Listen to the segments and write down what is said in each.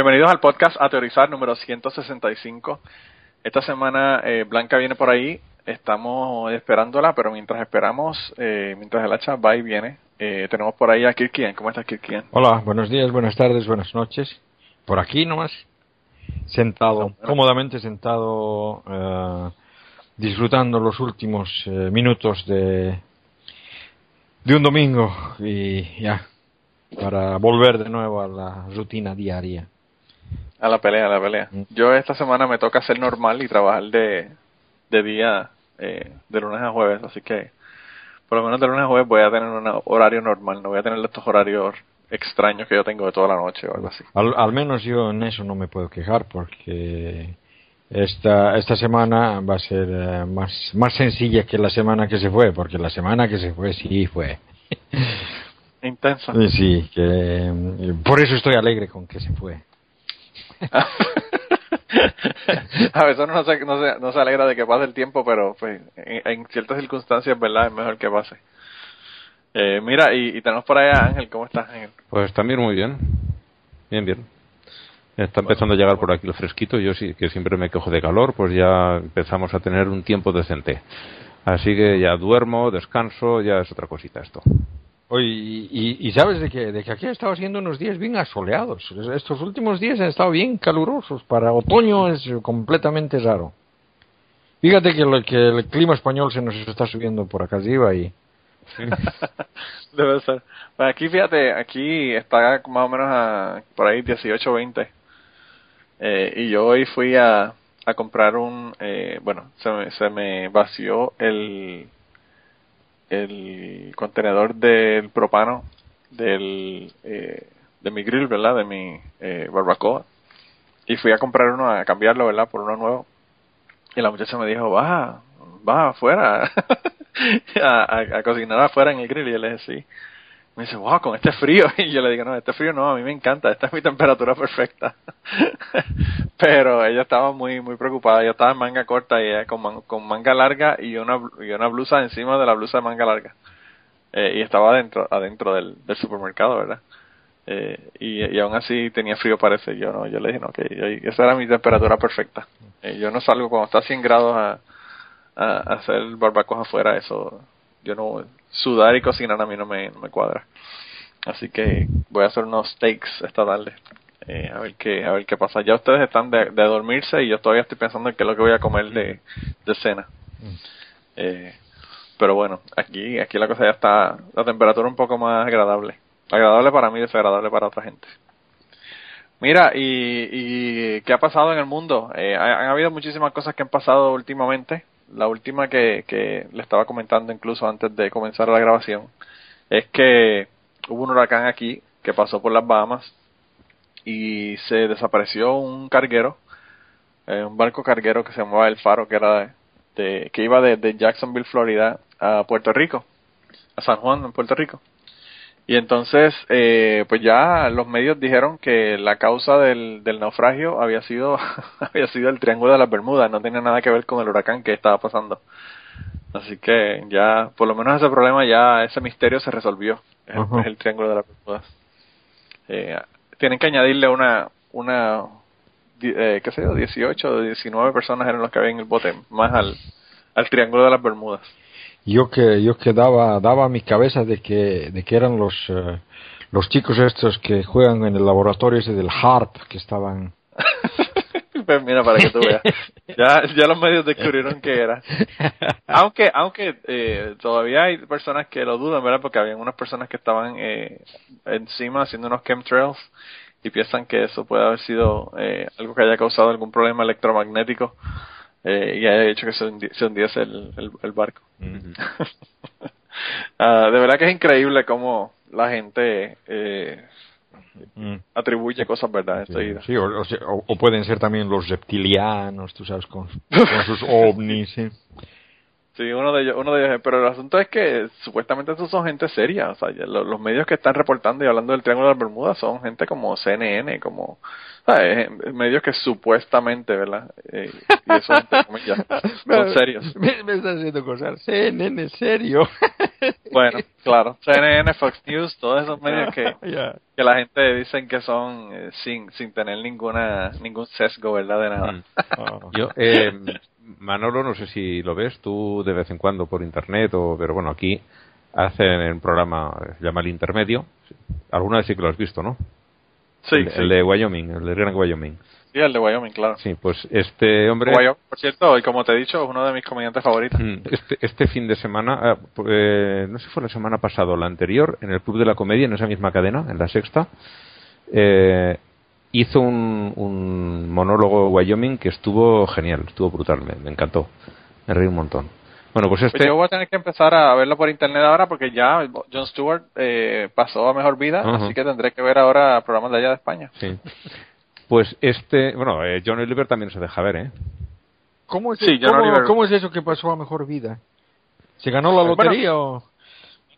Bienvenidos al podcast A Teorizar número 165. Esta semana eh, Blanca viene por ahí, estamos esperándola, pero mientras esperamos, eh, mientras el hacha va y viene, eh, tenemos por ahí a Kirkian. ¿Cómo estás, Kirkian? Hola, buenos días, buenas tardes, buenas noches. Por aquí nomás, sentado, cómodamente sentado, disfrutando los últimos minutos de, de un domingo y ya, para volver de nuevo a la rutina diaria. A la pelea, a la pelea. Mm. Yo esta semana me toca ser normal y trabajar de, de día eh, de lunes a jueves, así que por lo menos de lunes a jueves voy a tener un horario normal, no voy a tener estos horarios extraños que yo tengo de toda la noche o algo así. Al, menos yo en eso no me puedo quejar porque esta, esta semana va a ser eh, más, más sencilla que la semana que se fue, porque la semana que se fue sí fue. Intensa. Sí, que por eso estoy alegre con que se fue. a veces uno no se, no, se, no se alegra de que pase el tiempo, pero pues en, ciertas circunstancias, ¿verdad? Es mejor que pase. Eh, mira, y, tenemos por allá Ángel, ¿cómo estás Ángel? Pues también muy bien, bien, bien. Está empezando a llegar por aquí el fresquito, yo sí que siempre me quejo de calor, pues ya empezamos a tener un tiempo decente. Así que ya duermo, descanso, ya es otra cosita esto. Oye, y, sabes de que, de que aquí ha estado haciendo unos días bien asoleados. Estos últimos días han estado bien calurosos. Para otoño es completamente raro. Fíjate que, lo, que el clima español se nos está subiendo por acá arriba y... Debe ser. Pues aquí, fíjate, aquí está más o menos por ahí 18 20. Eh, y yo hoy fui a, a comprar un... Eh, bueno, se me, se me vació el el contenedor del propano del eh, de mi grill, ¿verdad? De mi eh, barbacoa. Y fui a comprar uno, a cambiarlo, ¿verdad? Por uno nuevo. Y la muchacha me dijo, va, va afuera, a, a, cocinar afuera en el grill. Y yo le dije, sí me dice, wow, con este frío. Y yo le digo, no, este frío no, a mí me encanta, esta es mi temperatura perfecta. Pero ella estaba muy muy preocupada, ella estaba en manga corta y ella con, con manga larga y una, y una blusa encima de la blusa de manga larga. Eh, y estaba adentro, adentro del, supermercado, ¿verdad? Eh, y, y aún así tenía frío parece, yo no, yo le dije, no, que esa era mi temperatura perfecta. Eh, yo no salgo cuando está a 100 grados a, a, a hacer barbacoas afuera, eso, yo no, sudar y cocinar a mí no me, no me cuadra. Así que voy a hacer unos steaks esta tarde. Eh, a ver qué a ver qué pasa. Ya ustedes están de, de, dormirse y yo todavía estoy pensando en qué es lo que voy a comer de, de cena. Mm. Eh, pero bueno, aquí aquí la cosa ya está la temperatura un poco más agradable. Agradable para mí, desagradable para otra gente. Mira, y, y ¿qué ha pasado en el mundo? Eh, han habido muchísimas cosas que han pasado últimamente la última que, que le estaba comentando incluso antes de comenzar la grabación, es que hubo un huracán aquí que pasó por las Bahamas y se desapareció un carguero, eh, un barco carguero que se llamaba El Faro, que era de, que iba de, Jacksonville, Florida, a Puerto Rico, a San Juan, en Puerto Rico. Y entonces, eh, pues ya los medios dijeron que la causa del, del naufragio había sido, había sido el Triángulo de las Bermudas, no tenía nada que ver con el huracán que estaba pasando. Así que ya, por lo menos ese problema ya, ese misterio se resolvió. Es, el- Triángulo de las Bermudas. Eh, tienen que añadirle una, una, eh, qué sé yo, 18 o 19 personas eran los que había en el bote, más al, al Triángulo de las Bermudas. Yo que yo que daba daba mi cabeza de que de que eran los eh, los chicos estos que juegan en el laboratorio ese del HARP que estaban Pues mira, para que tú veas. Ya, ya los medios descubrieron que era. Aunque, aunque eh, todavía hay personas que lo dudan, ¿verdad? Porque había unas personas que estaban eh, encima haciendo unos chemtrails y piensan que eso puede haber sido eh, algo que haya causado algún problema electromagnético eh, y haya hecho que se, hundi- se hundiese el, el, el barco. Ah, de verdad que es increíble cómo la gente eh, Mm. atribuye cosas, ¿verdad? Enseguida. Sí, o, o se- o- o pueden ser también los reptilianos, tú sabes, con, con sus ovnis. ¿sí? Sí, uno de ellos, uno de ellos, pero el asunto es que supuestamente estos son gente seria, o sea, ya lo- los, medios que están reportando y hablando del Triángulo de las Bermudas son gente como CNN, como ¿sabes? Eh, medios que supuestamente, ¿verdad? Eh, y eso entre comillas, son serios. Me, me estás haciendo cosas. CNN, serio. Bueno, claro, CNN, Fox News, todos esos medios que, que la gente dicen que son eh, sin sin tener ninguna ningún sesgo, ¿verdad? De nada. Mm. Yo, eh, Manolo, no sé si lo ves tú de vez en cuando por internet, o pero bueno, aquí hacen el programa, se llama El Intermedio. Alguna vez sí que lo has visto, ¿no? Sí, el, sí, el de Wyoming, el de Gran Wyoming. sí, el de Wyoming, claro. Sí, pues este hombre. Wyoming, por cierto, y como te he dicho, es uno de mis comediantes favoritos. Mm, Este, este fin de semana, ah, eh, no sé si fue la semana pasada o la anterior, en el Club de la Comedia, en esa misma cadena, en la sexta, eh, hizo un, un monólogo Wyoming que estuvo genial, estuvo brutal, me, me encantó, me reí un montón. Bueno, pues Pues este, yo voy a tener que empezar a verlo por internet ahora porque ya Jon Stewart eh, pasó a mejor vida, así que tendré que ver ahora programas de allá de España. sí. Pues este, bueno, eh, John Oliver también se deja ver, ¿eh? ¿Cómo, es, Sí, John cómo- Oliver. cómo es eso que pasó a mejor vida? ¿Se ganó la Bueno. lotería o...?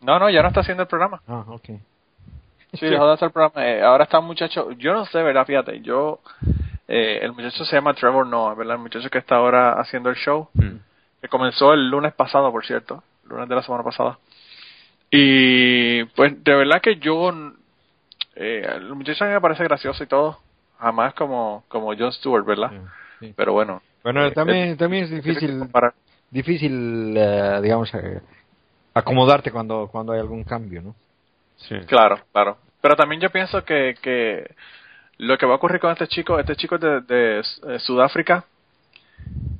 No, no, ya no está haciendo el programa. Ah, ok. Sí, dejó de hacer el programa. Eh, ahora está un muchacho, yo no sé, ¿verdad? Fíjate, yo, eh, el muchacho se llama Trevor Noah, ¿verdad? El muchacho que está ahora haciendo el show, Mm. Que comenzó el lunes pasado, por cierto, lunes de la semana pasada. Y pues de verdad que yo, eh, el muchacho a mí me parece gracioso y todo, jamás como, como Jon Stewart, ¿verdad? Sí, sí. Pero bueno. Bueno, eh, también, también es difícil, difícil eh, digamos, eh, acomodarte cuando, cuando hay algún cambio, ¿no? Sí. Claro, claro. Pero también yo pienso que, que lo que va a ocurrir con este chico, este chico es de, de, Sudáfrica,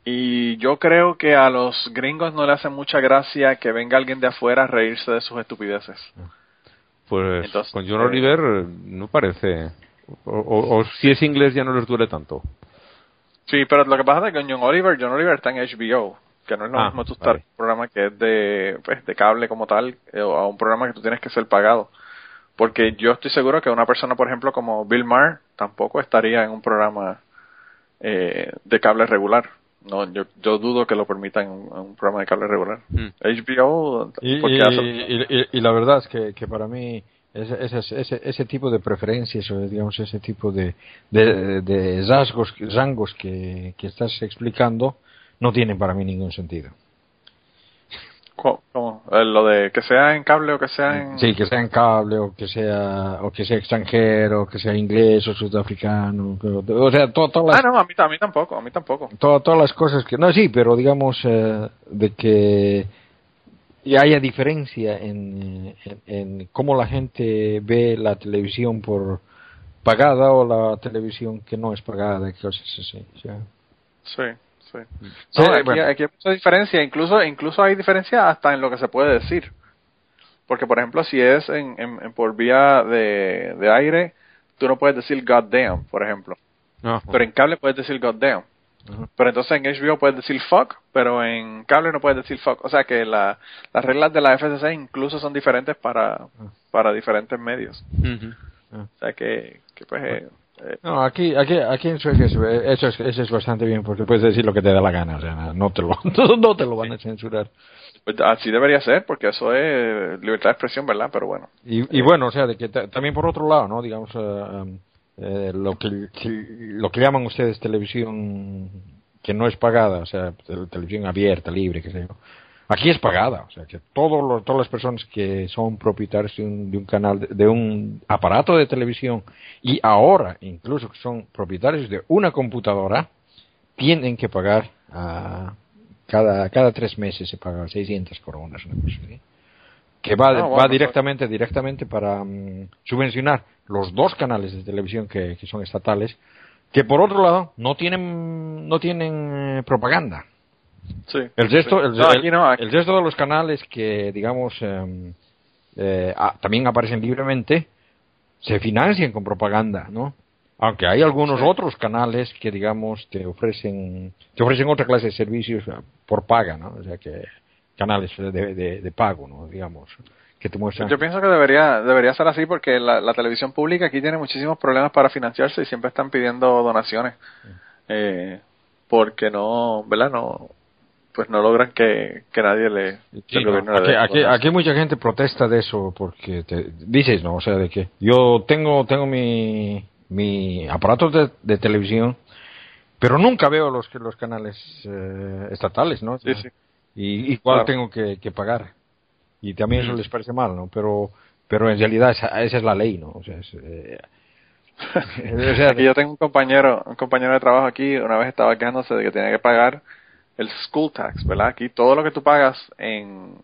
y yo creo que a los gringos no le hace mucha gracia que venga alguien de afuera a reírse de sus estupideces. Pues Entonces, con John eh, Oliver eh, no parece. O, o- o si es inglés ya no les duele tanto. Sí, pero lo que pasa es que con John Oliver, John Oliver está en HBO, que no es lo Ah, mismo tú estar vale. en un programa que es de, pues, de cable como tal, eh, o a un programa que tú tienes que ser pagado. Porque yo estoy seguro que una persona, por ejemplo, como Bill Maher, tampoco estaría en un programa eh, de cable regular. No, yo, yo dudo que lo permitan en un, en un programa de cable regular. Mm. HBO, Y, porque y- hace- y- y- y la verdad es que, que para mí ese, ese, ese, ese tipo de preferencias o digamos ese tipo de, de, de rasgos, rangos que, que estás explicando no tienen para mí ningún sentido. ¿Cómo-? Eh, lo de que sea en cable o que sea en... Sí, que sea en cable o que sea o que sea extranjero, que sea inglés o sudafricano, o sea, to- todas las Ah, no, a mí, a mí tampoco, a mí tampoco. to- todas las cosas que no sí, pero digamos eh, de que haya diferencia en, en, en cómo la gente ve la televisión por pagada o la televisión que no es pagada, cosas así. o. Sí, sí. Sí, No, aquí, bueno. aquí hay mucha diferencia, incluso incluso hay diferencia hasta en lo que se puede decir. Porque, por ejemplo, si es en, en- en por vía de, de aire, tú no puedes decir goddamn, por ejemplo. No, Pero en cable puedes decir goddamn. Ajá. Pero entonces en HBO puedes decir fuck, pero en cable no puedes decir fuck. O sea que la, las reglas de la FCC incluso son diferentes para, para diferentes medios. Ujú. O sea que, que pues, Eh, No, aquí, aquí, aquí en Suecia eso es, eso es bastante bien porque puedes decir lo que te da la gana, o sea, no te lo, no te lo van a censurar. pues así debería ser, porque eso es libertad de expresión, ¿verdad? Pero bueno. Y, y bueno, o sea, de que ta- también por otro lado, ¿no? Digamos, eh, eh, lo que, lo que llaman ustedes televisión que no es pagada, o sea, tel- televisión abierta, libre, qué sé yo. Aquí es pagada, o sea, que todos los- todas las personas que son propietarios de un, de un canal, de, de un aparato de televisión y ahora incluso que son propietarios de una computadora, tienen que pagar ah, cada, cada tres meses se pagan 600 coronas, una cosa así que va, Ah, va bueno, directamente directamente para mm, subvencionar los dos canales de televisión que, que son estatales que por otro lado no tienen no tienen eh, propaganda Sí. el resto Sí. el, No, aquí no, aquí- el resto de los canales que digamos em, eh, también aparecen libremente se financian con propaganda no aunque hay algunos Sí. otros canales que digamos te ofrecen te ofrecen otra clase de servicios eh, por paga no o sea que canales de, de, de pago no digamos que te muestran Yo pienso que debería debería ser así porque la, la televisión pública aquí tiene muchísimos problemas para financiarse y siempre están pidiendo donaciones. Eh, porque no, ¿verdad? No, pues no logran que, que nadie le... Sí, no, aquí, aquí, mucha gente protesta de eso porque te dices, ¿no? O sea, de que yo tengo tengo mi, mi aparato de, de televisión, pero nunca veo los los canales eh, estatales, ¿no? Sí, sí. Y igual Claro. tengo que, que pagar. Y también eso les parece mal, ¿no? Pero pero en realidad esa, esa es la ley, ¿no? O sea, es, eh, o sea, Aquí yo tengo un compañero, un compañero de trabajo aquí, una vez estaba quejándose de que tenía que pagar el school tax, ¿verdad? Aquí todo lo que tú pagas en,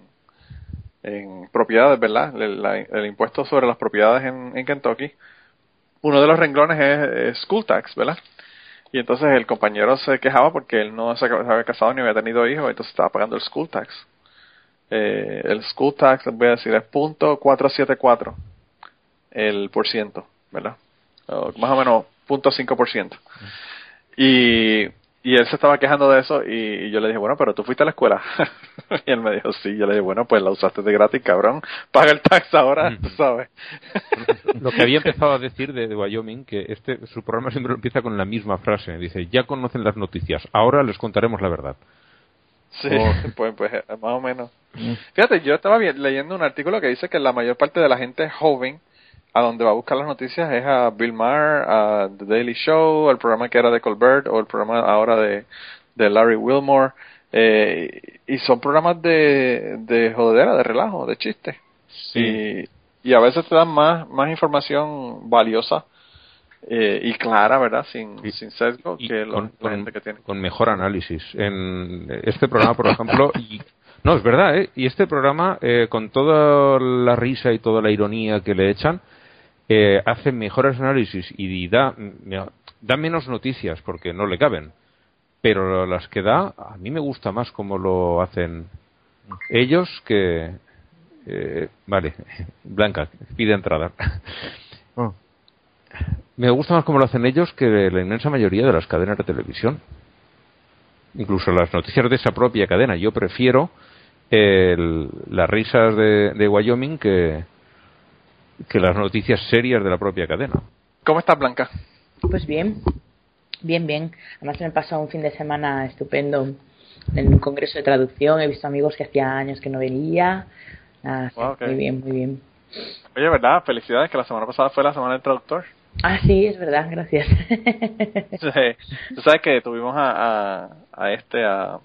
en propiedades, ¿verdad? El, impuesto sobre las propiedades en, en Kentucky, uno de los renglones es, school tax, ¿verdad? Y entonces el compañero se quejaba porque él no se había casado ni había tenido hijos, entonces estaba pagando el school tax. Eh, el school tax, voy a decir, es punto 474 el por ciento, ¿verdad? Más o menos punto cinco por ciento. Y, y él se estaba quejando de eso y, y yo le dije, bueno, pero tú fuiste a la escuela. y él me dijo, sí. Yo le dije, bueno, pues la usaste de gratis, cabrón. Paga el tax ahora, tú sabes. Lo que había empezado a decir de, de Wyoming, que este su programa siempre empieza con la misma frase. Dice, ya conocen las noticias, ahora les contaremos la verdad. Sí, Oh. pues, pues eh, más o menos. Fíjate, yo estaba leyendo un artículo que dice que la mayor parte de la gente joven a donde va a buscar las noticias es a Bill Maher, a The Daily Show, al programa que era de Colbert o el programa ahora de, de Larry Wilmore. Eh, y son programas de, de jodedera, de relajo, de chiste. Y, y a veces te dan más, más información valiosa eh, y clara, ¿verdad? Sin, Y- sin sesgo y que con, la gente que tiene. con mejor análisis. En este programa, por ejemplo, y, no, es verdad, ¿eh? Y este programa, eh, con toda la risa y toda la ironía que le echan, eh, hace mejores análisis y da, da menos noticias porque no le caben. Pero las que da, a mí me gusta más como lo hacen ellos que... eh, vale, Blanca, pide entrada. oh. Me gusta más como lo hacen ellos que la inmensa mayoría de las cadenas de televisión. Incluso las noticias de esa propia cadena. Yo prefiero el- las risas de, de Wyoming que, que las noticias serias de la propia cadena. ¿Cómo estás, Blanca? Pues bien, bien, bien. Además me he pasado un fin de semana estupendo en un congreso de traducción. He visto amigos que hacía años que no veía. Wow, muy bien. muy bien. Oye, ¿verdad? Felicidades que la semana pasada fue la semana del traductor. Ah, sí, es verdad, gracias. Sí. Tú sabes que tuvimos a, a, a este, a,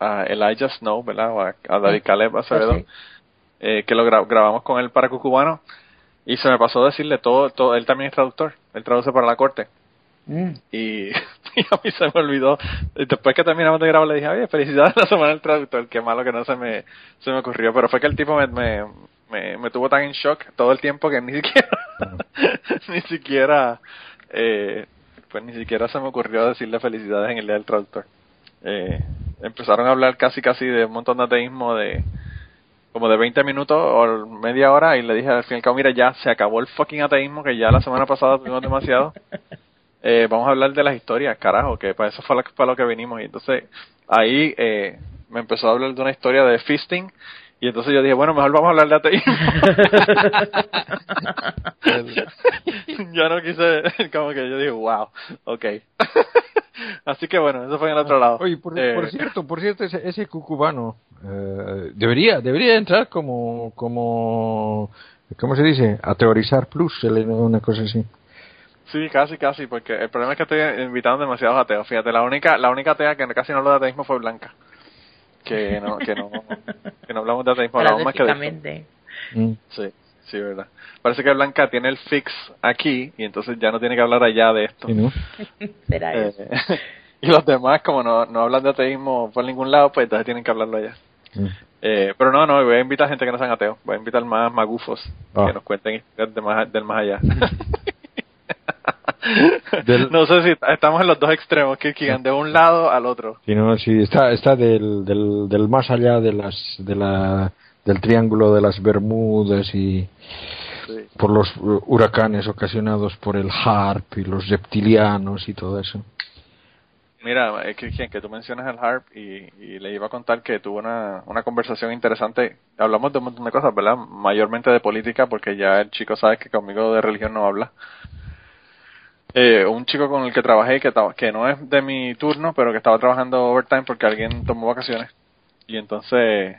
a Elijah Snow, ¿verdad? O a, a David Caleb Acevedo, Sí. Eh, que lo gra- grabamos con él para Cucubano. Y se me pasó decirle todo, todo, él también es traductor, él traduce para la corte. Mm, Y, y a mí se me olvidó. Después que terminamos de grabar le dije, oye, felicidades a la semana del traductor, qué malo que no se me, se me ocurrió. Pero fue que el tipo me, me, me, me tuvo tan en shock todo el tiempo que ni siquiera, ni siquiera, eh, pues ni siquiera se me ocurrió decirle felicidades en el día del traductor. Eh, empezaron a hablar casi casi de un montón de ateísmo de como de 20 minutos o media hora y le dije al fin y al cabo, mira, ya se acabó el fucking ateísmo que ya la semana pasada tuvimos demasiado. Eh, vamos a hablar de las historias, carajo, que para eso fue lo, para lo que vinimos. Y entonces ahí eh, me empezó a hablar de una historia de fisting Y entonces yo dije, bueno, mejor vamos a hablar de ateísmo. yo no quise, como que yo dije, wow, ok. Así que bueno, eso fue en el otro lado. Oye, por, Eh, por cierto, por cierto, ese, ese cucubano eh, debería debería entrar como como ¿cómo se dice? A teorizar plus, una cosa así. Sí, casi, casi, porque el problema es que estoy invitando demasiados ateos. Fíjate, la única, la única atea que casi no habló de ateísmo fue Blanca. Que no, que no, que no hablamos de ateísmo, hablamos más que de esto. Paradójicamente. Mm. Sí, sí, verdad. Parece que Blanca tiene el fix aquí y entonces ya no tiene que hablar allá de esto. Sí, ¿no? Será Eh, eso. y los demás, como no, no hablan de ateísmo por ningún lado, pues entonces tienen que hablarlo allá. Mm. Eh, pero no, no, voy a invitar gente que no sean ateos. Voy a invitar más magufos Ah. que nos cuenten historias de más, del más allá. Del- No sé si estamos en los dos extremos, Kirkigan, de un lado al otro. Sí, no, sí, está está del, del, del más allá de las de la del triángulo de las Bermudas y Sí. por los uh, huracanes ocasionados por el HARP y los reptilianos y todo eso. Mira, eh, Kirkigan, que tú mencionas el HARP y, y le iba a contar que tuvo una, una conversación interesante. Hablamos de un montón de cosas, ¿verdad? Mayormente de política, porque ya el chico sabe que conmigo de religión no habla. Eh, un chico con el que trabajé, que, que no es de mi turno, pero que estaba trabajando overtime porque alguien tomó vacaciones. Y entonces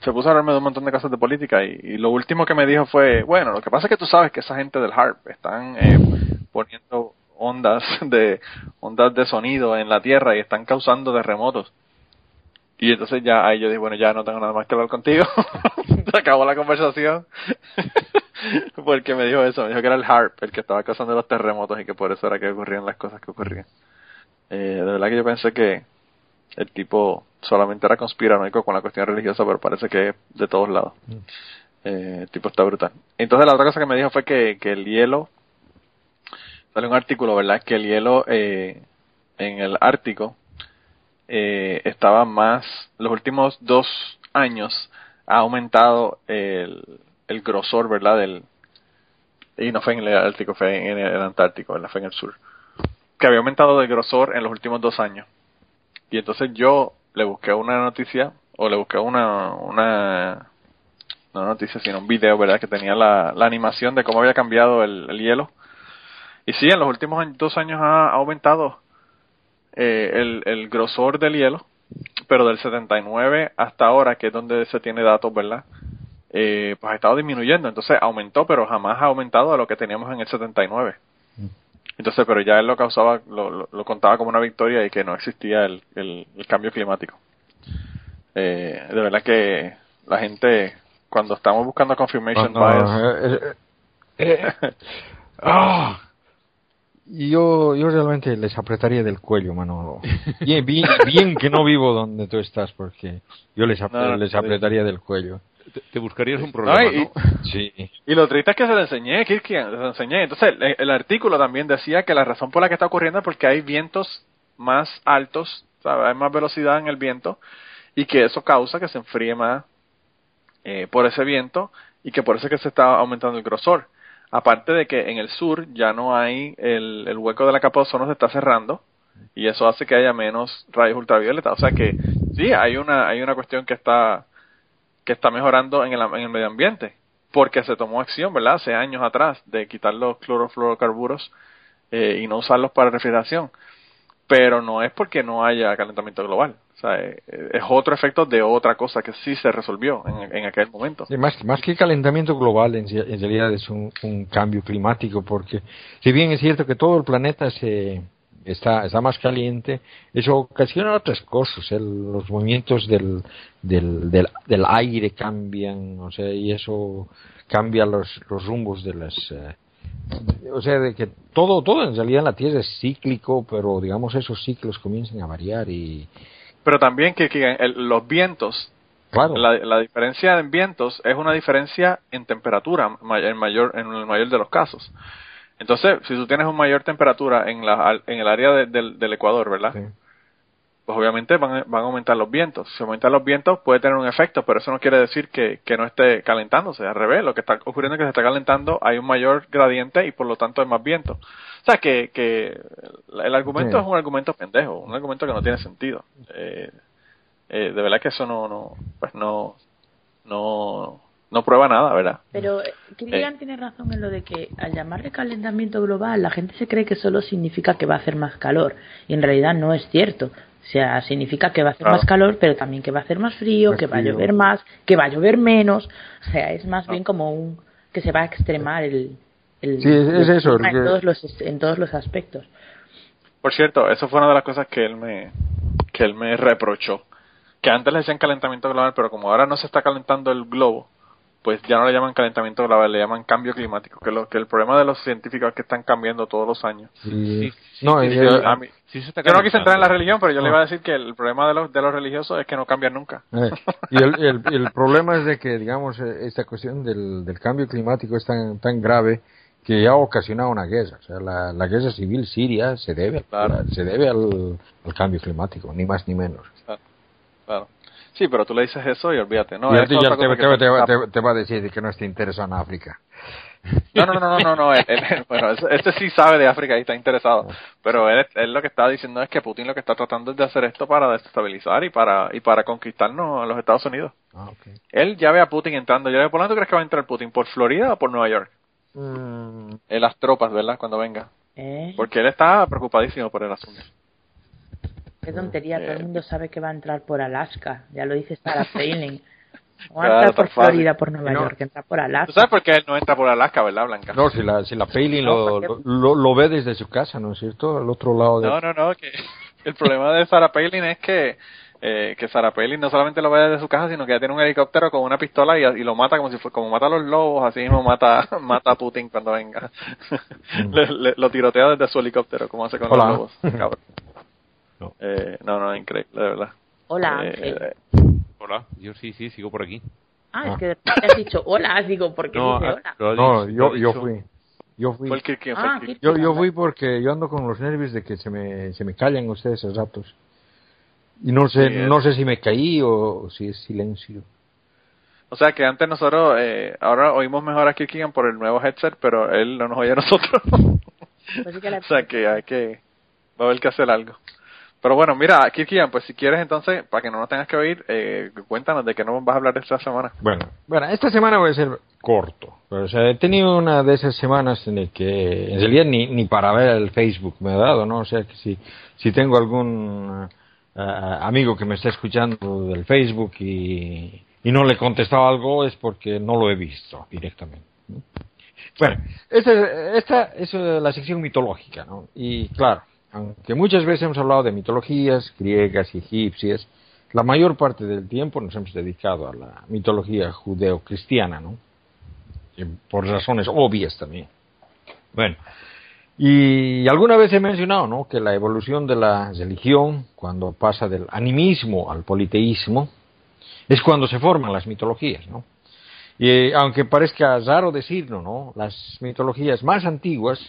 se puso a hablarme de un montón de cosas de política y, lo último que me dijo fue, bueno, lo que pasa es que tú sabes que esa gente del HARP están eh, poniendo ondas de ondas de sonido en la Tierra y están causando terremotos. Y entonces ya ahí yo dije, bueno, ya no tengo nada más que hablar contigo. Se acabó la conversación. Porque me dijo eso, me dijo que era el HARP el que estaba causando los terremotos y que por eso era que ocurrían las cosas que ocurrían. Eh, de verdad que yo pensé que el tipo solamente era conspiranoico con la cuestión religiosa, pero parece que es de todos lados. Eh, el tipo está brutal. Entonces la otra cosa que me dijo fue que, que el hielo, sale un artículo, ¿verdad? Que el hielo eh, en el Ártico eh, estaba más, los últimos dos años ha aumentado el, el grosor, ¿verdad? Del, y no fue en el Ártico, fue en el Antártico, ¿verdad? Fue en el sur. Que había aumentado de grosor en los últimos dos años. Y entonces yo le busqué una noticia, o le busqué una, una, no noticia, sino un video, ¿verdad? Que tenía la, la animación de cómo había cambiado el, el hielo. Y sí, en los últimos dos años ha aumentado eh, el, el grosor del hielo, pero del 79 hasta ahora, que es donde se tiene datos, ¿verdad? Eh, pues ha estado disminuyendo. Entonces aumentó, pero jamás ha aumentado a lo que teníamos en el 79. Entonces, pero ya él lo causaba, lo, lo, lo contaba como una victoria y que no existía el, el, el cambio climático. Eh, de verdad que la gente, cuando estamos buscando confirmation No, bias, eh. Y yo, yo realmente les apretaría del cuello, Manolo. Bien, bien, bien que no vivo donde tú estás, porque yo les, No, no, les apretaría del cuello. Te, te buscarías un problema, No, y- ¿no? Sí. Y lo triste es que se lo enseñé, Kirkian, se lo enseñé. Entonces, el, el artículo también decía que la razón por la que está ocurriendo es porque hay vientos más altos, ¿sabes? hay más velocidad en el viento, y que eso causa que se enfríe más eh, por ese viento, y que por eso es que se está aumentando el grosor. Aparte de que en el sur ya no hay, el, el hueco de la capa de ozono se está cerrando, y eso hace que haya menos rayos ultravioleta. O sea que sí, hay una, hay una cuestión que está, que está mejorando en el, en el medio ambiente porque se tomó acción, ¿verdad? Hace años atrás de quitar los clorofluorocarburos eh, y no usarlos para refrigeración. Pero no es porque no haya calentamiento global. O sea, eh, es otro efecto de otra cosa que sí se resolvió en, aquel momento. Más, que calentamiento global, en, realidad es un cambio climático, porque si bien es cierto que todo el planeta se está, está más caliente, eso ocasiona otras cosas, el- los movimientos del, del, del, del aire cambian, o sea, y eso cambia los, los rumbos de las... eh, o sea, de que todo, todo en realidad en la Tierra es cíclico, pero digamos esos ciclos comienzan a variar y... Pero también que, que el- los vientos, Claro, la, la diferencia en vientos es una diferencia en temperatura en mayor en el mayor de los casos. Entonces, si tú tienes una mayor temperatura en, la, en el área de- del, del Ecuador, ¿verdad? sí. pues obviamente van, a- van a aumentar los vientos. Si aumentan los vientos puede tener un efecto, pero eso no quiere decir que, que no esté calentándose. Al revés, lo que está ocurriendo es que se está calentando, hay un mayor gradiente y por lo tanto hay más viento. O sea que, que el argumento Sí. es un argumento pendejo, un argumento que no tiene sentido. Eh, eh, de verdad que eso no, no, pues no, no, no prueba nada, ¿verdad? Pero eh, Kilian tiene razón en lo de que al llamarle calentamiento global, la gente se cree que solo significa que va a hacer más calor. Y en realidad no es cierto. O sea, significa que va a hacer Claro. más calor, pero también que va a hacer más frío, Más que va a llover más, que va a llover menos. O sea, es más No. bien como un que se va a extremar el, el Sí, es- es el eso, que- en todos los en todos los aspectos. Por cierto, eso fue una de las cosas que él me, que él me reprochó. Que antes le decían calentamiento global, pero como ahora no se está calentando el globo, pues ya no le llaman calentamiento global, le llaman cambio climático. Que, lo, que el problema de los científicos es que están cambiando todos los años. Sí, sí, no, y Yo, a mí- no quise entrar en la religión, pero yo le iba a decir que el problema de los, de los religiosos es que no cambian nunca. Eh, y el, el- el problema es de que, digamos, eh, esta cuestión del, del cambio climático es tan, tan grave que ya ha ocasionado una guerra. O sea, la, la guerra civil siria se debe, Claro. se debe al, al cambio climático, ni más ni menos. Sí, pero tú le dices eso y olvídate. No, y a eso ti es te, cosa te- te- te- te va a decir que no esté interesado en África. No, no, no, no, no, no, él- él- bueno, este sí sabe de África y está interesado, pero él, él lo que está diciendo es que Putin lo que está tratando es de hacer esto para desestabilizar y para y para conquistarnos a los Estados Unidos. Ah, ok. Él ya ve a Putin entrando, ya ve, ¿por dónde crees que va a entrar Putin? ¿Por Florida o por Nueva York? Mm, En las tropas, ¿verdad? Cuando venga. ¿Eh? Porque él está preocupadísimo por el asunto. Qué tontería, todo el mundo sabe que va a entrar por Alaska. Ya lo dice Sarah Palin. No va a Claro, entrar por. Florida, por Nueva No. York, entra por ¿Tú Alaska. sabes por qué él no entra por Alaska, verdad, Blanca? no, si la, si la Palin No, lo, lo, lo ve desde su casa, ¿no es cierto? Al otro lado de... No, no, no, que el problema de Sarah Palin es que eh, que Sarah Palin no solamente lo ve desde su casa, sino que ya tiene un helicóptero con una pistola y, y lo mata como si fue, como mata a los lobos, así mismo mata mata a Putin cuando venga. Le- le- lo tirotea desde su helicóptero, como hace con Hola. los lobos. cabrón. No. Eh, no, no, increíble, de verdad. Hola, Eh, Ángel. eh, Hola, yo sí, sí, sigo por aquí. Ah, ah. es que de repente has dicho hola, digo, porque No, dice ah, hola. No, yo, yo fui. Yo fui. que, ¿quién Ah, que- Yo, yo fui porque yo ando con los nervios de que se me, se me callan ustedes esos ratos. Y no sé, Sí, no sé si me caí o si es silencio. O sea que antes nosotros, eh, ahora oímos mejor a Kirkigan por el nuevo headset, pero él no nos oye a nosotros. Pues sí que la- o sea que hay que, va a haber que hacer algo. Pero bueno, mira, Kirkian, pues si quieres entonces, para que no nos tengas que oír, eh, cuéntanos de qué nos vas a hablar esta semana. Bueno, bueno, esta semana voy a ser corto. O sea, he tenido una de esas semanas en el que en realidad ni, ni para ver el Facebook me ha dado, ¿no? O sea, que si, si tengo algún eh, amigo que me está escuchando del Facebook y, y no le he contestado algo es porque no lo he visto directamente. ¿no? Bueno, esta, esta es eh, la sección mitológica, ¿no? Y claro, aunque muchas veces hemos hablado de mitologías griegas y egipcias, la mayor parte del tiempo nos hemos dedicado a la mitología judeo-cristiana, ¿no? Por razones obvias también. Bueno, y alguna vez he mencionado, ¿no? Que la evolución de la religión, cuando pasa del animismo al politeísmo, es cuando se forman las mitologías, ¿no? Y eh, aunque parezca raro decirlo, ¿no? Las mitologías más antiguas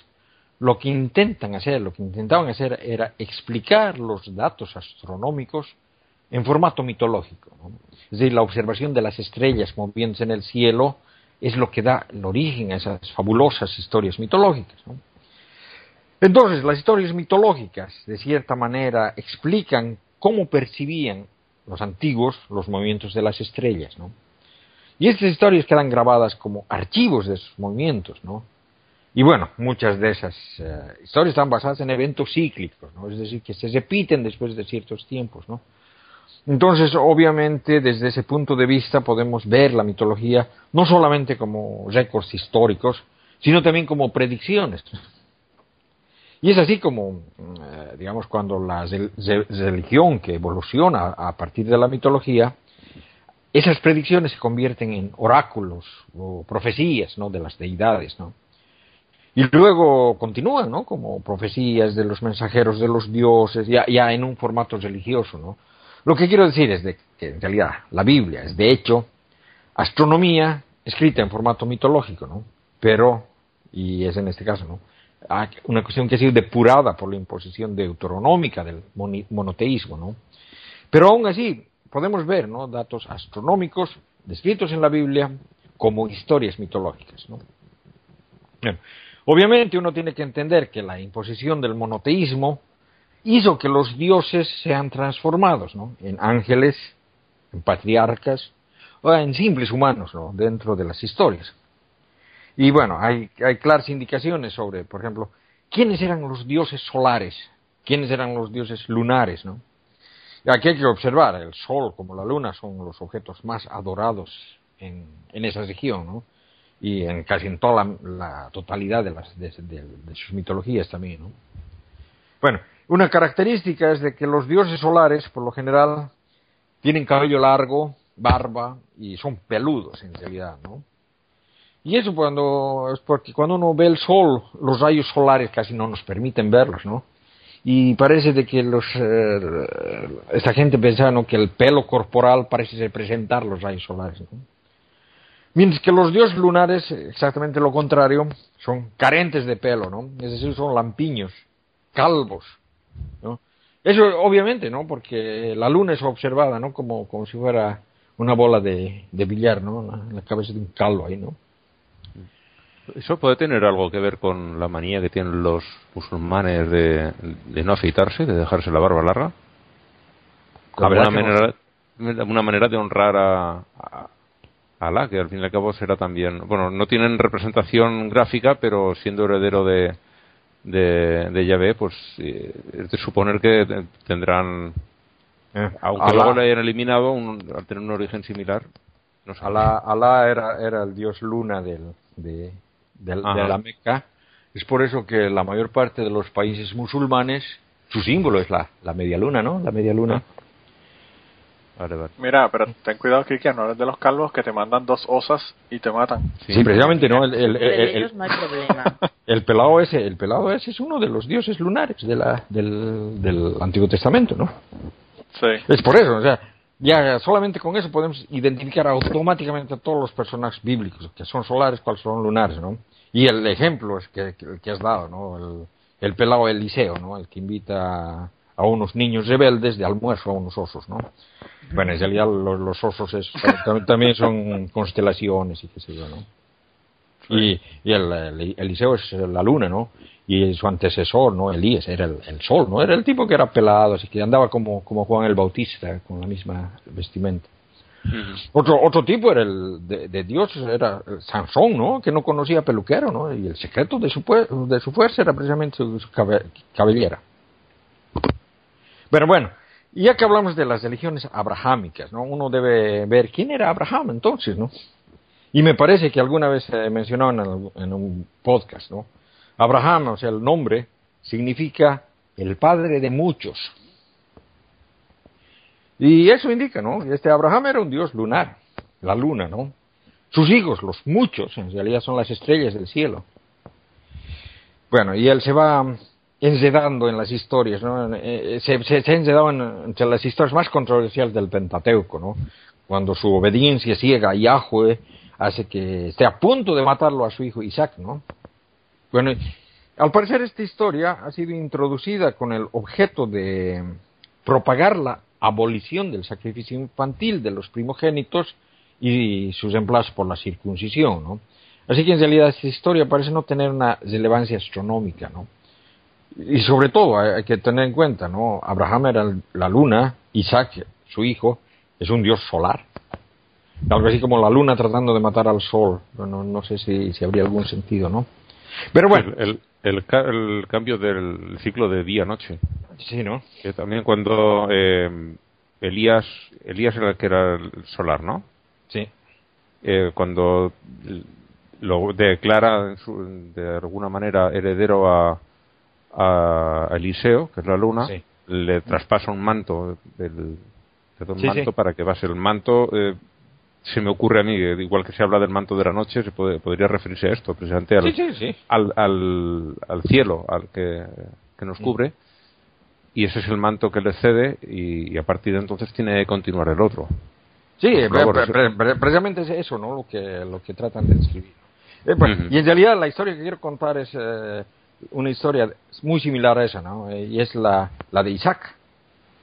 lo que intentan hacer, lo que intentaban hacer era explicar los datos astronómicos en formato mitológico. Es decir, la observación de las estrellas moviéndose en el cielo es lo que da el origen a esas fabulosas historias mitológicas. Entonces, las historias mitológicas, de cierta manera, explican cómo percibían los antiguos los movimientos de las estrellas. Y estas historias quedan grabadas como archivos de esos movimientos, ¿no? Y bueno, muchas de esas eh, historias están basadas en eventos cíclicos, ¿no? Es decir, que se repiten después de ciertos tiempos, ¿no? Entonces, obviamente, desde ese punto de vista podemos ver la mitología no solamente como récords históricos, sino también como predicciones. Y es así como, eh, digamos, cuando la rel- re- religión que evoluciona a partir de la mitología, esas predicciones se convierten en oráculos o profecías, ¿no? De las deidades, ¿no? Y luego continúan, ¿no? Como profecías de los mensajeros de los dioses, ya, ya en un formato religioso, ¿no? Lo que quiero decir es de que en realidad la Biblia es de hecho astronomía escrita en formato mitológico, ¿no? Pero, y es en este caso, ¿no? Ah, Una cuestión que ha sido depurada por la imposición deuteronómica del monoteísmo, ¿no? Pero aún así podemos ver, ¿no? Datos astronómicos descritos en la Biblia como historias mitológicas, ¿no? Bien. Obviamente uno tiene que entender que la imposición del monoteísmo hizo que los dioses sean transformados ¿no? en ángeles, en patriarcas o en simples humanos ¿no? dentro de las historias. Y bueno, hay, claras indicaciones sobre, por ejemplo, quiénes eran los dioses solares, quiénes eran los dioses lunares, ¿no? Aquí hay que observar, el sol como la luna son los objetos más adorados en, en esa región, ¿no? Y en casi en toda la, totalidad de, las, de, sus mitologías también, ¿no? Bueno, una característica es de que los dioses solares, por lo general, tienen cabello largo, barba y son peludos en realidad, ¿no? Y eso cuando es porque cuando uno ve el sol, los rayos solares casi no nos permiten verlos, ¿no? Y parece de que los eh, esta gente pensaba que el pelo corporal parece representar los rayos solares, ¿no? Mientras que los dioses lunares, exactamente lo contrario, son carentes de pelo, ¿no? Es decir, son lampiños, calvos, ¿no? Eso obviamente, ¿no? Porque la luna es observada, ¿no? Como, como si fuera una bola de, de billar, ¿no? La cabeza de un calvo ahí, ¿no? ¿Eso puede tener algo que ver con la manía que tienen los musulmanes de, de no afeitarse, de dejarse la barba larga? Como una manera, no. una manera de honrar a, a, a Alá, que al fin y al cabo será también. Bueno, no tienen representación gráfica, pero siendo heredero de, de, de Yahvé, pues eh, es de suponer que tendrán. Eh, aunque Alá, luego le hayan eliminado, un, al tener un origen similar. No. Alá, Alá era, era el dios luna del, de, del, de la Meca. Es por eso que la mayor parte de los países musulmanes, su símbolo es la, la media luna, ¿no? La media luna. Vale, vale. Mira, pero ten cuidado, Kiki, no eres de los calvos que te mandan dos osas y te matan. Sí, sí precisamente, ¿no? El, el, el, ellos no hay problema. el, pelado ese, el pelado ese es uno de los dioses lunares de la, del, del Antiguo Testamento, ¿no? Sí. Es por eso, o sea, ya solamente con eso podemos identificar automáticamente a todos los personajes bíblicos, que son solares, cuáles son lunares, ¿no? Y el ejemplo es que, que, que has dado, ¿no? El, el pelado Eliseo, ¿no? El que invita a, unos niños rebeldes de almuerzo a unos osos, ¿no? Bueno, en realidad los, los osos es, también son constelaciones y qué sé yo, ¿no? Y, y el, el, Eliseo es la luna, ¿no? Y su antecesor, ¿no? Elías era el, el, sol, ¿no? Era el tipo que era pelado, así que andaba como, como Juan el Bautista, con la misma vestimenta. Uh -huh. Otro, otro tipo era el de, de, Dios, era Sansón, ¿no? Que no conocía peluquero, ¿no? Y el secreto de su, de su fuerza era precisamente su, su cabellera. Pero bueno, ya que hablamos de las religiones abrahámicas, ¿no? Uno debe ver quién era Abraham entonces, ¿no? Y me parece que alguna vez se mencionó en, el, en un podcast, ¿no? Abraham, o sea, el nombre significa el padre de muchos. Y eso indica, ¿no? Este Abraham era un dios lunar, la luna, ¿no? Sus hijos, los muchos, en realidad son las estrellas del cielo. Bueno, y él se va enredando en las historias, ¿no? Se, se, se ha enredado en, entre las historias más controversiales del Pentateuco, ¿no? Cuando su obediencia ciega a Yahweh hace que esté a punto de matarlo a su hijo Isaac, ¿no? Bueno, al parecer esta historia ha sido introducida con el objeto de propagar la abolición del sacrificio infantil de los primogénitos y sus reemplazos por la circuncisión, ¿no? Así que en realidad esta historia parece no tener una relevancia astronómica, ¿no? Y sobre todo hay que tener en cuenta, ¿no? Abraham era la luna, Isaac, su hijo, es un dios solar. Algo así como la luna tratando de matar al sol. No, no sé si, si habría algún sentido, ¿no? Pero bueno. El, el, el, el cambio del ciclo de día-noche. Sí, ¿no? Que también cuando eh, Elías, Elías era el que era el solar, ¿no? Sí. Eh, cuando lo declara su, de alguna manera heredero a, a Eliseo, que es la luna, sí. le traspasa un manto un sí, manto sí. para que base el manto. Eh, se me ocurre a mí, eh, igual que se habla del manto de la noche, se puede, podría referirse a esto, precisamente al, al, al, al, cielo, al que, que nos cubre. Mm. Y ese es el manto que le cede, y, y, a partir de entonces tiene que continuar el otro. Sí, pre pre precisamente es eso, ¿no? Lo que, lo que tratan de describir. Eh, uh -huh. Y en realidad la historia que quiero contar es eh, una historia muy similar a esa, ¿no? Eh, y es la, la de Isaac.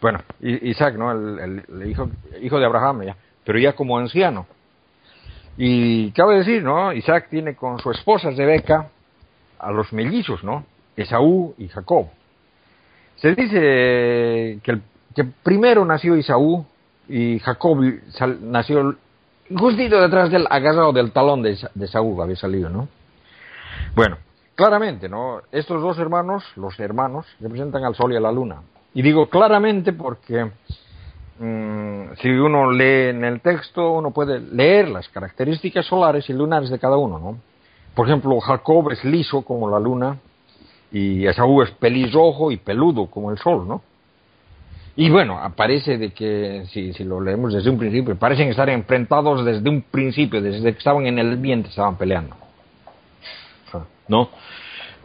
Bueno, Isaac, ¿no? El, el, hijo, hijo de Abraham, ya, pero ya como anciano. Y cabe decir, ¿no? Isaac tiene con su esposa Rebeca a los mellizos, ¿no? Esaú y Jacob. Se dice que, el, que primero nació Esaú y Jacob nació justito detrás del agarrado del talón de, de Saúl había salido, ¿no? Bueno, claramente, ¿no? Estos dos hermanos, los hermanos, representan al sol y a la luna. Y digo claramente porque mm, si uno lee en el texto, uno puede leer las características solares y lunares de cada uno, ¿no? Por ejemplo, Jacob es liso como la luna y Esaú es pelirrojo y peludo como el sol, ¿no? Y bueno, aparece de que, si, si lo leemos desde un principio, parecen estar enfrentados desde un principio, desde que estaban en el vientre, estaban peleando. ¿No?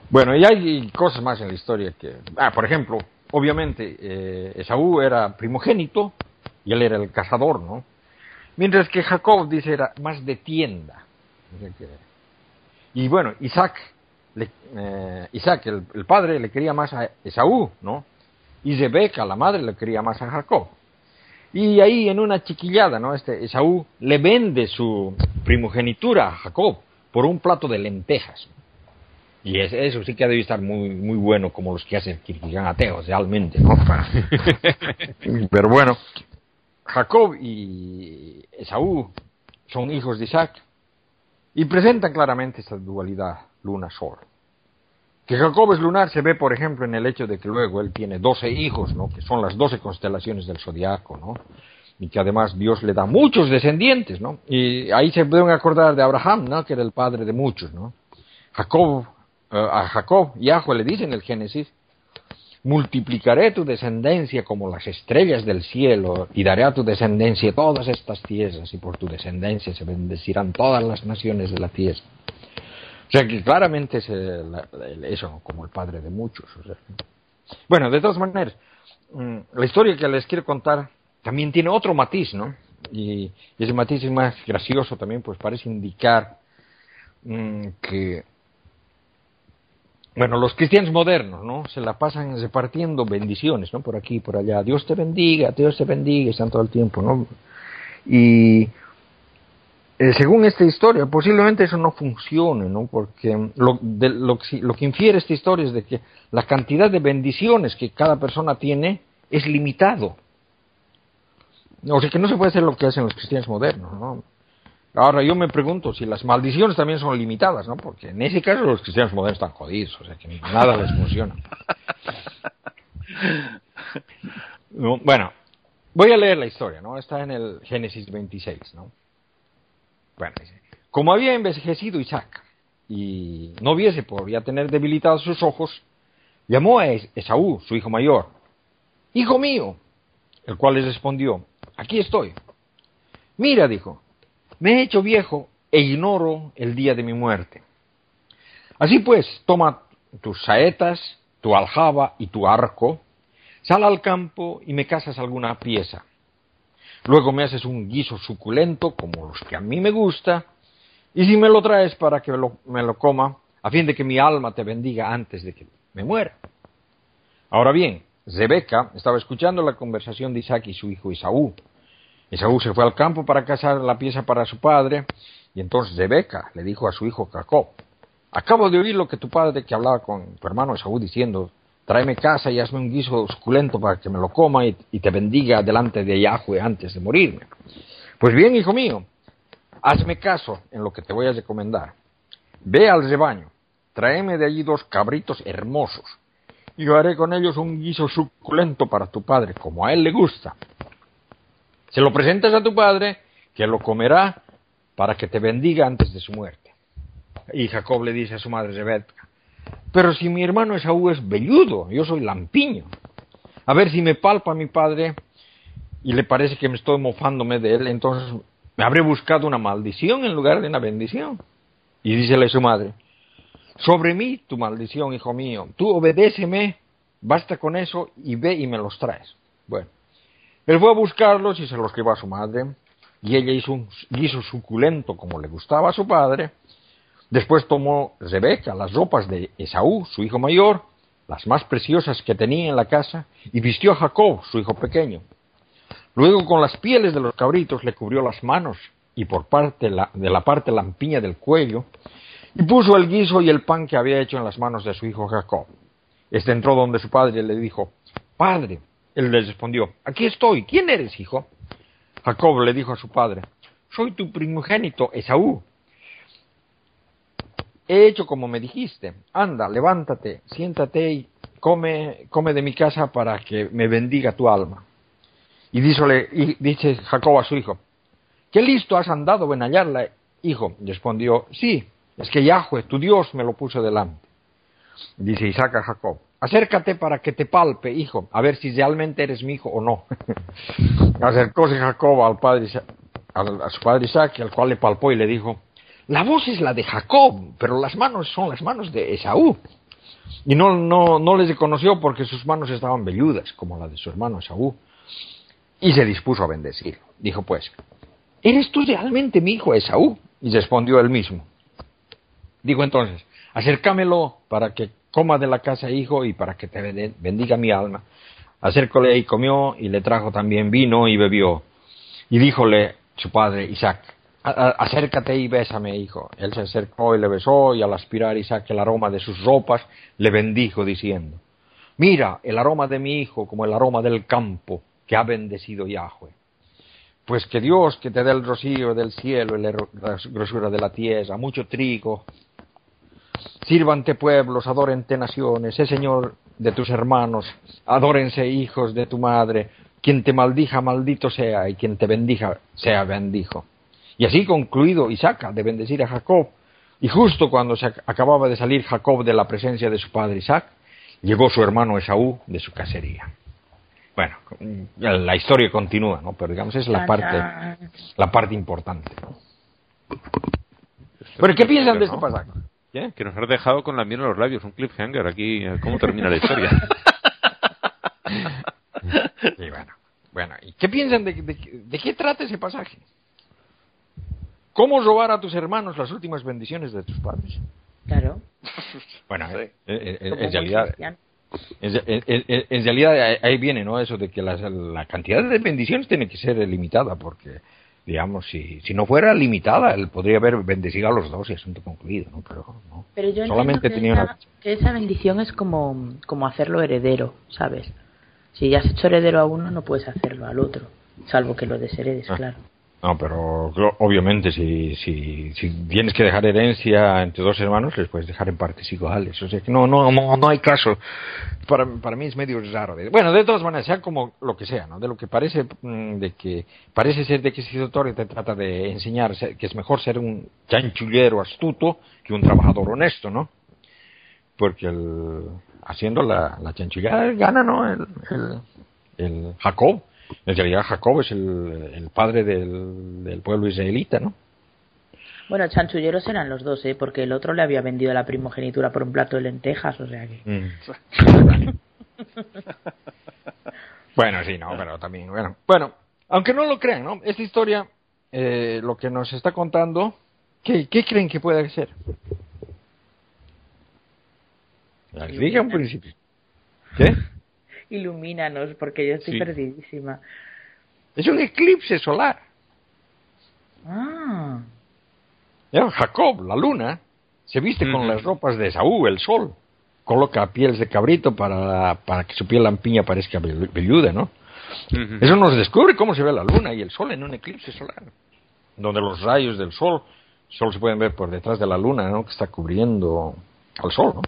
Bueno, y hay cosas más en la historia que... Ah, por ejemplo, obviamente, eh, Esaú era primogénito y él era el cazador, ¿no? Mientras que Jacob, dice, era más de tienda. Y bueno, Isaac, eh, Isaac el, el, padre, le quería más a Esaú, ¿no? Y Rebeca, la madre, le quería más a Jacob. Y ahí en una chiquillada, ¿no? Este Esaú le vende su primogenitura a Jacob por un plato de lentejas. Y eso sí que debe estar muy muy bueno como los que hacen Kirguistán ateos, realmente, ¿no? Pero bueno, Jacob y Esaú son hijos de Isaac y presentan claramente esta dualidad luna-sol. Que Jacob es lunar se ve, por ejemplo, en el hecho de que luego él tiene doce hijos, ¿no? que son las doce constelaciones del zodiaco, ¿no? y que además Dios le da muchos descendientes, ¿no? Y ahí se pueden acordar de Abraham, ¿no? Que era el padre de muchos, ¿no? Jacob, uh, a Jacob, Yahweh le dice el Génesis, multiplicaré tu descendencia como las estrellas del cielo y daré a tu descendencia todas estas tierras y por tu descendencia se bendecirán todas las naciones de la tierra. O sea que claramente es eso, como el padre de muchos. Bueno, de todas maneras, mm, la historia que les quiero contar también tiene otro matiz, ¿no? Y, ese matiz es más gracioso también, pues parece indicar mmm, que, bueno, los cristianos modernos, ¿no? Se la pasan repartiendo bendiciones, ¿no? Por aquí y por allá. Dios te bendiga, Dios te bendiga, están todo el tiempo, ¿no? Y eh, según esta historia, posiblemente eso no funcione, ¿no? Porque lo, de, lo, lo, que infiere esta historia es de que la cantidad de bendiciones que cada persona tiene es limitado. O sea que no se puede hacer lo que hacen los cristianos modernos, ¿no? Ahora yo me pregunto si las maldiciones también son limitadas, ¿no? Porque en ese caso los cristianos modernos están jodidos, o sea que nada les funciona. No, bueno, voy a leer la historia, ¿no? Está en el Génesis 26, ¿no? Bueno, dice, como había envejecido Isaac y no viese por ya tener debilitados sus ojos, llamó a Esaú, su hijo mayor, Hijo mío, el cual les respondió, aquí estoy. Mira, dijo, me he hecho viejo e ignoro el día de mi muerte. Así pues, toma tus saetas, tu aljaba y tu arco, sal al campo y me cazas alguna pieza. Luego me haces un guiso suculento, como los que a mí me gusta, y si me lo traes para que me lo coma, a fin de que mi alma te bendiga antes de que me muera. Ahora bien, Rebeca estaba escuchando la conversación de Isaac y su hijo Esaú. Esaú se fue al campo para cazar la pieza para su padre, y entonces Rebeca le dijo a su hijo Jacob, acabo de oír lo que tu padre que hablaba con tu hermano Esaú diciendo, tráeme casa y hazme un guiso suculento para que me lo coma y, te bendiga delante de Yahweh antes de morirme. Pues bien, hijo mío, hazme caso en lo que te voy a recomendar. Ve al rebaño, tráeme de allí dos cabritos hermosos, y yo haré con ellos un guiso suculento para tu padre, como a él le gusta. Se lo presentas a tu padre, que lo comerá para que te bendiga antes de su muerte. Y Jacob le dice a su madre Rebeca, pero si mi hermano Esaú es velludo, yo soy lampiño. A ver si me palpa mi padre y le parece que me estoy mofándome de él, entonces me habré buscado una maldición en lugar de una bendición. Y dícele su madre, sobre mí tu maldición, hijo mío, tú obedéceme, basta con eso y ve y me los traes. Bueno, él fue a buscarlos y se los llevó a su madre, y ella hizo un guiso suculento como le gustaba a su padre, Después tomó Rebeca las ropas de Esaú, su hijo mayor, las más preciosas que tenía en la casa, y vistió a Jacob, su hijo pequeño. Luego con las pieles de los cabritos le cubrió las manos y por parte la, de la parte lampiña del cuello, y puso el guiso y el pan que había hecho en las manos de su hijo Jacob. Este entró donde su padre le dijo, Padre. Él le respondió, Aquí estoy. ¿Quién eres, hijo? Jacob le dijo a su padre, soy tu primogénito, Esaú. He hecho como me dijiste. Anda, levántate, siéntate y come, come de mi casa para que me bendiga tu alma. Y, y dice Jacob a su hijo, ¿qué listo has andado en hallarla, hijo? Respondió, sí, es que Yahweh, tu Dios, me lo puso delante. Dice Isaac a Jacob, acércate para que te palpe, hijo, a ver si realmente eres mi hijo o no. Acercóse Jacob al padre, a su padre Isaac, al cual le palpó y le dijo, la voz es la de Jacob, pero las manos son las manos de Esaú. Y no, no, no les reconoció porque sus manos estaban velludas, como la de su hermano Esaú. Y se dispuso a bendecirlo. Dijo pues, ¿eres tú realmente mi hijo Esaú? Y respondió él mismo. Dijo entonces, acércamelo para que coma de la casa, hijo, y para que te bendiga mi alma. Acércole y comió, y le trajo también vino y bebió. Y díjole su padre Isaac, acércate y bésame, hijo. Él se acercó y le besó, y al aspirar Isaac el aroma de sus ropas, le bendijo, diciendo, Mira el aroma de mi hijo como el aroma del campo que ha bendecido Yahweh. Pues que Dios que te dé el rocío del cielo y la grosura de la tierra, mucho trigo, Sírvante pueblos, adórente naciones, sé Señor de tus hermanos, adórense hijos de tu madre, quien te maldija, maldito sea, y quien te bendija, sea bendijo. Y así concluido Isaac de bendecir a Jacob, y justo cuando se acababa de salir Jacob de la presencia de su padre Isaac, llegó su hermano Esaú de su cacería. Bueno, la historia continúa, ¿no? Pero digamos es la parte, la parte importante. Pero ¿qué piensan de este pasaje? Que nos has dejado con la miel en los labios, un cliffhanger aquí. ¿Cómo termina la historia? y bueno, bueno, ¿y qué piensan de, de, qué trata ese pasaje? ¿Cómo robar a tus hermanos las últimas bendiciones de tus padres? Claro. Bueno, en, realidad, en, realidad ahí viene, ¿no? Eso de que la, la cantidad de bendiciones tiene que ser limitada, porque digamos, si, si no fuera limitada, él podría haber bendecido a los dos y asunto concluido, ¿no? Pero no. Pero yo solamente que tenía esa, una... que esa bendición es como, como hacerlo heredero, ¿sabes? Si ya has hecho heredero a uno, no puedes hacerlo al otro, salvo que lo desheredes, ah. claro. No, pero obviamente si, si, si tienes que dejar herencia entre dos hermanos, les puedes dejar en partes iguales. O sea que no, no, no, no hay caso. Para, para mí es medio raro. bueno, de todas maneras, sea como lo que sea, ¿no? De lo que parece, mm, de que parece ser de que ese doctor te trata de enseñar que es mejor ser un chanchullero astuto que un trabajador honesto, ¿no? Porque el, haciendo la, la gana, ¿no? El, el Jacob en realidad Jacob es el, padre del, pueblo israelita, ¿no? Bueno, chanchulleros eran los dos, ¿eh? Porque el otro le había vendido la primogenitura por un plato de lentejas, o sea que... Mm. bueno, sí, no, pero también, bueno. Bueno, aunque no lo crean, ¿no? Esta historia, eh, lo que nos está contando, ¿qué, qué creen que puede ser? Dije un principio. ¿Qué? Ilumínanos, porque yo estoy perdidísima. Es un eclipse solar. Ah. Jacob, la luna, se viste con las ropas de Saúl, el sol. Coloca pieles de cabrito para, para que su piel lampiña parezca velluda, ¿no? Eso nos descubre cómo se ve la luna y el sol en un eclipse solar, donde los rayos del sol solo se pueden ver por detrás de la luna, ¿no? Que está cubriendo al sol, ¿no?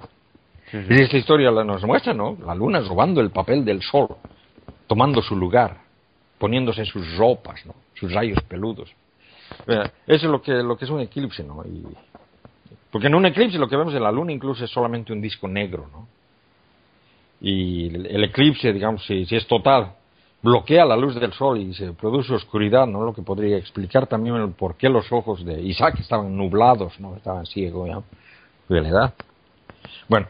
Y esta historia nos muestra, ¿no? La luna robando el papel del sol, tomando su lugar, poniéndose sus ropas, ¿no? Sus rayos peludos. Eso es lo que, lo que es un eclipse, ¿no? Y, porque en un eclipse lo que vemos de la luna incluso es solamente un disco negro, ¿no? Y el, eclipse, digamos, si, si, es total, bloquea la luz del sol y se produce oscuridad, ¿no? Lo que podría explicar también el por qué los ojos de Isaac estaban nublados, ¿no? Estaban ciegos, la edad. Bueno,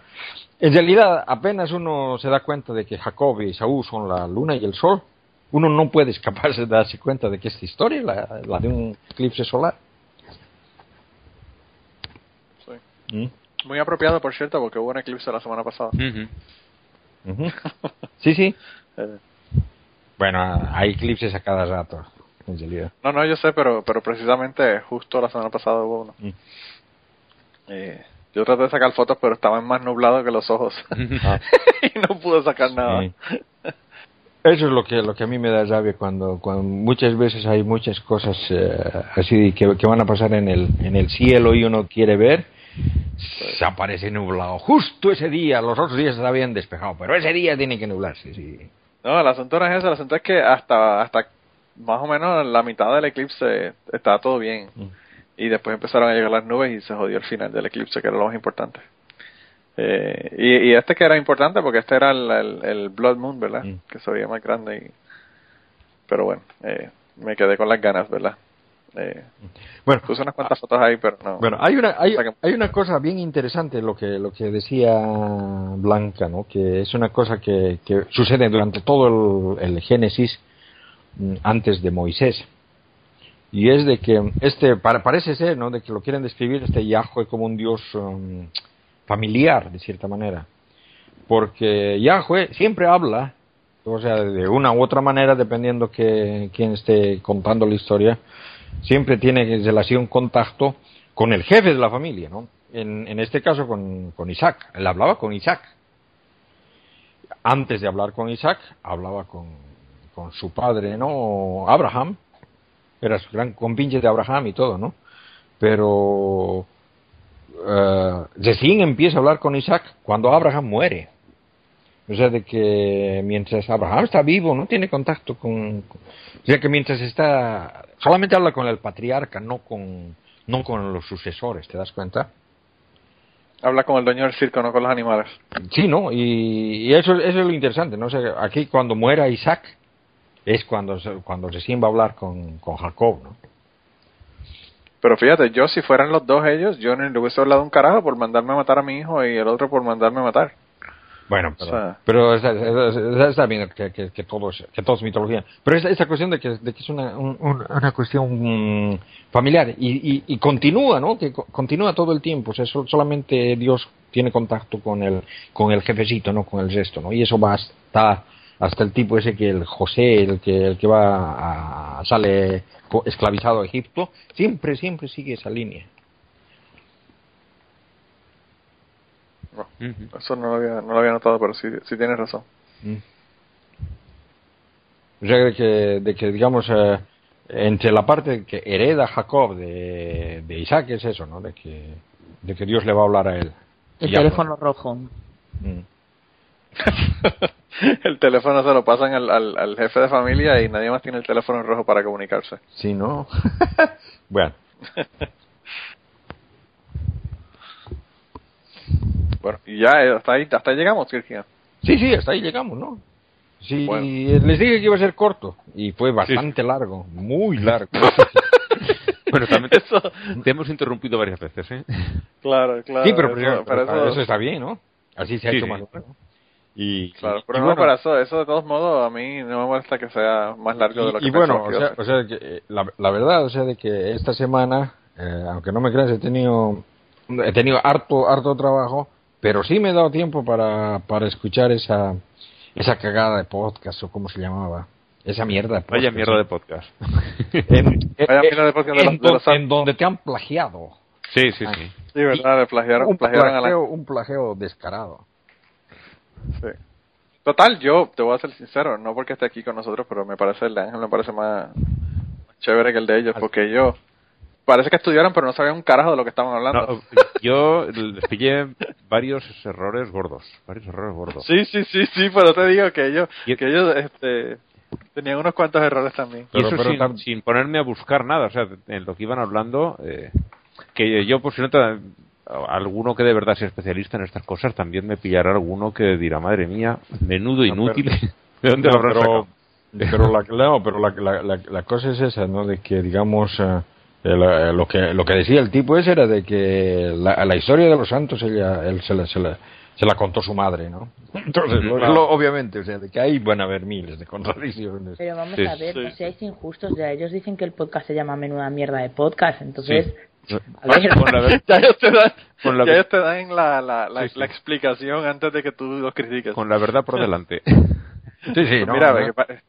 en realidad apenas uno se da cuenta de que Jacob y Saúl son la luna y el sol, uno no puede escaparse de darse cuenta de que esta historia es la, de un eclipse solar. Sí. ¿Mm? Muy apropiado, por cierto, porque hubo un eclipse la semana pasada. sí, sí. Eh. Bueno, hay eclipses a cada rato, en realidad. No, no, yo sé, pero, pero precisamente justo la semana pasada hubo uno. Mm. Eh, yo traté de sacar fotos, pero estaban más nublados que los ojos. Ah. y no pude sacar nada. Eso es lo que, lo que a mí me da rabia cuando, cuando muchas veces hay muchas cosas eh, así que, que van a pasar en el, en el cielo y uno quiere ver, se aparece nublado. Justo ese día, los otros días se habían despejado, pero ese día tiene que nublarse, sí. No, el asunto no es eso, el asunto es que hasta, hasta más o menos la mitad del eclipse estaba todo bien. Mm. Y después empezaron a llegar las nubes y se jodió el final del eclipse, que era lo más importante. Eh, y, y este que era importante porque este era el, el, el Blood Moon, ¿verdad? Mm. Que se veía más grande. Y... Pero bueno, eh, me quedé con las ganas, ¿verdad? Eh, Bueno, puse unas cuantas fotos ahí, pero no. Bueno, hay una, hay, hay una cosa bien interesante lo que, lo que decía Blanca, ¿no? Que es una cosa que, que sucede durante todo el, el Génesis mm, antes de Moisés. Y es de que este, parece ser, ¿no? De que lo quieren describir este Yahweh como un dios um, familiar, de cierta manera. Porque Yahweh siempre habla, o sea, de una u otra manera, dependiendo que quién esté contando la historia, siempre tiene relación, contacto con el jefe de la familia, ¿no? En, en este caso con, con Isaac. Él hablaba con Isaac. Antes de hablar con Isaac, hablaba con, con su padre, ¿no? Abraham. Era su gran compinche de Abraham y todo, ¿no? Pero recién empieza a hablar con Isaac cuando Abraham muere. O sea, de que mientras Abraham está vivo, no tiene contacto con... O sea, que mientras está... Solamente habla con el patriarca, no con, no con los sucesores, ¿te das cuenta? Habla con el dueño del circo, no con los animales. Sí, ¿no? Y, y eso, eso es lo interesante, ¿no? O sea, aquí cuando muera Isaac es cuando, se- cuando recién va a hablar con, con Jacob, ¿no? Pero fíjate, yo si fueran los dos ellos, yo no le hubiese hablado un carajo por mandarme a matar a mi hijo y el otro por mandarme a matar. Bueno, pero, O sea- pero está, está- está bien que, que, que todo es, que todo es mitología. Pero esa, esa cuestión de que, de que es una, un- un- una cuestión familiar y, y, y continúa, ¿no? Que co- continúa todo el tiempo. O sea, sol- solamente Dios tiene contacto con el, con el jefecito, no con el resto, ¿no? Y eso va hasta, hasta el tipo ese que el José, el que, el que va a, sale esclavizado a Egipto, siempre, siempre sigue esa línea. Ujú. Eso no lo había, no lo había notado, pero sí, sí tienes razón. O sea, de que, de que digamos, eh, entre la parte que hereda Jacob de, de Isaac es eso, ¿no? De que, de que Dios le va a hablar a él. El teléfono rojo. Mm. el teléfono se lo pasan al, al, al jefe de familia y nadie más tiene el teléfono en rojo para comunicarse. Sí, ¿no? bueno, Bueno, y ya, eh, hasta ahí, hasta ahí llegamos, Kirkia. sí, sí, hasta ahí llegamos, ¿no? Sí, Bueno. les dije que iba a ser corto y fue bastante largo, muy largo. Bueno, también te, Eso, te hemos interrumpido varias veces, ¿eh? claro, claro. sí, pero, eso, pero pero eso- eso está bien, ¿no? Así se ha Sí, hecho sí. más largo. Y, Claro, y- pero y no, bueno, pero eso, eso de todos modos a mí no me molesta que sea más largo de lo que y, y bueno, o sea, ser. o sea que, eh, la, la verdad, o sea, de que esta semana, eh, aunque no me creas, he tenido, he tenido harto, harto trabajo, pero sí me he dado tiempo para, para escuchar esa, esa cagada de podcast o como se llamaba, esa mierda de podcast. Vaya mierda de podcast. En, Vaya en- mierda de podcast de en los- de los don- en donde te han plagiado. Sí, sí, sí. Sí, verdad, le plagiaron, Un plagiaron a la... plagio, un plagio descarado. Sí. Total, yo te voy a ser sincero, no porque esté aquí con nosotros, pero me parece el de Ángel me parece más, chévere que el de ellos, porque ellos parece que estudiaron, pero no sabían un carajo de lo que estaban hablando. No, yo les pillé varios errores gordos. Varios errores gordos. Sí, sí, sí, sí, pero te digo que ellos, Y- que ellos, este, tenían unos cuantos errores también. Y eso pero sin, tam- sin ponerme a buscar nada, o sea, en lo que iban hablando, eh, que yo, pues si no te- alguno que de verdad sea especialista en estas cosas, también me pillará alguno que dirá, madre mía, menudo inútil, ¿de dónde lo No, habrán pero, sacado? pero la, no, pero la, la, la, la cosa es esa, ¿no? De que, digamos, eh, eh, lo, que, lo que decía el tipo ese era de que la, la historia de los santos ella, él se la, se, la, se la contó su madre, ¿no? Entonces, lo- lo- obviamente, o sea, de que ahí van a haber miles de contradicciones. Pero vamos Sí, a ver, sí. no seáis injustos. Ya ellos dicen que el podcast se llama Menuda Mierda de Podcast. Entonces, Sí. Con la ya ellos te dan, Con la ya ellos te dan la, la, la, Sí, sí. la explicación antes de que tú los critiques. con la verdad por delante. Sí, sí, no, Mira, no. que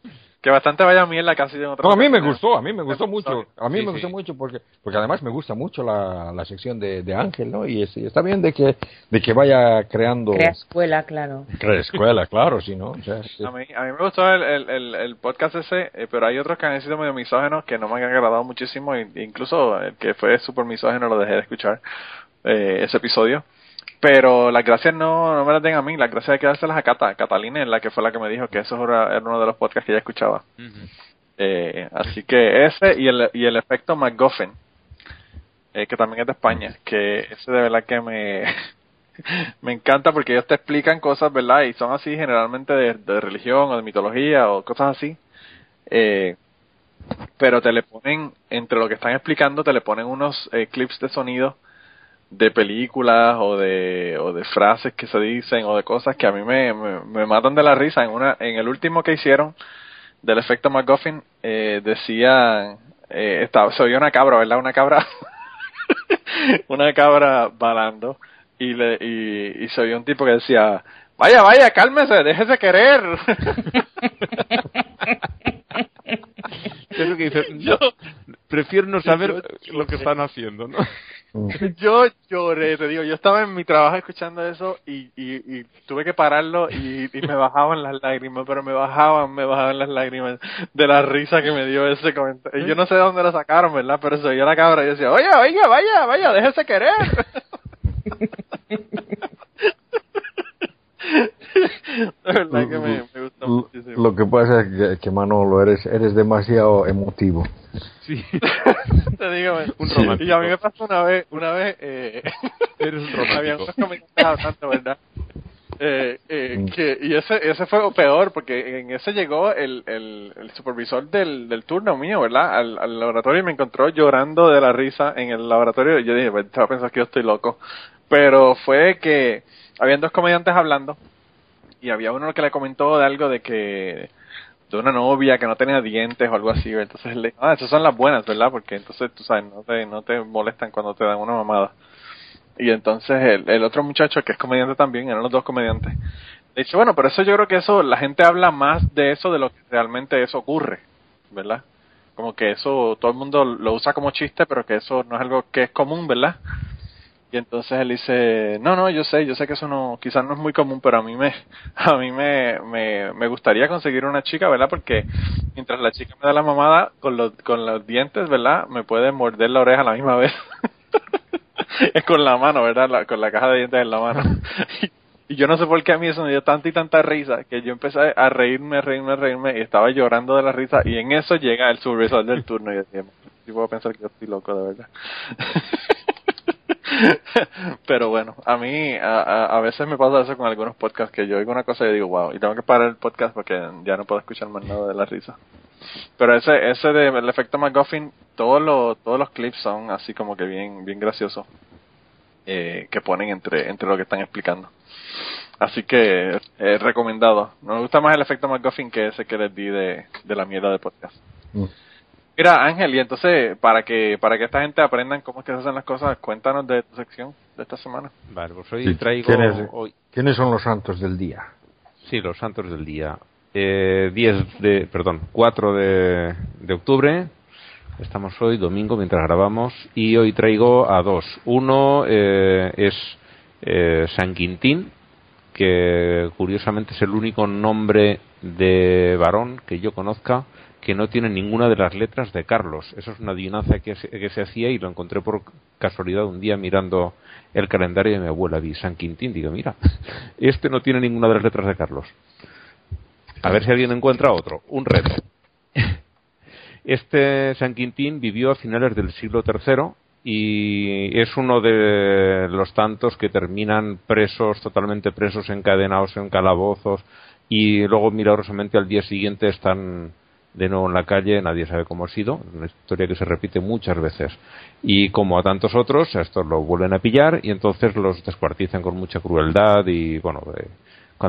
que bastante vaya mierda casi en otra No, a mí me gustó, a mí me gustó mucho. A mí Sí, me sí. gustó mucho porque porque además me gusta mucho la, la sección de, de Ángel, ¿no? Y, es- y está bien de que de que vaya creando Crea escuela, claro. crea escuela, claro, sí, ¿no? O sea, sí. A mí, a mí me gustó el, el, el, el podcast ese, eh, pero hay otros que han sido medio misógenos que no me han agradado muchísimo, e incluso el que fue súper misógeno lo dejé de escuchar, eh, ese episodio. Pero las gracias no, no me las den a mí, las gracias hay que dárselas a Cata. Catalina es la que fue la que me dijo que eso era, uno de los podcasts que ella escuchaba. Eh, así que ese y el, y el efecto McGuffin, eh, que también es de España, que ese de verdad que me, me encanta porque ellos te explican cosas, ¿verdad? Y son así generalmente de, de religión o de mitología o cosas así. Eh, pero te le ponen, entre lo que están explicando, te le ponen unos eh, clips de sonido de películas o de, o de frases que se dicen o de cosas que a mí me, me, me matan de la risa. En, una, en el último que hicieron del efecto McGuffin, eh, decía, eh, estaba, se oía una cabra, ¿verdad? Una cabra, una cabra balando y, le, y, y se oía un tipo que decía, vaya, vaya, cálmese, déjese querer. Que yo prefiero no saber lo que están haciendo, ¿no? yo lloré, te digo, yo estaba en mi trabajo escuchando eso y, y, y tuve que pararlo y, y me bajaban las lágrimas, pero me bajaban, me bajaban las lágrimas de la risa que me dio ese comentario. Y Yo no sé de dónde lo sacaron, ¿verdad? Pero se oía la cabra y decía, oye, oiga, vaya, vaya, déjese querer. Verdad que me, Lo- muchísimo. Lo que pasa es que, que Manolo, eres, eres demasiado emotivo. Sí. Te digo, Un romántico. Y a mí me pasó una vez, una vez, eh, Eres un romántico. había unos hablando, ¿verdad? Eh, eh, Mm. que, y ese, ese fue peor, porque en ese llegó el, el, el supervisor del, del turno mío, ¿verdad? Al, al laboratorio y me encontró llorando de la risa en el laboratorio. Y yo dije, pues, pensar que yo estoy loco. Pero fue que habían dos comediantes hablando y había uno que le comentó de algo de que de una novia que no tenía dientes o algo así, entonces le ah, esas son las buenas, ¿verdad? Porque entonces, tú sabes, no te, no te molestan cuando te dan una mamada. Y entonces el, el otro muchacho, que es comediante también, eran los dos comediantes, le dice, bueno, pero eso yo creo que eso, la gente habla más de eso de lo que realmente eso ocurre, ¿verdad? Como que eso todo el mundo lo usa como chiste, pero que eso no es algo que es común, ¿verdad? Y entonces él dice, no, no, yo sé, yo sé que eso no, quizás no es muy común, pero a mí me, a mí me, me, me gustaría conseguir una chica, ¿verdad? Porque mientras la chica me da la mamada con los, con los dientes, ¿verdad? Me puede morder la oreja a la misma vez. es con la mano, ¿verdad? Con la caja de dientes en la mano. y yo no sé por qué a mí eso me dio tanta y tanta risa que yo empecé a reírme, reírme, reírme y estaba llorando de la risa y en eso llega el supervisor del turno y decía, yo puedo pensar que yo estoy loco de verdad. Pero bueno, a mí a, a, a veces me pasa eso con algunos podcasts que yo oigo una cosa y digo, wow, y tengo que parar el podcast porque ya no puedo escuchar más nada de la risa. Pero ese ese de el efecto McGuffin, todos los todos los clips son así como que bien bien graciosos eh, que ponen entre entre lo que están explicando. Así que eh, recomendado. Me gusta más el efecto McGuffin que ese que les di de, de la mierda de podcast. Mm. Mira, Ángel, y entonces, para que para que esta gente aprendan cómo es que se hacen las cosas, cuéntanos de tu sección de esta semana. Vale, pues hoy Sí, traigo... ¿quiénes- Hoy, ¿Quiénes son los santos del día? Sí, los santos del día. Eh, 10 de, perdón, 4 de, de octubre. Estamos hoy, domingo, mientras grabamos. Y hoy traigo a dos. Uno eh, es eh, San Quintín, que curiosamente es el único nombre de varón que yo conozca que no tiene ninguna de las letras de Carlos. Eso es una adivinanza que se, hacía y lo encontré por casualidad un día mirando el calendario de mi abuela. Vi San Quintín, digo, mira, este no tiene ninguna de las letras de Carlos. A ver si alguien encuentra otro. Un reto. Este San Quintín vivió a finales del siglo III y es uno de los tantos que terminan presos, totalmente presos, encadenados en calabozos y luego milagrosamente al día siguiente están de nuevo en la calle, nadie sabe cómo ha sido, una historia que se repite muchas veces. Y como a tantos otros, a estos los vuelven a pillar y entonces los descuartizan con mucha crueldad y bueno, eh,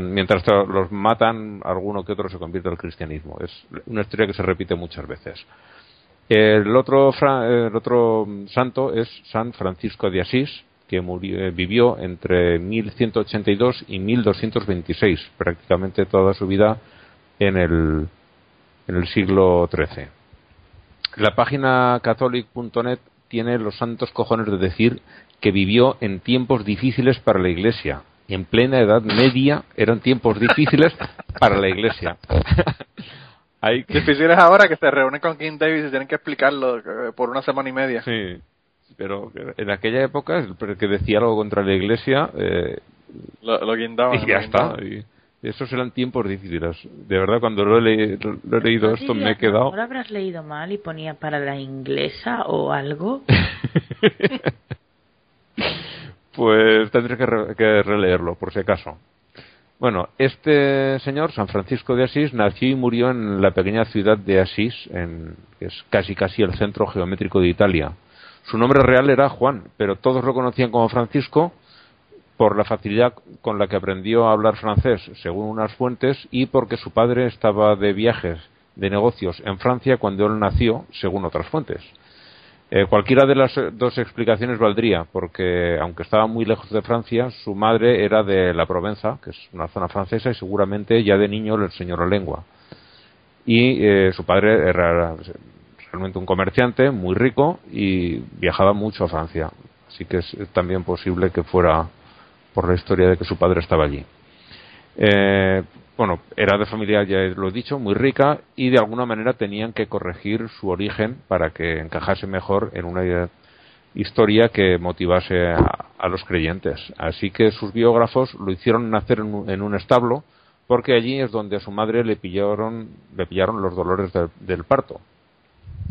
mientras los matan, alguno que otro se convierte al cristianismo. Es una historia que se repite muchas veces. El otro, el otro santo es San Francisco de Asís, que murió- eh, vivió entre 1182 y 1226, prácticamente toda su vida en el, en el siglo XIII. La página catholic.net tiene los santos cojones de decir que vivió en tiempos difíciles para la Iglesia. En plena Edad Media eran tiempos difíciles para la Iglesia. Hay difíciles ahora que se reúnen con King Davis y tienen que explicarlo eh, por una semana y media. Sí, pero en aquella época el que decía algo contra la Iglesia eh, lo, guindaban. Y ya está. Y esos eran tiempos difíciles. De verdad, cuando lo he, leído esto me he quedado. ¿Ahora habrás leído mal y ponía para la inglesa o algo? pues tendré que, releerlo, por si acaso. Bueno, este señor, San Francisco de Asís, nació y murió en la pequeña ciudad de Asís, en, que es casi casi el centro geométrico de Italia. Su nombre real era Juan, pero todos lo conocían como Francisco por la facilidad con la que aprendió a hablar francés, según unas fuentes, y porque su padre estaba de viajes de negocios en Francia cuando él nació, según otras fuentes. Eh, cualquiera de las dos explicaciones valdría, porque aunque estaba muy lejos de Francia, su madre era de la Provenza, que es una zona francesa, y seguramente ya de niño le enseñó la lengua. Y eh, su padre era realmente un comerciante muy rico y viajaba mucho a Francia. Así que es también posible que fuera por la historia de que su padre estaba allí. Eh, bueno, era de familia, ya lo he dicho, muy rica y de alguna manera tenían que corregir su origen para que encajase mejor en una historia que motivase a, los creyentes. Así que sus biógrafos lo hicieron nacer en un, establo porque allí es donde a su madre le pillaron, le pillaron los dolores del parto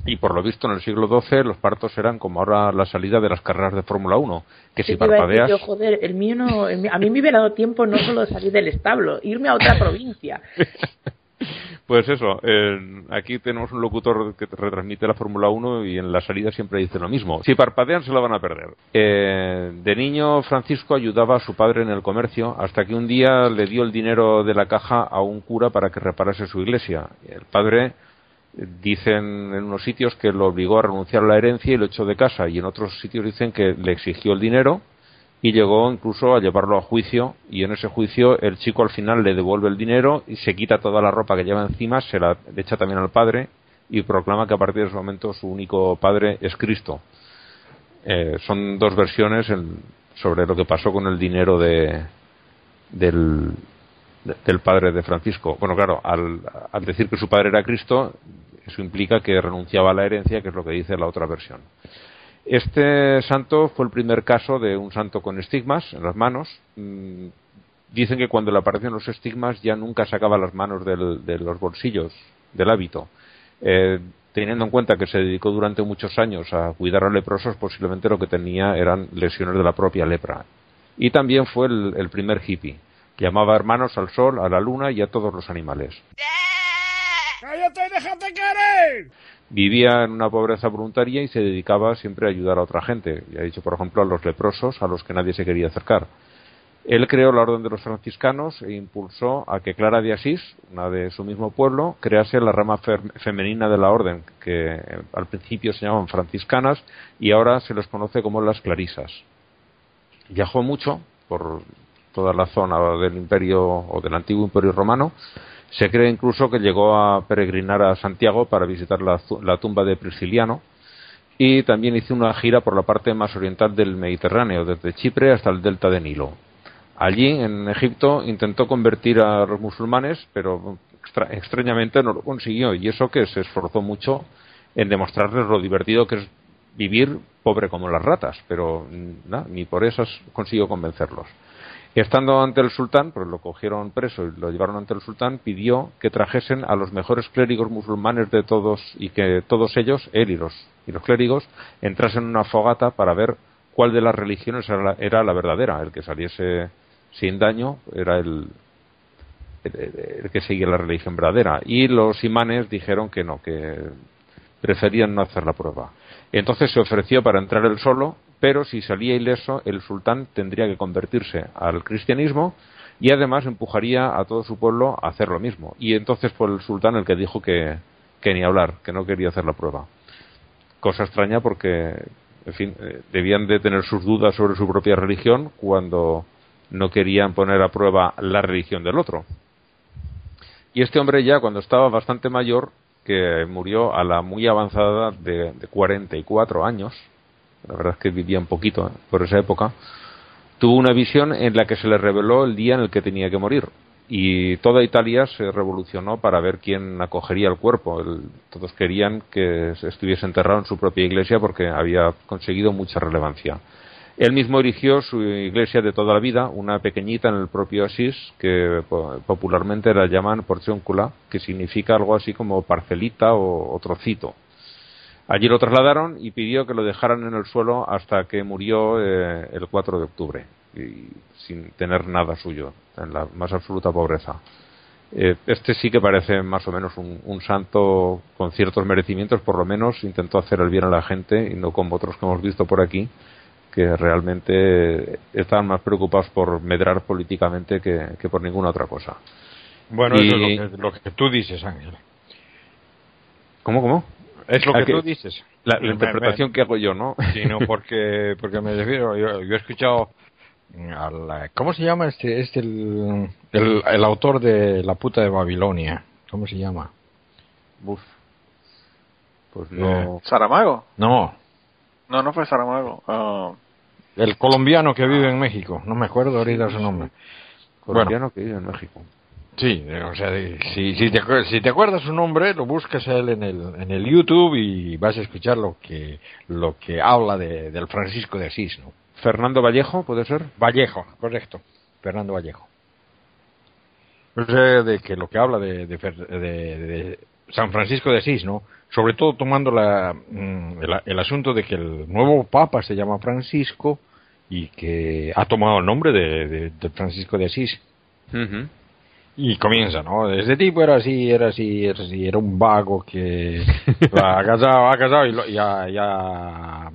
y por lo visto en el siglo XII los partos eran como ahora la salida de las carreras de Fórmula 1, que si parpadeas... Yo, joder, el mío no, a mí me hubiera dado tiempo no solo de salir del establo, irme a otra provincia. Pues eso, aquí tenemos un locutor que retransmite la Fórmula 1 y en la salida siempre dice lo mismo. Si parpadean se lo van a perder. Eh, de niño Francisco ayudaba a su padre en el comercio hasta que un día le dio el dinero de la caja a un cura para que reparase su iglesia. El padre dicen en unos sitios que lo obligó a renunciar a la herencia y lo echó de casa y en otros sitios dicen que le exigió el dinero y llegó incluso a llevarlo a juicio y en ese juicio el chico al final le devuelve el dinero y se quita toda la ropa que lleva encima, se la echa también al padre y proclama que a partir de ese momento su único padre es Cristo. Eh, son dos versiones sobre lo que pasó con el dinero de, del, del padre de Francisco. Bueno, claro, al, al, decir que su padre era Cristo, eso implica que renunciaba a la herencia, que es lo que dice la otra versión. Este santo fue el primer caso de un santo con estigmas en las manos. Mm, dicen que cuando le aparecen los estigmas ya nunca sacaba las manos de los bolsillos del hábito. Eh, teniendo en cuenta que se dedicó durante muchos años a cuidar a leprosos, posiblemente lo que tenía eran lesiones de la propia lepra. Y también fue el primer hippie Llamaba hermanos al sol, a la luna y a todos los animales. ¡Cállate déjate querer! Vivía en una pobreza voluntaria y se dedicaba siempre a ayudar a otra gente. Y ha dicho, por ejemplo, a los leprosos, a los que nadie se quería acercar. Él creó la Orden de los Franciscanos e impulsó a que Clara de Asís, una de su mismo pueblo, crease la rama femenina de la Orden, que al principio se llamaban franciscanas y ahora se les conoce como las clarisas. Viajó mucho por toda la zona del imperio o del antiguo imperio romano. Se cree incluso que llegó a peregrinar a Santiago para visitar la, tumba de Prisciliano y también hizo una gira por la parte más oriental del Mediterráneo, desde Chipre hasta el delta de Nilo. Allí, en Egipto, intentó convertir a los musulmanes, pero extrañamente no lo consiguió, y eso que se esforzó mucho en demostrarles lo divertido que es vivir pobre como las ratas, pero ni por eso consiguió convencerlos. Estando ante el sultán, pues lo cogieron preso y lo llevaron ante el sultán, pidió que trajesen a los mejores clérigos musulmanes de todos y que todos ellos, él y los, y los clérigos, entrasen en una fogata para ver cuál de las religiones era la, verdadera. El que saliese sin daño era el, el, que seguía la religión verdadera. Y los imanes dijeron que no, que preferían no hacer la prueba. Entonces se ofreció para entrar él solo pero si salía ileso, el sultán tendría que convertirse al cristianismo y además empujaría a todo su pueblo a hacer lo mismo. Y entonces fue el sultán el que dijo que, ni hablar, que no quería hacer la prueba. Cosa extraña porque, en fin, eh, debían de tener sus dudas sobre su propia religión cuando no querían poner a prueba la religión del otro. Y este hombre ya cuando estaba bastante mayor, que murió a la muy avanzada de, de 44 años, la verdad es que vivía un poquito por esa época, tuvo una visión en la que se le reveló el día en el que tenía que morir. Y toda Italia se revolucionó para ver quién acogería el cuerpo. El- todos querían que estuviese enterrado en su propia iglesia porque había conseguido mucha relevancia. Él mismo erigió su iglesia de toda la vida, una pequeñita en el propio Asís, que po- popularmente la llaman porcióncula, que significa algo así como parcelita o, o trocito. Allí lo trasladaron y pidió que lo dejaran en el suelo hasta que murió eh, el 4 de octubre, y sin tener nada suyo, en la más absoluta pobreza. Eh, este sí que parece más o menos un, un santo con ciertos merecimientos, por lo menos intentó hacer el bien a la gente y no como otros que hemos visto por aquí, que realmente estaban más preocupados por medrar políticamente que, que por ninguna otra cosa. Bueno, Y- eso es lo que, lo que tú dices, Ángel. ¿Cómo, cómo? Es lo ¿A que qué? tú dices. La, la Me- interpretación que hago yo, ¿no? me- Sí, no, porque, porque me refiero, yo, yo he escuchado a la- ¿cómo se llama este, este el, el, el autor de La puta de Babilonia? ¿Cómo se llama? Uf. Pues no. ¿Saramago? No, No, no fue Saramago. Ah, el colombiano que vive en México, no me acuerdo ahorita su nombre. colombiano que vive en México. Sí, o sea, si, si, te, si te acuerdas su nombre, lo buscas a él en el, en el YouTube y vas a escuchar lo que, lo que habla de, del Francisco de Asís, ¿no? Fernando Vallejo, ¿puede ser? Vallejo, correcto, Fernando Vallejo. O sea, de que lo que habla de, de, de- San Francisco de Asís, ¿no? Sobre todo tomando la, mm, el, el asunto de que el nuevo Papa se llama Francisco y que ha tomado el nombre de, de- Francisco de Asís. Ujú. Y comienza, ¿no? Este tipo era así, era así, era así, era un vago que ha casado, ha casado y lo- ya, ya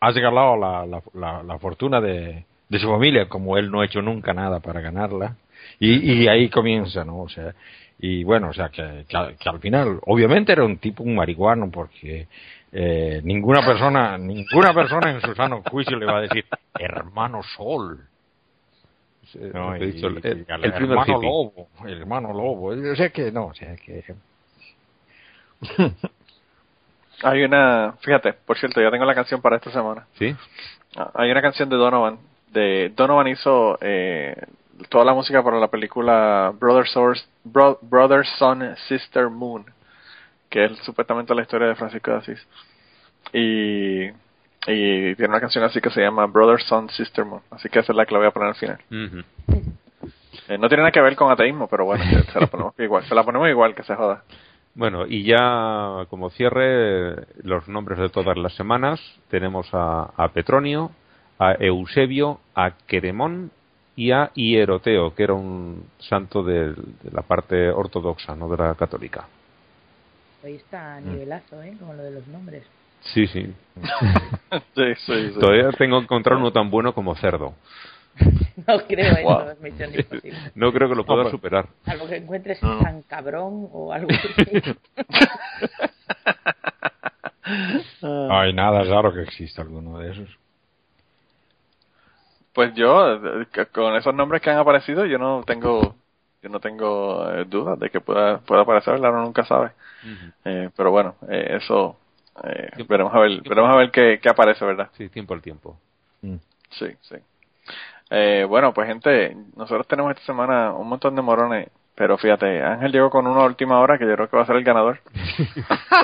ha regalado la, la, la, la fortuna de, de su familia, como él no ha hecho nunca nada para ganarla. Y, y ahí comienza, ¿no? O sea, y bueno, o sea, que, que, al- que al final, obviamente era un tipo, un marihuano, porque eh, ninguna persona, ninguna persona en su sano juicio le va a decir, hermano Sol. Sí, No, lo que he y- dicho, el, y el primer hermano hippie. lobo, el hermano lobo. O sea que no, o sea que. hay una, fíjate, por cierto, ya tengo la canción para esta semana. ¿Sí? Ah, Hay una canción de Donovan. De Donovan hizo eh, toda la música para la película Brother, Source, Bro- Brother Son Sister Moon, que es supuestamente la historia de Francisco de Asís. Y, y tiene una canción así que se llama Brother Son Sister Moon, así que esa es la que la voy a poner al final. Eh, no tiene nada que ver con ateísmo, pero bueno, se, se la ponemos igual, se la ponemos igual que se joda. Bueno, y ya como cierre, los nombres de todas las semanas. Tenemos a, a Petronio, a Eusebio, a Queremón y a Hieroteo, que era un santo de, de la parte ortodoxa, no de la católica. Hoy está a nivelazo, ¿eh? Como lo de los nombres. Sí, sí. Sí, sí, sí. Todavía tengo que encontrar uno tan bueno como cerdo. No creo, ¿eh? Wow. No es misión imposible. No creo que lo pueda pues- superar. Algo que encuentres No. tan cabrón o algo así. Ay, nada raro que exista alguno de esos. Pues yo, eh, con esos nombres que han aparecido, yo no tengo, yo no tengo eh, dudas de que pueda, pueda aparecer. Uno nunca sabe. Eh, pero bueno, eh, eso, eh, Tiempo- veremos a ver, tiempo. veremos a ver qué, qué aparece, ¿verdad? Sí, tiempo al tiempo. Mm. Sí, sí. Eh, bueno, pues gente, nosotros tenemos esta semana un montón de morones, pero fíjate, Ángel llegó con uno a última hora que yo creo que va a ser el ganador.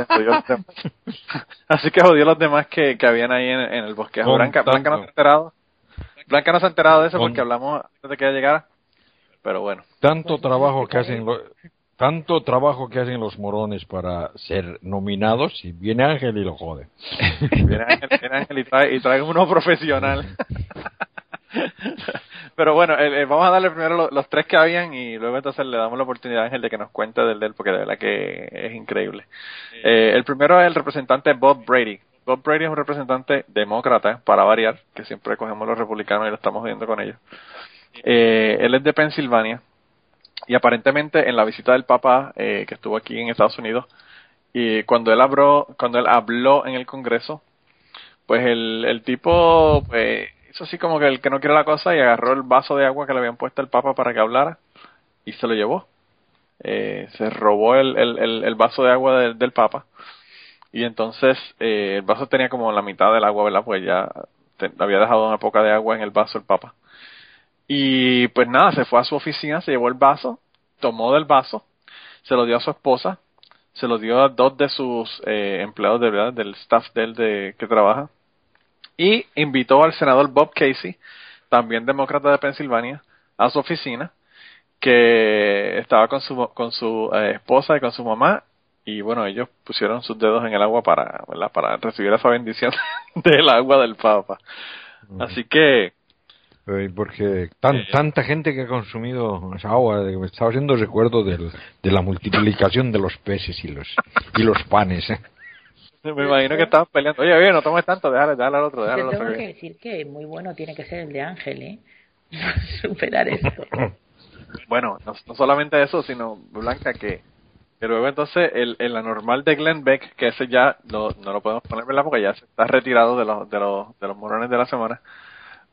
Así que jodió los demás que, que habían ahí en, en el bosquejo. Con Blanca, Blanca no se ha enterado. Blanca no se ha enterado de eso Con- porque hablamos antes de que ella llegara. Pero bueno. Tanto trabajo que hacen tanto trabajo que hacen los morones para ser nominados y viene Ángel y lo jode. Viene Ángel, viene Ángel y, trae, y trae uno profesional. Pero bueno, eh, eh, vamos a darle primero lo- los tres que habían y luego entonces le damos la oportunidad a Ángel de que nos cuente del de él porque de verdad que es increíble. Eh, el primero es el representante Bob Brady. Bob Brady es un representante demócrata, para variar, que siempre cogemos los republicanos y lo estamos viendo con ellos. Eh, él es de Pensilvania y aparentemente en la visita del Papa eh, que estuvo aquí en Estados Unidos y cuando él habló, cuando él habló en el Congreso, pues el, el tipo pues, hizo así como que el que no quiere la cosa y agarró el vaso de agua que le habían puesto al Papa para que hablara y se lo llevó. eh, se robó el, el, el, vaso de agua del, del Papa y entonces eh, el vaso tenía como la mitad del agua, ¿verdad? Pues ya había dejado una poca de agua en el vaso el Papa. Y pues nada, se fue a su oficina, se llevó el vaso, tomó del vaso, se lo dio a su esposa, se lo dio a dos de sus eh, empleados de verdad, del staff de él de, que trabaja, y invitó al senador Bob Casey, también demócrata de Pensilvania, a su oficina, que estaba con su, con su eh, esposa y con su mamá, y bueno, ellos pusieron sus dedos en el agua para, para recibir esa bendición del agua del Papa. Así que porque tan, eh, tanta gente que ha consumido esa agua, me estaba haciendo recuerdo del, de la multiplicación de los peces y los, y los panes. ¿eh? Me imagino que estaban peleando. Oye, bien, no tomes tanto, déjale, déjale al otro. Déjale Te tengo que decir que muy bueno tiene que ser el de Ángel, ¿eh? Superar esto. bueno, no, solamente eso, sino, Blanca, que, que luego entonces el, el anormal de Glenn Beck, que ese ya no lo podemos poner, ¿verdad? Porque ya se está retirado de los, de los, de los morones de la semana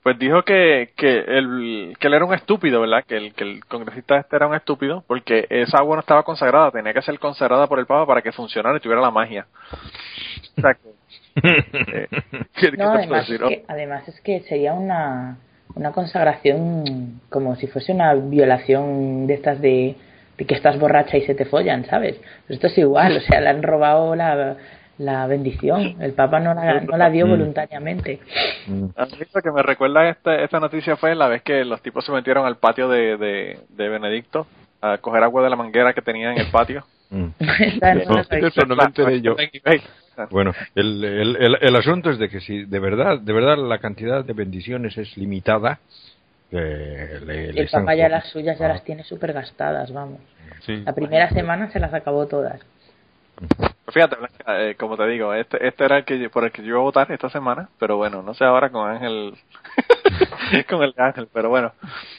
pues dijo que, que, él, que él era un estúpido, ¿verdad? Que el, que el congresista este era un estúpido porque esa agua no estaba consagrada, tenía que ser consagrada por el Papa para que funcionara y tuviera la magia. O sea, eh, no, además, es que, además es que sería una, una consagración como si fuese una violación de estas de, de que estás borracha y se te follan, ¿sabes? Pero esto es igual, o sea, le han robado la la bendición. El Papa no la, no la dio mm. voluntariamente. Mm. Lo que me recuerda esta, esta noticia fue la vez que los tipos se metieron al patio de, de, de Benedicto a coger agua de la manguera que tenía en el patio. Mm. Bueno, el, el, el, asunto es de que si de verdad, de verdad la cantidad de bendiciones es limitada, eh, el Papa ya las suyas ya las tiene súper gastadas, vamos. La primera semana se las acabó todas. Fíjate, eh, como te digo, este, este era el que por el que yo iba a votar esta semana, pero bueno, no sé ahora con Ángel, con el Ángel, pero bueno.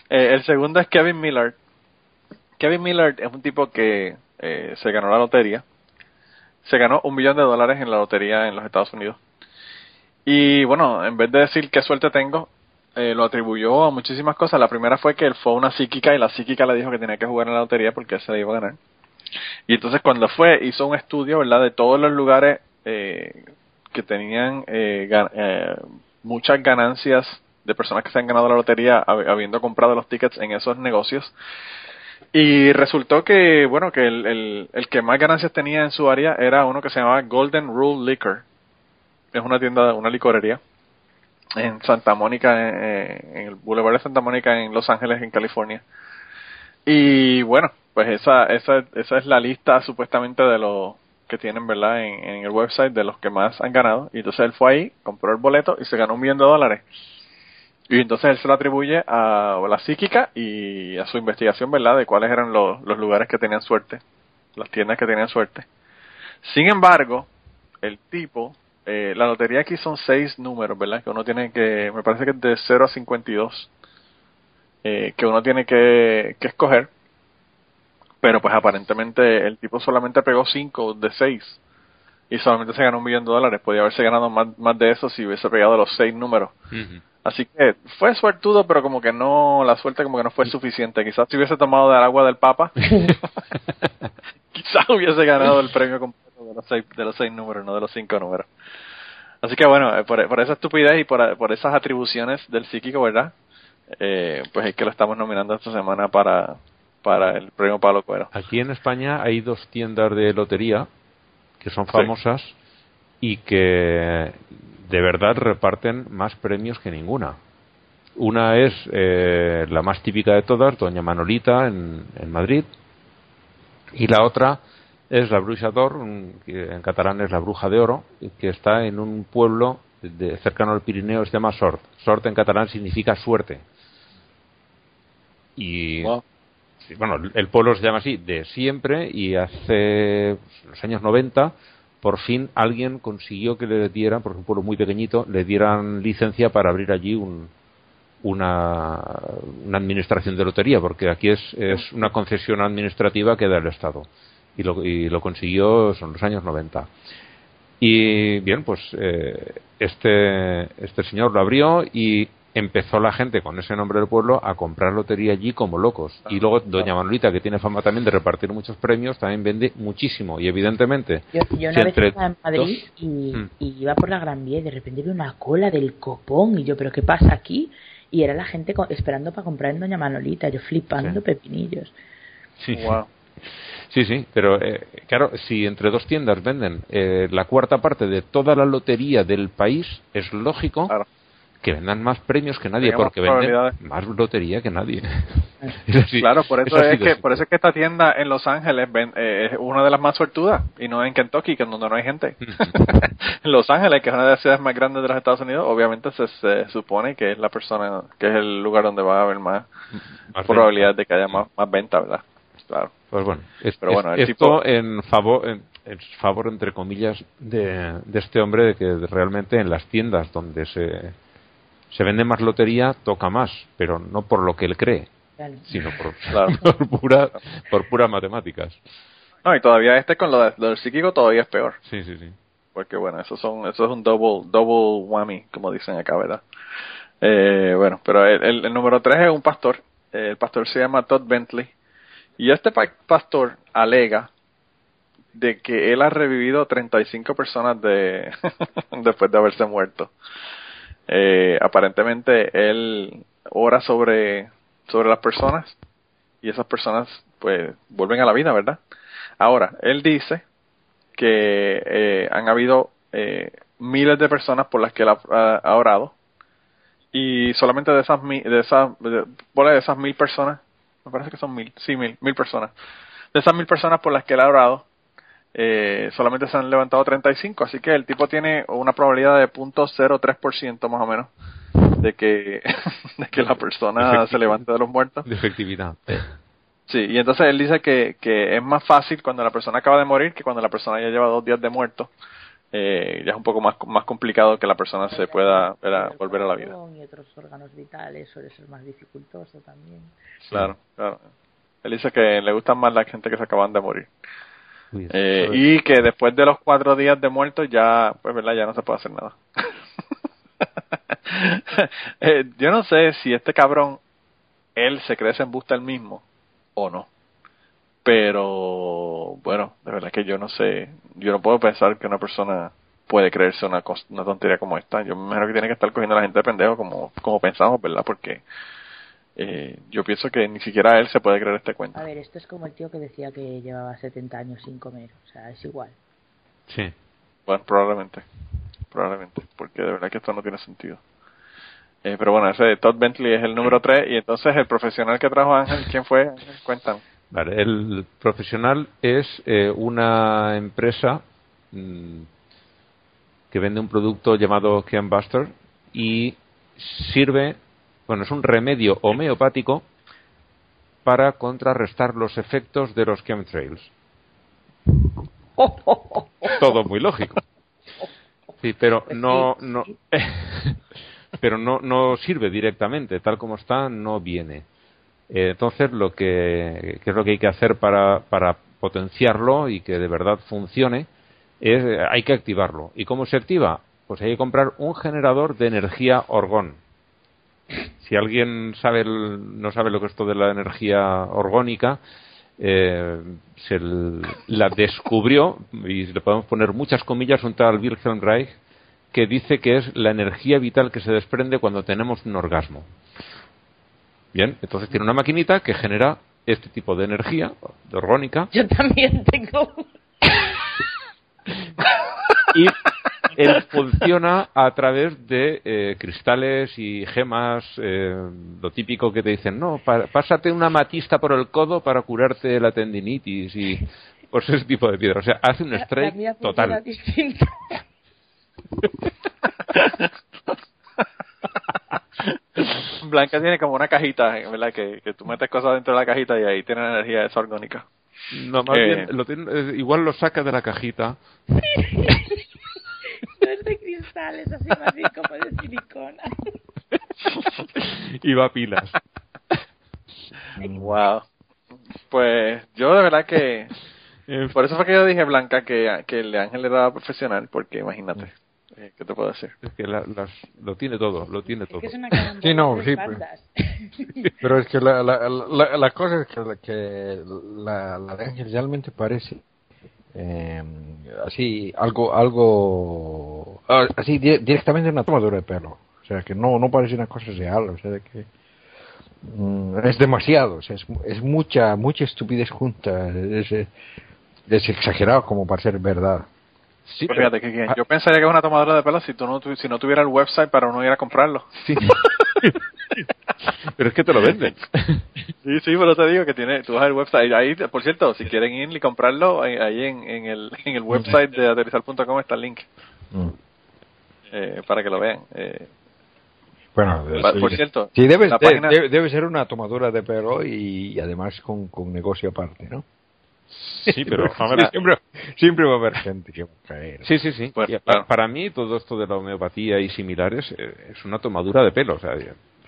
Eh, el segundo es Kevin Miller. Kevin Miller es un tipo que eh, se ganó la lotería. Se ganó un millón de dólares en la lotería en los Estados Unidos. Y bueno, en vez de decir qué suerte tengo, lo atribuyó a muchísimas cosas. La primera fue que él fue una psíquica y la psíquica le dijo que tenía que jugar en la lotería porque se iba a ganar. Y entonces cuando fue, hizo un estudio, ¿verdad?, de todos los lugares eh, que tenían eh, eh, muchas ganancias de personas que se han ganado la lotería habiendo comprado los tickets en esos negocios. Y resultó que, bueno, que el, el, que más ganancias tenía en su área era uno que se llamaba Golden Rule Liquor. Es una tienda, una licorería en Santa Mónica, en, en el Boulevard de Santa Mónica en Los Ángeles, en California. Y bueno, pues esa, esa, esa es la lista supuestamente de los que tienen, ¿verdad? En, el website de los que más han ganado. Y entonces él fue ahí, compró el boleto y se ganó un millón de dólares. Y entonces él se lo atribuye a la psíquica y a su investigación, ¿verdad? De cuáles eran los, los lugares que tenían suerte, las tiendas que tenían suerte. Sin embargo, el tipo, eh, la lotería aquí son seis números, ¿verdad? Que uno tiene que, me parece que es de 0 a 52, eh, que uno tiene que, que escoger pero pues aparentemente el tipo solamente pegó 5 de 6 y solamente se ganó un millón de dólares. Podía haberse ganado más, más de eso si hubiese pegado los 6 números. Así que fue suertudo, pero como que no, la suerte como que no fue suficiente. Quizás si hubiese tomado del agua del Papa, quizás hubiese ganado el premio completo de los seis, de los seis números, no de los cinco números. Así que bueno, eh, por, por esa estupidez y por, por esas atribuciones del psíquico, ¿verdad? Eh, pues es que lo estamos nominando esta semana para, para el premio Pablo Cuero. Aquí en España hay dos tiendas de lotería que son famosas y que de verdad reparten más premios que ninguna. Una es eh, la más típica de todas, Doña Manolita en, Madrid, y la otra es la Bruja d'Or, que en catalán es la Bruja de Oro, que está en un pueblo de, cercano al Pirineo, se llama Sort. Sort en catalán significa suerte. Y bueno, el pueblo se llama así de siempre y hace pues, los años 90 por fin alguien consiguió que le dieran, por un pueblo muy pequeñito, le dieran licencia para abrir allí un, una, una administración de lotería, porque aquí es, es una concesión administrativa que da el Estado. Y lo, y lo consiguió son los años 90. Y bien, pues eh, este, este señor lo abrió y empezó la gente con ese nombre del pueblo a comprar lotería allí como locos. y luego Doña Manolita, que tiene fama también de repartir muchos premios, también vende muchísimo. Y evidentemente. Yo, una vez estaba en Madrid mm. y, iba por la Gran Vía y de repente vi una cola del copón. Y yo, ¿pero qué pasa aquí? Y era la gente esperando para comprar en Doña Manolita. Yo flipando pepinillos. Sí. Sí, sí, pero eh, claro, si entre dos tiendas venden eh, la cuarta parte de toda la lotería del país, es lógico que vendan más premios que nadie, porque venden más lotería que nadie. claro, por eso es, que por eso es que esta tienda en Los Ángeles eh, es una de las más suertudas y no en Kentucky, que es donde no hay gente. en Los Ángeles, que es una de las ciudades más grandes de los Estados Unidos, obviamente se, supone que es la persona, que es el lugar donde va a haber más, probabilidad de que haya más, más venta, ¿verdad? Claro. Pues bueno, Pero bueno esto en favor, en, favor entre comillas de, de este hombre de que realmente en las tiendas donde se se vende más lotería, toca más, pero no por lo que él cree, sino por, pura, por puras matemáticas. No, y todavía este con lo, del psíquico todavía es peor. Sí, sí, sí. Porque bueno, eso, son, eso es un double, double whammy, como dicen acá, ¿verdad? Eh, bueno, pero el, el, número tres es un pastor. el pastor se llama Todd Bentley. Y este pastor alega de que él ha revivido 35 personas de después de haberse muerto. Eh, aparentemente él ora sobre, sobre las personas y esas personas pues vuelven a la vida, ¿verdad? Ahora, él dice que eh, han habido eh, miles de personas por las que él ha, orado y solamente de esas de esas de, esas mil personas me parece que son mil sí mil mil personas de esas mil personas por las que él ha orado eh, solamente se han levantado 35, así que el tipo tiene una probabilidad de .03% más o menos de que, de que la persona se levante de los muertos. De efectividad. Sí, y entonces él dice que, que es más fácil cuando la persona acaba de morir que cuando la persona ya lleva dos días de muerto. Eh, ya es un poco más, más complicado que la persona se pueda volver a la vida. Y otros órganos vitales suele ser más dificultoso también. Claro, claro. Él dice que le gustan más la gente que se acaban de morir. Eh, y que después de los cuatro días de muerto ya, pues verdad, ya no se puede hacer nada. Eh, yo no sé si este cabrón, él se cree en busta el mismo o no. Pero, bueno, de verdad que yo no sé, yo no puedo pensar que una persona puede creerse una, una tontería como esta. Yo me imagino que tiene que estar cogiendo a la gente de pendejo como, como pensamos, ¿verdad? Porque eh, yo pienso que ni siquiera él se puede creer este cuento. A ver, esto es como el tío que decía que llevaba 70 años sin comer, o sea, es igual. Sí. Bueno, probablemente, probablemente, porque de verdad que esto no tiene sentido. Eh, pero bueno, ese Todd Bentley es el número 3 y entonces el profesional que trajo Ángel, ¿quién fue? Cuentan. Vale, el profesional es eh, una empresa mm, que vende un producto llamado Buster y sirve bueno, es un remedio homeopático para contrarrestar los efectos de los chemtrails. Todo muy lógico. Sí, pero no, no, pero no, no sirve directamente, tal como está, no viene. Eh, entonces, lo que, es lo que hay que hacer para, para potenciarlo y que de verdad funcione es hay que activarlo. ¿Y cómo se activa? Pues hay que comprar un generador de energía orgón si alguien sabe no sabe lo que es esto de la energía orgónica, eh, se la descubrió, y le podemos poner muchas comillas, un tal Wilhelm Reich, que dice que es la energía vital que se desprende cuando tenemos un orgasmo. Bien, entonces tiene una maquinita que genera este tipo de energía de orgónica. Yo también tengo. y él funciona a través de eh, cristales y gemas, eh, lo típico que te dicen, no, pásate una matista por el codo para curarte la tendinitis y pues ese tipo de piedra. O sea, hace un strike total. Blanca tiene como una cajita, ¿verdad? Que, que tú metes cosas dentro de la cajita y ahí tiene energía desorgónica. No, más bien, eh. lo tiene, igual lo saca de la cajita. es de cristales, así más bien como de silicona. y va a pilas. Wow. Pues yo de verdad que... Por eso fue que yo dije, Blanca, que, que el Ángel era profesional, porque imagínate. Eh, ¿Qué te puedo decir? Es que las, lo tiene todo, lo tiene todo. Es sí, no, sí, pero, pero, es que la, la, la, cosa es que, que la, la realmente parece eh, así algo algo ah, así directamente una tomadura de pelo o sea que no no parece una cosa real o sea que mm, es demasiado o sea, es, es mucha mucha estupidez junta es, es exagerado como para ser verdad Sí, pues fíjate que yo pensaría que es una tomadora de pelo si tú no si no tuviera el website para uno ir a comprarlo. Sí. pero es que te lo venden. sí, sí, pero te digo que tiene, tú vas al website ahí, por cierto, si quieren ir y comprarlo ahí en, en el en el website de aterrizar.com está el link. Mm. Eh, para que lo vean. Eh, bueno, por cierto, sí, debe, debe, debe, ser una tomadora de pelo y, además con, con negocio aparte, ¿no? Sí, pero siempre, siempre, va a haber gente que va a caer. Sí, sí, sí. Pues, para, mí, todo esto de la homeopatía y similares eh, es una tomadura de pelo. O sea,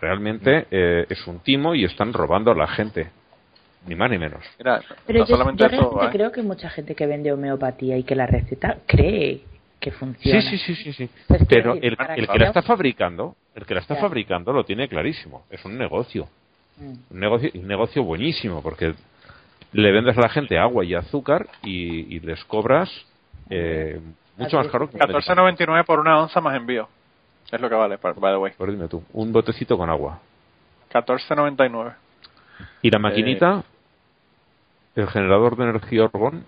realmente eh, es un timo y están robando a la gente. Ni más ni menos. pero yo, ¿eh? creo que mucha gente que vende homeopatía y que la receta cree que funciona. Sí, sí, sí, sí. Pues pero el, que la está fabricando, el que la está fabricando lo tiene clarísimo. Es un negocio. Mm. Un negocio, un negocio buenísimo, porque le vendes a la gente agua y azúcar y, les cobras eh, mucho más caro que 14.99 por una onza más envío. Es lo que vale, by the way. Por dime tú, un botecito con agua. 14.99. ¿Y la maquinita? ¿El generador de energía orgón?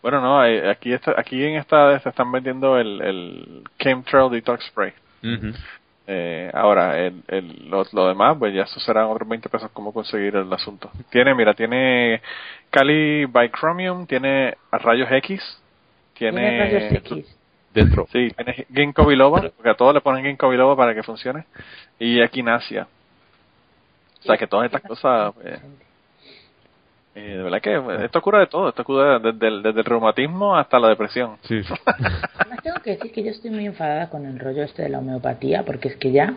Bueno, no, aquí, está, aquí en esta se están vendiendo el, el Chemtrail Detox Spray. Eh, ahora, el, el, lo, demás, pues ya eso serán otros 20 pesos como conseguir el asunto. Tiene, mira, tiene Cali Bichromium, tiene rayos X, tiene... rayos X? Dentro. Sí, tiene ginkgo biloba, porque a todos le ponen ginkgo biloba para que funcione, y equinacia. O sea que todas estas cosas... Pues, eh, de verdad que esto cura de todo, esto cura desde el, desde el reumatismo hasta la depresión. Sí. Además tengo que decir que yo estoy muy enfadada con el rollo este de la homeopatía, porque es que ya,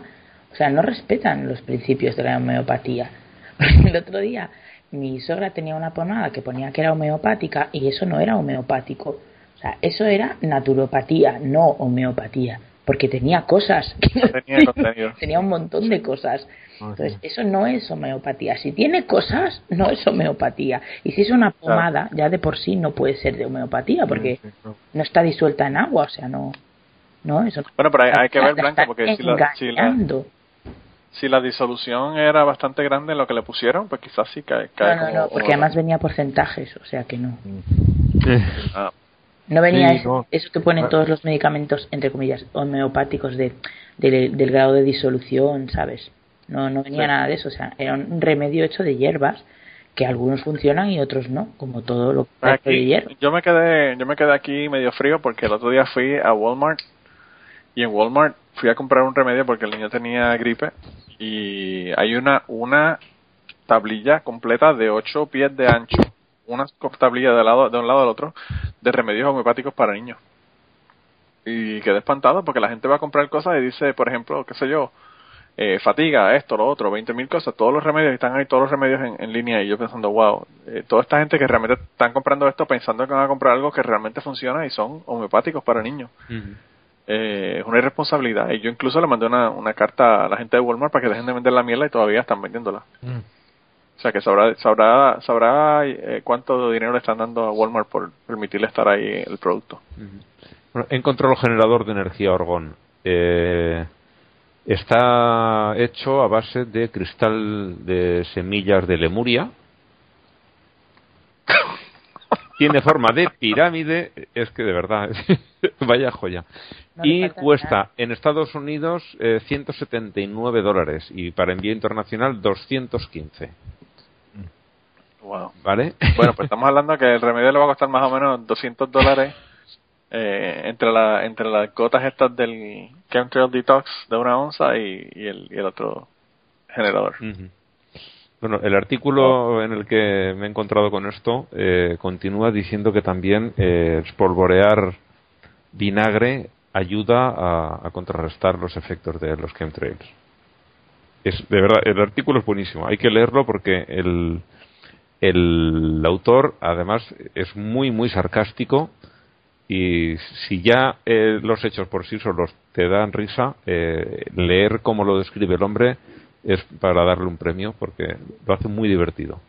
o sea, no respetan los principios de la homeopatía. el otro día mi sogra tenía una pomada que ponía que era homeopática y eso no era homeopático. Sea, eso era naturopatía, no homeopatía porque tenía cosas. Tenía, tenía un montón de cosas. Ah, Entonces, eso no es homeopatía. Si tiene cosas, no es homeopatía. Y si es una pomada, ya de por sí no puede ser de homeopatía, porque no está disuelta en agua, o sea, no. no eso bueno, pero hay, que ver, Blanca, porque si la, si la, disolución era bastante grande en lo que le pusieron, pues quizás sí cae. cae no, no, no, porque además venía porcentajes, o sea que no. Ah. No venía eso, que ponen ah. todos los medicamentos, entre comillas, homeopáticos de, del grado de disolución, ¿sabes? No, no venía nada de eso, o sea, era un remedio hecho de hierbas que algunos funcionan y otros no, como todo lo que aquí, de hierro. Yo me quedé, yo me quedé aquí medio frío porque el otro día fui a Walmart y en Walmart fui a comprar un remedio porque el niño tenía gripe y hay una una tablilla completa de 8 pies de ancho una tablilla de, lado, de un lado al otro de remedios homeopáticos para niños. Y quedé espantado porque la gente va a comprar cosas y dice, por ejemplo, qué sé yo, eh, fatiga, esto, lo otro, 20.000 cosas, todos los remedios están ahí, todos los remedios en, línea y yo pensando, wow, eh, toda esta gente que realmente están comprando esto pensando que van a comprar algo que realmente funciona y son homeopáticos para niños. Eh, es una irresponsabilidad y yo incluso le mandé una, una carta a la gente de Walmart para que dejen de vender la mierda y todavía están vendiéndola. Mm. O sea que sabrá, sabrá, sabrá eh, cuánto dinero le están dando a Walmart por permitirle estar ahí el producto. Bueno, encontró el generador de energía orgón. Eh, está hecho a base de cristal de semillas de Lemuria. Tiene forma de pirámide, es que de verdad, vaya joya. y cuesta en Estados Unidos eh, 179 dólares y para envío internacional 215. ¿Vale? Bueno, pues estamos hablando que el remedio le va a costar más o menos 200 dólares eh, entre, la, entre las gotas estas del Chemtrail Detox de una onza y, el, y el otro generador. Bueno, el artículo en el que me he encontrado con esto eh, continúa diciendo que también eh, espolvorear vinagre ayuda a, a, contrarrestar los efectos de los chemtrails. Es, de verdad, el artículo es buenísimo. Hay que leerlo porque el, el autor, además, es muy, muy sarcástico Y si ya eh, los hechos por sí solos te dan risa, eh, leer cómo lo describe el hombre es para darle un premio porque lo hace muy divertido.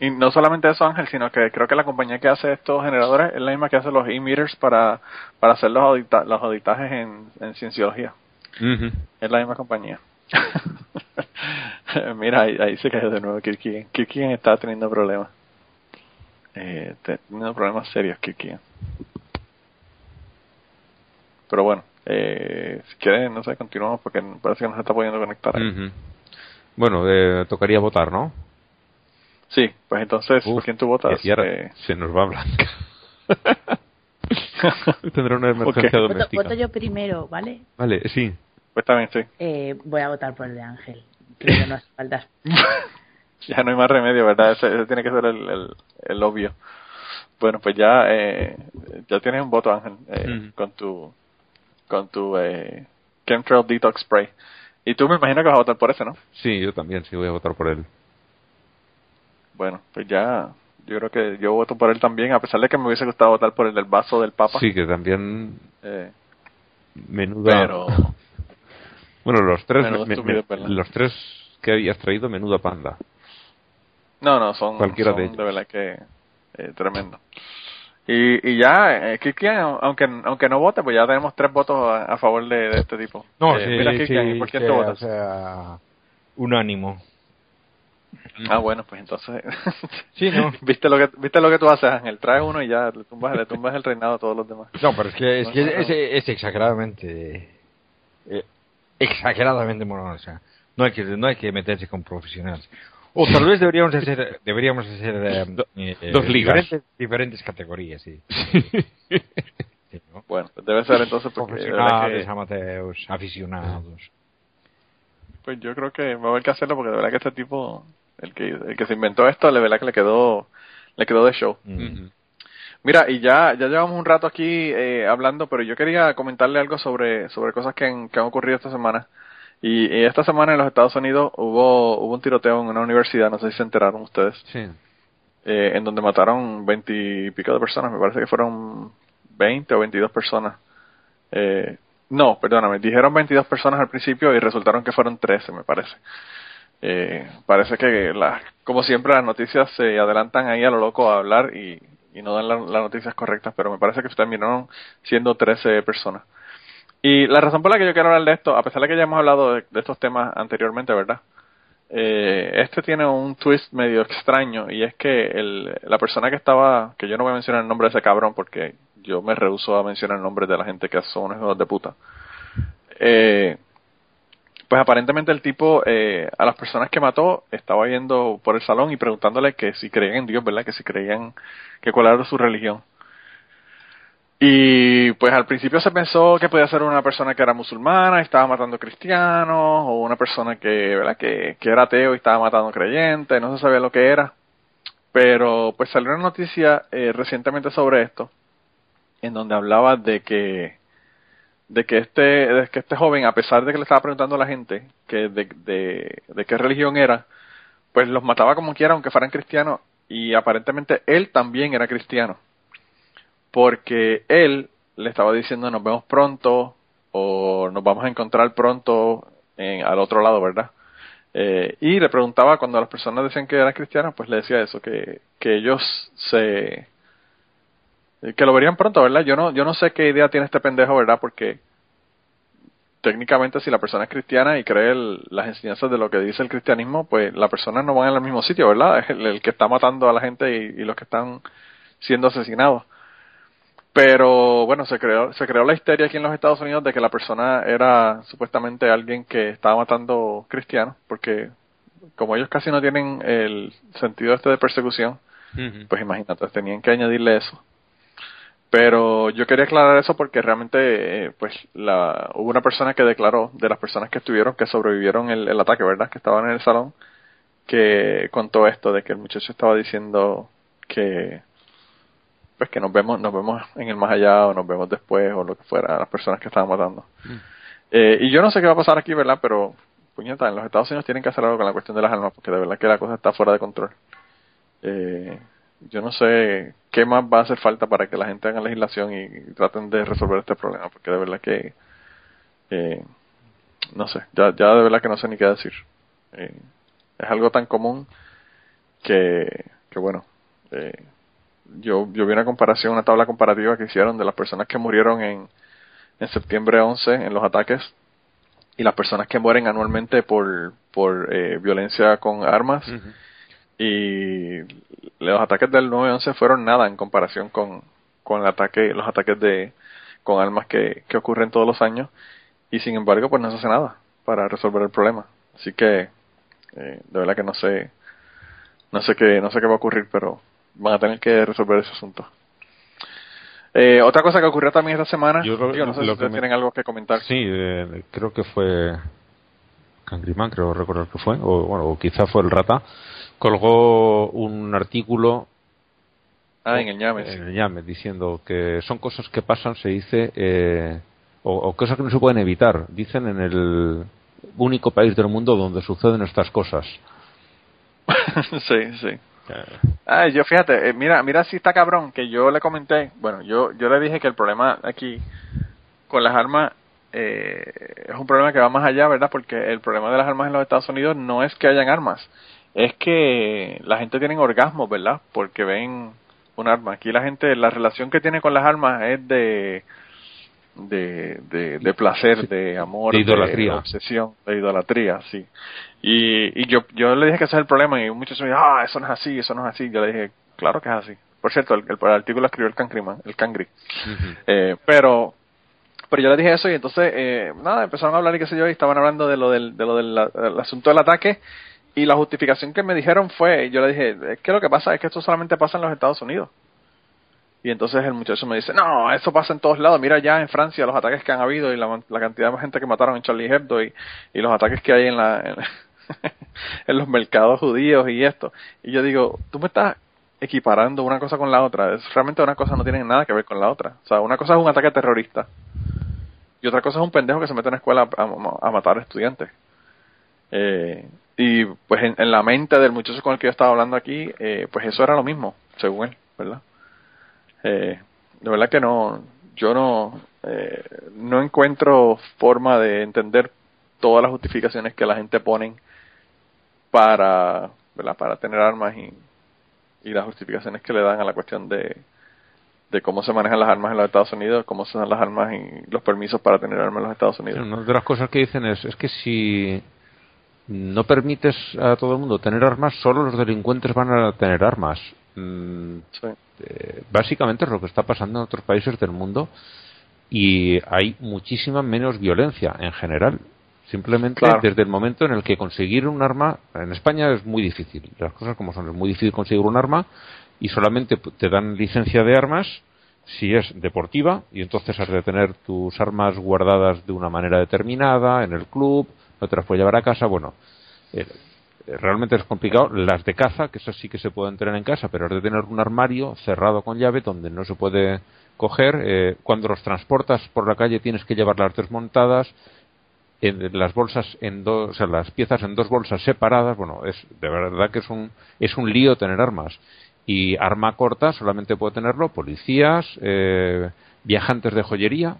Y no solamente eso, Ángel, sino que creo que la compañía que hace estos generadores es la misma que hace los e-meters para, para hacer los, audita los auditajes en, en cienciología. Es la misma compañía. Mira, ahí, se cayó de nuevo Kirkian. Kirkian está teniendo problemas. Eh, teniendo problemas serios, Kirkian. Pero bueno, eh, si quieres, no sé, continuamos porque parece que no se está pudiendo conectar. Bueno, eh, tocaría votar, ¿no? Sí, pues entonces, ¿por quién tú votas? Eh, se nos va Blanca. Tendrá una emergencia doméstica. Voto, yo primero, ¿vale? Vale, sí. Pues también, sí. Eh, voy a votar por el de Ángel. Creo que no hace falta. ya no hay más remedio, ¿verdad? Ese, tiene que ser el, el, el, obvio. Bueno, pues ya eh, ya tienes un voto, Ángel, eh, con tu con tu eh, Chemtrail Detox Spray. Y tú me imagino que vas a votar por ese, ¿no? Sí, yo también, sí voy a votar por él. Bueno, pues ya, yo creo que yo voto por él también, a pesar de que me hubiese gustado votar por el del vaso del Papa. Sí, que también. Eh, menuda. Pero. Bueno, los tres, los tres que habías traído, menuda panda. No, no, son, Cualquiera de, de, verdad que eh, tremendo. Y, y ya, eh, aunque aunque no vote, pues ya tenemos tres votos a, favor de, este tipo. No, eh, sí, sí, ¿por quién te votas? O sea, unánimo. Ah, bueno, pues entonces. sí, ¿no? ¿Viste lo, que, ¿Viste lo que tú haces, Ángel? Traes uno y ya le tumbas, le tumbas el reinado a todos los demás. No, pero es que es, que es, exageradamente. Eh, exageradamente moral. O sea, no hay, que, no hay que meterse con profesionales. O tal vez deberíamos hacer, deberíamos hacer eh, eh, dos ligas. Diferentes, diferentes categorías, sí. Bueno, debe ser entonces porque profesionales, que... amateurs, aficionados. Pues yo creo que va a haber que hacerlo porque de verdad que este tipo, el que, el que se inventó esto, de verdad que le quedó, le quedó de show. Mira, y ya, ya llevamos un rato aquí eh, hablando, pero yo quería comentarle algo sobre, sobre cosas que, han, que han ocurrido esta semana. Y, esta semana en los Estados Unidos hubo, hubo un tiroteo en una universidad, no sé si se enteraron ustedes. Sí. Eh, en donde mataron veintipico de personas, me parece que fueron veinte o veintidós personas. Eh, no, perdóname, dijeron 22 personas al principio y resultaron que fueron 13, me parece. Eh, parece que, la, como siempre, las noticias se adelantan ahí a lo loco a hablar y, no dan las noticias correctas, pero me parece que terminaron siendo 13 personas. Y la razón por la que yo quiero hablar de esto, a pesar de que ya hemos hablado de, estos temas anteriormente, ¿verdad? Eh, este tiene un twist medio extraño y es que la persona que estaba, que yo no voy a mencionar el nombre de ese cabrón porque yo me rehuso a mencionar el nombre de la gente que son unos hijos de puta. Eh, pues aparentemente el tipo eh, a las personas que mató estaba yendo por el salón y preguntándole que si creían en Dios, ¿verdad? Que si creían que cuál era su religión. Y pues al principio se pensó que podía ser una persona que era musulmana y estaba matando cristianos, o una persona que, ¿verdad? que, que era ateo y estaba matando creyentes, no se sabía lo que era. Pero pues salió una noticia eh, recientemente sobre esto, en donde hablaba de que de que este de que este joven a pesar de que le estaba preguntando a la gente que de, de, qué religión era pues los mataba como quiera aunque fueran cristianos y aparentemente él también era cristiano. Porque él le estaba diciendo nos vemos pronto o nos vamos a encontrar pronto en, al otro lado verdad eh, y le preguntaba cuando las personas decían que eran cristianos pues le decía eso que que ellos se que lo verían pronto, ¿verdad? Yo no, yo no sé qué idea tiene este pendejo, ¿verdad? Porque técnicamente si la persona es cristiana y cree las enseñanzas de lo que dice el cristianismo, pues la persona no van al mismo sitio, ¿verdad? Es el, que está matando a la gente y, los que están siendo asesinados. Pero bueno, se creó, se creó la histeria aquí en los Estados Unidos de que la persona era supuestamente alguien que estaba matando cristianos, porque como ellos casi no tienen el sentido este de persecución, pues imagínate, tenían que añadirle eso. Pero yo quería aclarar eso porque realmente, eh, pues, la, hubo una persona que declaró, de las personas que estuvieron, que sobrevivieron el, el ataque, ¿verdad? Que estaban en el salón, que contó esto de que el muchacho estaba diciendo que, pues, que nos vemos, nos vemos en el más allá o nos vemos después o lo que fuera, las personas que estaban matando. Mm. Eh, y yo no sé qué va a pasar aquí, ¿verdad? Pero, puñeta, en los Estados Unidos tienen que hacer algo con la cuestión de las armas porque de verdad que la cosa está fuera de control. Eh, yo no sé qué más va a hacer falta para que la gente haga legislación y, traten de resolver este problema, porque de verdad que, eh, no sé, ya, ya de verdad que no sé ni qué decir. Eh, es algo tan común que, que bueno, eh, yo, vi una comparación, una tabla comparativa que hicieron de las personas que murieron en, en septiembre 11 en los ataques y las personas que mueren anualmente por, por eh, violencia con armas. Y los ataques del 9-11 fueron nada en comparación con, con el ataque, los ataques de, con armas que, que ocurren todos los años. Y sin embargo, pues no se hace nada para resolver el problema. Así que, eh, de verdad que no sé, no sé qué, no sé qué va a ocurrir, pero van a tener que resolver ese asunto. Eh, otra cosa que ocurrió también esta semana, yo, no sé si ustedes tienen algo que comentar. Sí, eh, creo que fue Cangriman, creo recordar que fue, o bueno, o quizá fue el Rata, colgó un artículo ah, en el Ñame, en el diciendo que son cosas que pasan, se dice, eh, o, o, cosas que no se pueden evitar, dicen en el único país del mundo donde suceden estas cosas. sí, sí. Ay, yo fíjate, eh, mira, mira si está cabrón que yo le comenté, bueno, yo yo le dije que el problema aquí con las armas eh, es un problema que va más allá, ¿verdad? Porque el problema de las armas en los Estados Unidos no es que hayan armas, es que la gente tiene orgasmos, ¿verdad? Porque ven un arma. Aquí la gente, la relación que tiene con las armas es de de, de, placer, de amor, de idolatría, de obsesión, de idolatría, sí. Y, y yo, yo le dije que ese es el problema y muchos me dijeron, ah, eso no es así, eso no es así. Yo le dije, claro que es así. Por cierto, el, el, artículo lo escribió el Cangriman, el Cangri. eh, pero, pero yo le dije eso y entonces, eh, nada, empezaron a hablar y qué sé yo, y estaban hablando de lo del, de lo del asunto del ataque y la justificación que me dijeron fue, yo le dije, es que lo que pasa es que esto solamente pasa en los Estados Unidos. Y entonces el muchacho me dice, no, eso pasa en todos lados. Mira ya en Francia los ataques que han habido y la, cantidad de gente que mataron en Charlie Hebdo y, los ataques que hay en, la, los mercados judíos y esto. Y yo digo, tú me estás equiparando una cosa con la otra. Es, realmente una cosa no tiene nada que ver con la otra. O sea, una cosa es un ataque terrorista y otra cosa es un pendejo que se mete en la escuela a, a, matar estudiantes. Eh, y pues en, la mente del muchacho con el que yo estaba hablando aquí, eh, pues eso era lo mismo, según él, ¿verdad? Eh, de verdad que no, yo no, eh, no encuentro forma de entender todas las justificaciones que la gente pone para, ¿verdad? para tener armas y, y las justificaciones que le dan a la cuestión de, de cómo se manejan las armas en los Estados Unidos, cómo se dan las armas y los permisos para tener armas en los Estados Unidos. una de las cosas que dicen es, es que si no permites a todo el mundo tener armas, solo los delincuentes van a tener armas. Mm, eh, básicamente es lo que está pasando en otros países del mundo y hay muchísima menos violencia en general. Simplemente desde el momento en el que conseguir un arma, en España es muy difícil, las cosas como son, es muy difícil conseguir un arma y solamente te dan licencia de armas si es deportiva y entonces has de tener tus armas guardadas de una manera determinada en el club, no te las puedes llevar a casa, bueno, eh, realmente es complicado. Las de caza, que esas sí que se pueden tener en casa, pero es de tener un armario cerrado con llave donde no se puede coger. Eh, cuando los transportas por la calle tienes que llevarlas desmontadas, en las bolsas en dos, o sea, las piezas en dos bolsas separadas. Bueno, es de verdad que es un es un lío tener armas. Y arma corta solamente puede tenerlo policías, eh, viajantes de joyería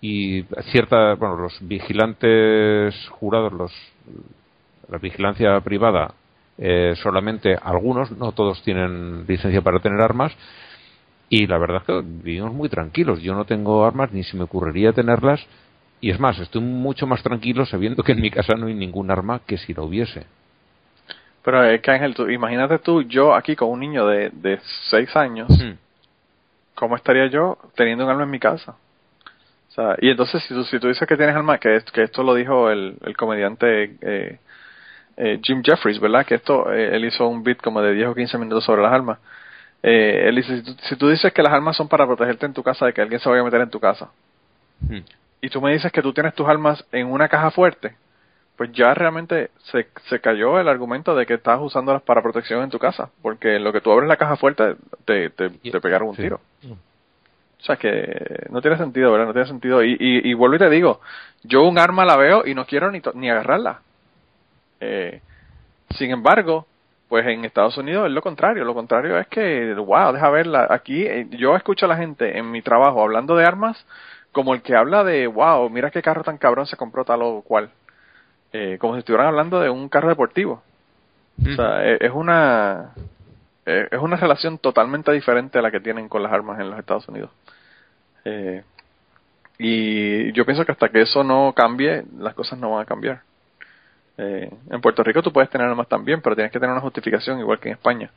y cierta, bueno, los vigilantes jurados, los la vigilancia privada eh, solamente algunos, no todos tienen licencia para tener armas y la verdad es que vivimos muy tranquilos. Yo no tengo armas ni se me ocurriría tenerlas y es más, estoy mucho más tranquilo sabiendo que en mi casa no hay ningún arma que si la hubiese. Pero es que Ángel, tú, imagínate tú, yo aquí con un niño de, de seis años, hmm. ¿cómo estaría yo teniendo un arma en mi casa? Y entonces si tú, si tú dices que tienes arma, que, que esto lo dijo el, el comediante eh, eh, Jim Jeffries, ¿verdad? Que esto, eh, él hizo un beat como de 10 o 15 minutos sobre las armas. Eh, él dice, si tú, dices que las armas son para protegerte en tu casa de que alguien se vaya a meter en tu casa, hmm. y tú me dices que tú tienes tus armas en una caja fuerte, pues ya realmente se, se cayó el argumento de que estás usándolas para protección en tu casa, porque en lo que tú abres la caja fuerte te, te, te pegaron un tiro. O sea que no tiene sentido, ¿verdad? No tiene sentido. Y, y, y, vuelvo y te digo, yo un arma la veo y no quiero ni, ni agarrarla. Eh, sin embargo, Pues en Estados Unidos es lo contrario. Lo contrario es que, wow, deja verla. Aquí eh, yo escucho a la gente en mi trabajo hablando de armas como el que habla de, wow, mira qué carro tan cabrón se compró tal o cual. Eh, como si estuvieran hablando de un carro deportivo. O sea, es una es una relación totalmente diferente a la que tienen con las armas en los Estados Unidos. Eh, y yo pienso que hasta que eso no cambie, las cosas no van a cambiar. Eh, en Puerto Rico tú puedes tener armas también, pero tienes que tener una justificación igual que en España.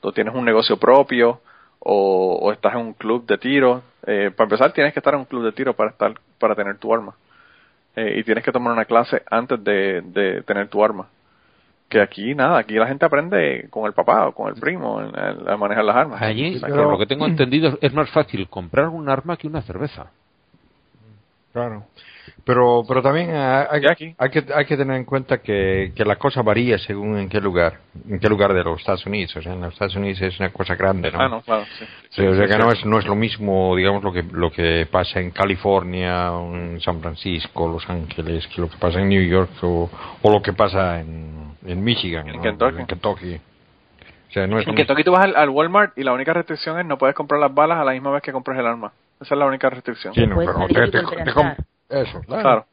Tú tienes un negocio propio o, estás en un club de tiro. Eh, para empezar, tienes que estar en un club de tiro para estar para tener tu arma. Eh, y tienes que tomar una clase antes de, de tener tu arma que aquí nada, aquí la gente aprende con el papá o con el primo a manejar las armas. Allí, pero, lo que tengo entendido es más fácil comprar un arma que una cerveza. Claro. Pero, pero también hay, que, hay que tener en cuenta que, que la cosa varía según en qué lugar, en qué lugar de los Estados Unidos. O sea, en los Estados Unidos es una cosa grande, ¿no? Ah, no, claro, sí. o sea, que no es, no es lo mismo, digamos, lo que, lo que pasa en California, en San Francisco, Los Ángeles, que lo que pasa en New York o, o lo que pasa en, en Michigan, en Kentucky. En Kentucky. O sea, no es en Kentucky tú vas al, Walmart y la única restricción es no puedes comprar las balas a la misma vez que compras el arma. Esa es la única restricción. Sí, no, pero te, eso, claro.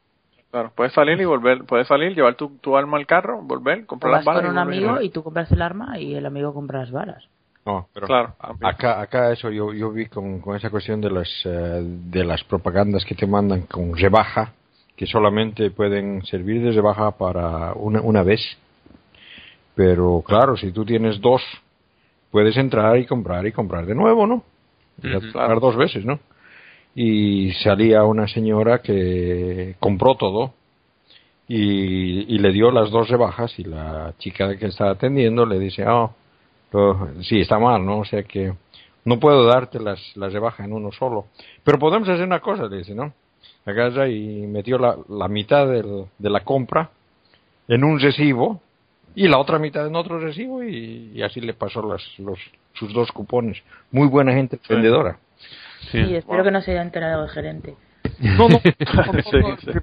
claro. puedes salir y volver, puedes salir, llevar tu, tu arma al carro, volver, comprar las balas. con un amigo y tú compras el arma y el amigo compra las balas. No, pero claro, acá, acá eso yo, yo vi con, con esa cuestión de las, eh, de las propagandas que te mandan con rebaja, que solamente pueden servir de rebaja para una, una vez. Pero claro, si tú tienes dos, puedes entrar y comprar y comprar de nuevo, ¿no? Y dos veces, ¿no? Y salía una señora que compró todo y, le dio las dos rebajas y la chica que estaba atendiendo le dice, oh, sí, está mal, ¿no? O sea que no puedo darte las, las rebajas en uno solo. Pero podemos hacer una cosa, le dice, ¿no? Agarra y metió la, la mitad del, de la compra en un recibo y la otra mitad en otro recibo y, así le pasó las, los, sus dos cupones. Muy buena gente vendedora. Sí, espero que no se haya enterado el gerente. No, no,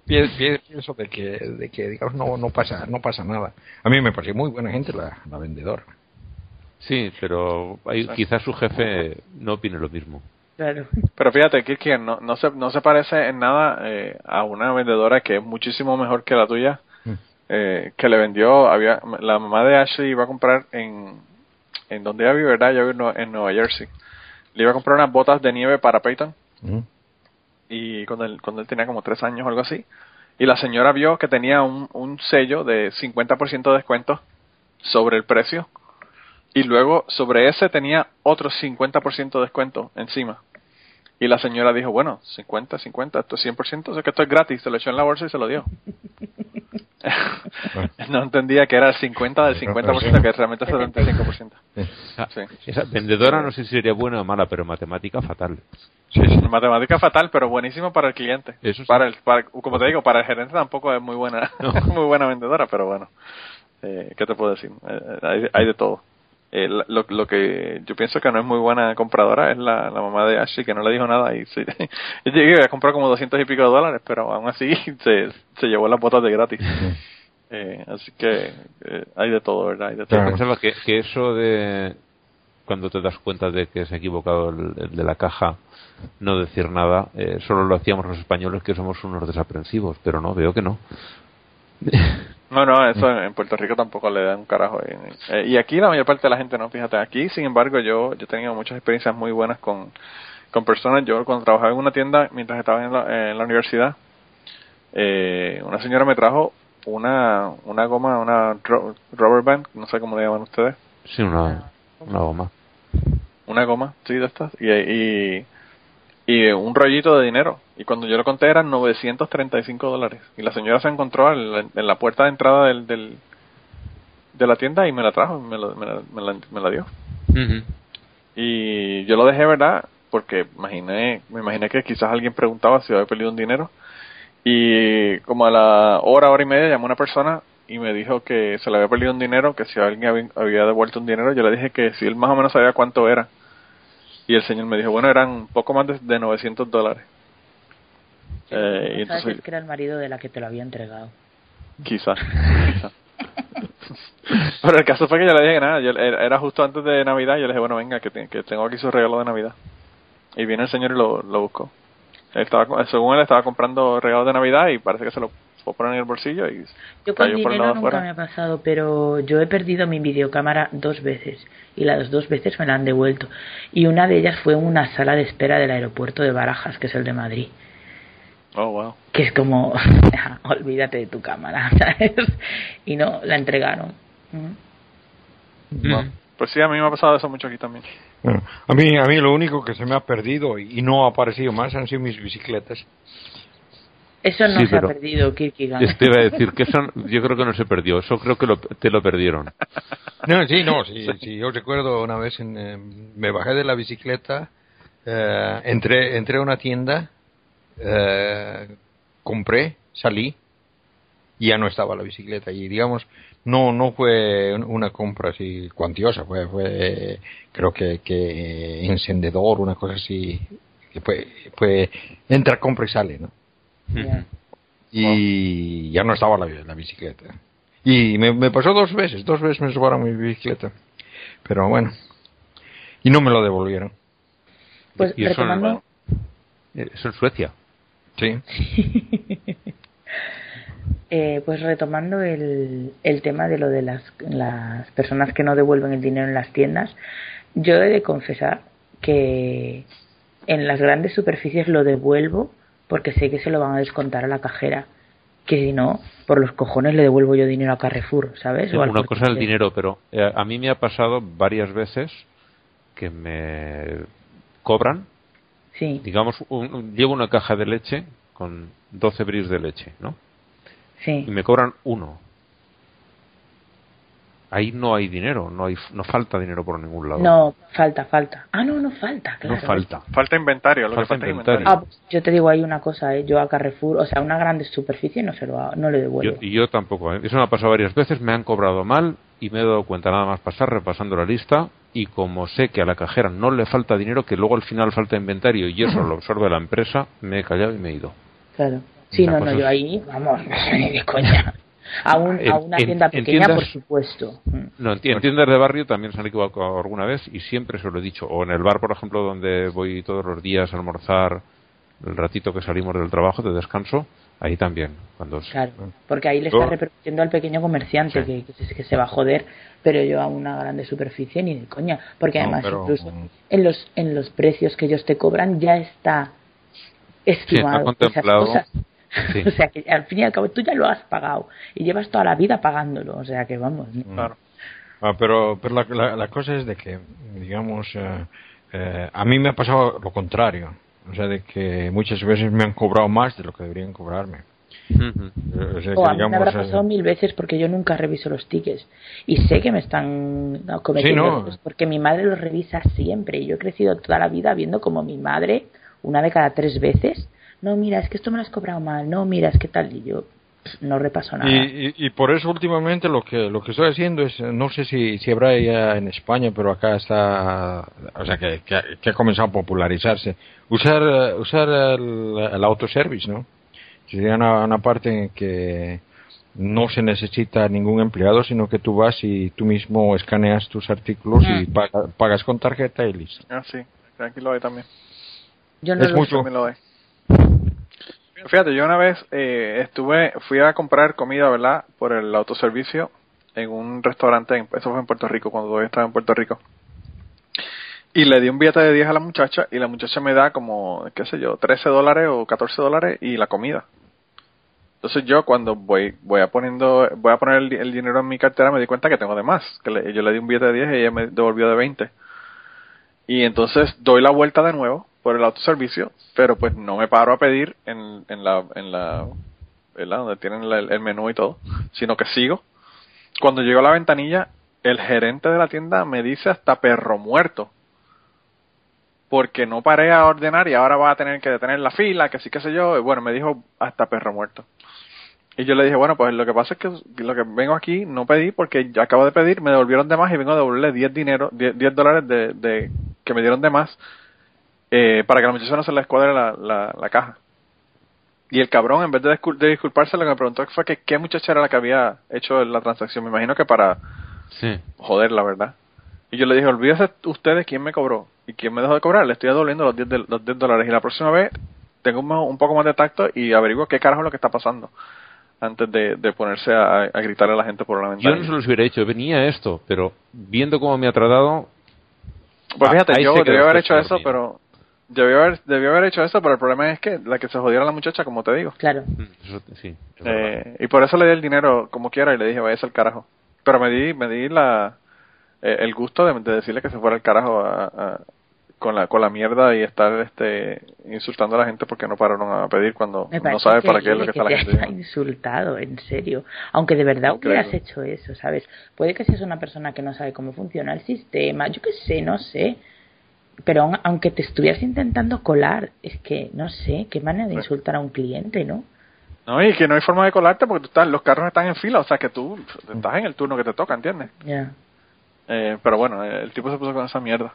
pienso de que, de que digamos, no, no, pasa, no pasa nada. A mí me pareció muy buena gente la, la vendedora. Sí, pero hay, quizás su jefe no opine lo mismo. Claro. Pero fíjate, que no, no, se, no se parece en nada eh, a una vendedora que es muchísimo mejor que la tuya, mm. eh, que le vendió, había la mamá de Ashley iba a comprar en, en donde ella vive, ¿verdad? Ella vive en Nueva Jersey le iba a comprar unas botas de nieve para Peyton. Y cuando él, cuando él tenía como tres años o algo así. Y la señora vio que tenía un, un sello de 50% de descuento sobre el precio. Y luego sobre ese tenía otro 50% de descuento encima. Y la señora dijo, bueno, 50, 50, esto es 100%, o sea que esto es gratis. Se lo echó en la bolsa y se lo dio. no entendía que era el 50 del 50%, que realmente es el 75%. Sí. Esa vendedora no sé si sería buena o mala, pero matemática fatal. Sí, matemática fatal, pero buenísimo para el cliente. Eso para el, para, como te digo, para el gerente tampoco es muy buena, muy buena vendedora, pero bueno, eh, ¿qué te puedo decir? Eh, hay, hay de todo. Eh, lo, lo, que yo pienso que no es muy buena compradora es la, la mamá de Ashley que no le dijo nada y se, yo llegué a comprar como 200 y pico de dólares pero aún así se, se llevó las botas de gratis. Eh, así que eh, hay de todo verdad hay de todo. pensaba que, que eso de cuando te das cuenta de que se ha equivocado el, de la caja no decir nada eh, solo lo hacíamos los españoles que somos unos desaprensivos pero no veo que no no, no, eso en Puerto Rico tampoco le dan un carajo. Eh, y aquí la mayor parte de la gente no, fíjate. Aquí, sin embargo, yo, yo he tenido muchas experiencias muy buenas con, con personas. Yo cuando trabajaba en una tienda, mientras estaba en la, en la universidad, eh, una señora me trajo una, una goma, una rubber band, no sé cómo le llaman ustedes. Sí, una, una goma. Una goma, sí, de estas. Y, y, y un rollito de dinero. Y cuando yo lo conté eran 935 dólares. Y la señora se encontró en la, puerta de entrada del, del, de la tienda y me la trajo, me, me, la, dio. Y yo lo dejé, ¿verdad? Porque imaginé, me imaginé que quizás alguien preguntaba si había perdido un dinero. Y como a la hora, hora y media llamó una persona y me dijo que se le había perdido un dinero, que si alguien había, había devuelto un dinero, yo le dije que si él más o menos sabía cuánto era y el señor me dijo, bueno, eran un poco más de, de 900 dólares. Eh, y entonces, que era el marido de la que te lo había entregado. Quizás, Pero el caso fue que yo le dije nada, yo, era justo antes de Navidad, yo le dije, bueno, venga, que, que tengo aquí su regalo de Navidad. Y viene el señor y lo, lo buscó. estaba, según él, estaba comprando regalos de Navidad y parece que se lo fue poner en el bolsillo y yo con dinero nunca me ha pasado, pero yo he perdido mi videocámara dos veces y las dos veces me la han devuelto. Y una de ellas fue en una sala de espera del aeropuerto de Barajas, que es el de Madrid. Oh, wow. Que es como, olvídate de tu cámara, ¿sabes? Y no, la entregaron. pues sí, a mí me ha pasado eso mucho aquí también. Bueno, a mí, a mí lo único que se me ha perdido y no ha aparecido más han sido mis bicicletas. Eso no se ha perdido, Kierkegaard. Te iba a decir que eso yo creo que no se perdió, eso creo que te lo perdieron. No, sí, no, sí, sí, yo recuerdo una vez en, eh, me bajé de la bicicleta, eh, entré, entré a una tienda, eh, compré, salí y ya no estaba la bicicleta y digamos no no fue una compra así cuantiosa fue fue creo que que encendedor una cosa así que fue fue entra compra y sale no y ya no estaba la, la bicicleta. Y me, me, pasó dos veces dos veces me robaron mi bicicleta. Pero bueno y no me lo devolvieron. Pues ¿Y eso, eso en Suecia. Sí. Eh, pues retomando el, el tema de lo de las, las personas que no devuelven el dinero en las tiendas, yo he de confesar que en las grandes superficies lo devuelvo porque sé que se lo van a descontar a la cajera. Que si no, por los cojones le devuelvo yo dinero a Carrefour, ¿sabes? una cosa es el dinero, pero eh, a mí me ha pasado varias veces que me cobran. Sí. Digamos, llevo una caja de leche con 12 bris de leche, ¿no? y me cobran uno. Ahí no hay dinero, no hay no falta dinero por ningún lado. No, falta, falta. Ah, no, no falta, claro. No falta. Falta inventario, lo falta inventario. Ah, pues yo te digo ahí una cosa, ¿eh? yo a Carrefour, o sea, una grande superficie no se lo no le devuelvo. y yo tampoco, ¿eh? eso me ha pasado varias veces, me han cobrado mal y me he dado cuenta nada más pasar repasando la lista y como sé que a la cajera no le falta dinero, que luego al final falta inventario y eso lo absorbe la empresa, me he callado y me he ido. Claro. Sí, no, no, yo ahí, vamos, de coña. A, un, a una tienda pequeña, por supuesto. No, en, tiendas de barrio también se han equivocado alguna vez y siempre se lo he dicho. O en el bar, por ejemplo, donde voy todos los días a almorzar, el ratito que salimos del trabajo de descanso, ahí también. Cuando claro, porque ahí le está repercutiendo al pequeño comerciante que, que, se va a joder, pero yo a una grande superficie ni de coña. Porque además, incluso en los, en los precios que ellos te cobran ya está estimado esas cosas. o sea que al fin y al cabo tú ya lo has pagado y llevas toda la vida pagándolo, o sea que vamos. Claro. Ah, pero pero la, la, cosa es de que, digamos, eh, eh, a mí me ha pasado lo contrario. O sea, de que muchas veces me han cobrado más de lo que deberían cobrarme. o, a mí me habrá eh, pasado mil veces porque yo nunca reviso los tickets y sé que me están cometiendo porque mi madre los revisa siempre y yo he crecido toda la vida viendo como mi madre una de cada tres veces no, mira, es que esto me lo has cobrado mal, no, mira, es que tal, y yo no repaso nada. Y, y, por eso últimamente lo que lo que estoy haciendo es, no sé si, si habrá ya en España, pero acá está, o sea, que, que, ha comenzado a popularizarse, usar usar el, el autoservice, ¿no? Sería una, una parte en que no se necesita ningún empleado, sino que tú vas y tú mismo escaneas tus artículos y mm. pagas con tarjeta y listo. Ah, sí, aquí lo hay también. Yo no es lo mucho, lo hay. Fíjate, yo una vez eh, estuve, fui a comprar comida, ¿verdad? Por el autoservicio en un restaurante, eso fue en Puerto Rico, cuando todavía estaba en Puerto Rico. Y le di un billete de 10 a la muchacha y la muchacha me da como, qué sé yo, 13 dólares o 14 dólares y la comida. Entonces yo cuando voy voy a poner el, dinero en mi cartera me di cuenta que tengo de más, que yo le di un billete de 10 y ella me devolvió de 20. Y entonces doy la vuelta de nuevo por el autoservicio, pero pues no me paro a pedir en, en la, en la, ¿verdad? Donde tienen el, menú y todo, sino que sigo. Cuando llego a la ventanilla, el gerente de la tienda me dice hasta perro muerto. Porque no paré a ordenar y ahora va a tener que detener la fila, que sí que sé yo. Y bueno, me dijo hasta perro muerto. Y yo le dije, bueno, pues lo que pasa es que lo que vengo aquí no pedí porque ya acabo de pedir, me devolvieron de más y vengo a devolverle 10 dinero, 10, dólares de, de, que me dieron de más eh, para que la muchacha no se le escuadre la, la, caja. Y el cabrón, en vez de, de disculparse, lo que me preguntó fue que qué muchacha era la que había hecho la transacción. Me imagino que para sí. joder, la verdad. Y yo le dije, olvídese usted de quién me cobró y quién me dejó de cobrar. Le estoy doliendo los 10, los 10 dólares. Y la próxima vez tengo un, poco más de tacto y averiguo qué carajo es lo que está pasando antes de, ponerse a, a, gritarle a la gente por la ventana. Yo no se los hubiera hecho, venía esto, pero viendo cómo me ha tratado... Pues fíjate, yo debía haber hecho eso, pero... Debió haber, debió haber hecho eso, pero el problema es que la que se jodiera la muchacha, como te digo. Claro. Mm, sí, eh, y por eso le di el dinero como quiera y le dije, vaya al carajo. Pero me di, me di la, eh, el gusto de, decirle que se fuera al carajo a, con la con la mierda y estar este insultando a la gente porque no pararon a pedir cuando no sabe para qué es lo que, está la gente insultado en serio aunque de verdad hubieras hecho eso sabes puede que seas una persona que no sabe cómo funciona el sistema yo qué sé no sé pero aunque te estuvieras intentando colar es que no sé qué manera de insultar a un cliente no no y que no hay forma de colarte porque tú estás, los carros están en fila o sea que tú estás en el turno que te toca entiendes ya eh, pero bueno el tipo se puso con esa mierda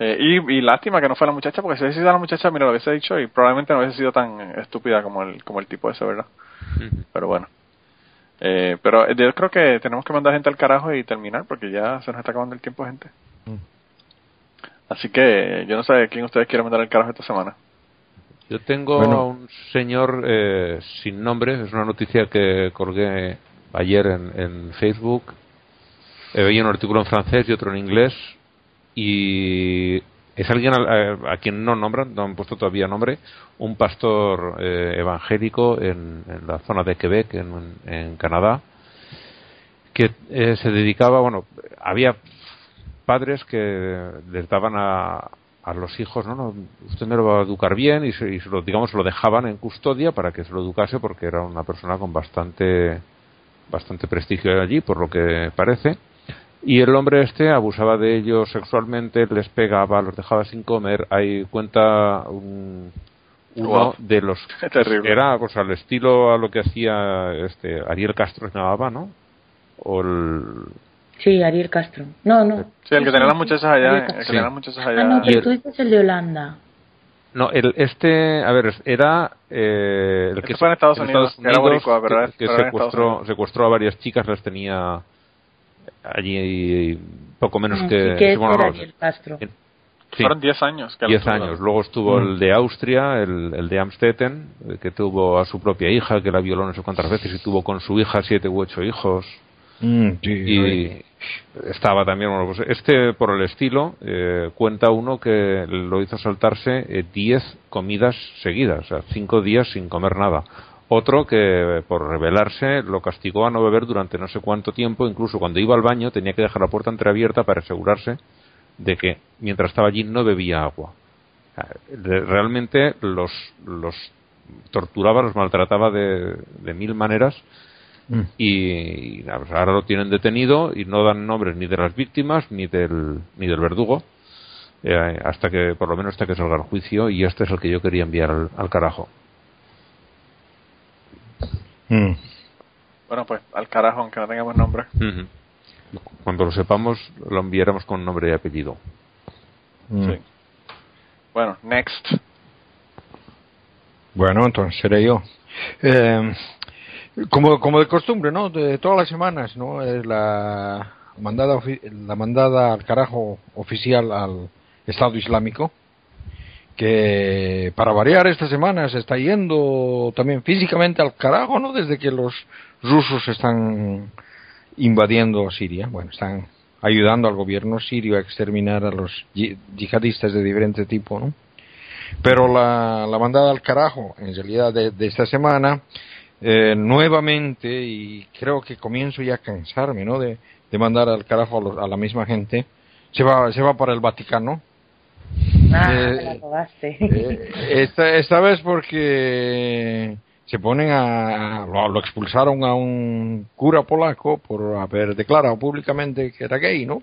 eh, y, lástima que no fue la muchacha, porque si hubiese sido la muchacha, mira, lo hubiese dicho y probablemente no hubiese sido tan estúpida como el, como el tipo ese, ¿verdad? Pero bueno. Eh, pero yo creo que tenemos que mandar gente al carajo y terminar, porque ya se nos está acabando el tiempo, gente. Mm. Así que yo no sé quién ustedes quieren mandar al carajo esta semana. Yo tengo a un señor eh, sin nombre, es una noticia que colgué ayer en, en Facebook. veía un artículo en francés y otro en inglés y es alguien a, quien no nombran, no han puesto todavía nombre, un pastor eh, evangélico en, la zona de Quebec, en, Canadá, que eh, se dedicaba, bueno, había padres que les daban a, a los hijos, no, no, usted me lo va a educar bien y, se, lo, digamos, lo dejaban en custodia para que se lo educase porque era una persona con bastante, bastante prestigio allí, por lo que parece y el hombre este abusaba de ellos sexualmente, les pegaba, los dejaba sin comer. Ahí cuenta un, uno de los era pues al estilo a lo que hacía este Ariel Castro se llamaba, ¿no? O el Sí, Ariel Castro. No, no. Sí, el que tenía las muchachas allá, el que las muchachas allá. Ah, no, pero tú dices el de Holanda. No, el, este, a ver, era eh, el que fue en Estados, Unidos, que, secuestró, secuestró a varias chicas, las tenía allí poco menos mm, que... que bueno, Castro. Fueron 10 años. 10 años. Luego estuvo el mm. de Austria, el, el, de Amstetten, que tuvo a su propia hija, que la violó no sé cuántas veces, y tuvo con su hija siete u ocho hijos. Mm, y estaba también, bueno, pues este por el estilo, eh, cuenta uno que lo hizo saltarse 10 eh, comidas seguidas, o sea, 5 días sin comer nada. Otro que por rebelarse lo castigó a no beber durante no sé cuánto tiempo, incluso cuando iba al baño tenía que dejar la puerta entreabierta para asegurarse de que mientras estaba allí no bebía agua. Realmente los, los torturaba, los maltrataba de, de mil maneras mm. y, ahora lo tienen detenido y no dan nombres ni de las víctimas ni del, ni del verdugo eh, hasta que, por lo menos hasta que salga el juicio y este es el que yo quería enviar al carajo. Mm. Bueno, pues al carajo, aunque no tengamos nombre. Cuando lo sepamos, lo enviaremos con nombre y apellido. Mm. Sí. Bueno, next. Bueno, entonces seré yo. Eh, como, como de costumbre, ¿no? De todas las semanas, ¿no? Es la mandada, la mandada al carajo oficial al Estado Islámico que para variar esta semana se está yendo también físicamente al carajo, ¿no? Desde que los rusos están invadiendo Siria, bueno, están ayudando al gobierno sirio a exterminar a los yihadistas de diferente tipo, ¿no? Pero la, la mandada al carajo, en realidad, de, esta semana, eh, nuevamente, y creo que comienzo ya a cansarme, ¿no? De, de mandar al carajo a, a la misma gente, se va, se va para el Vaticano, Ah, eh, eh, esta, esta vez porque se ponen a lo, expulsaron a un cura polaco por haber declarado públicamente que era gay, ¿no?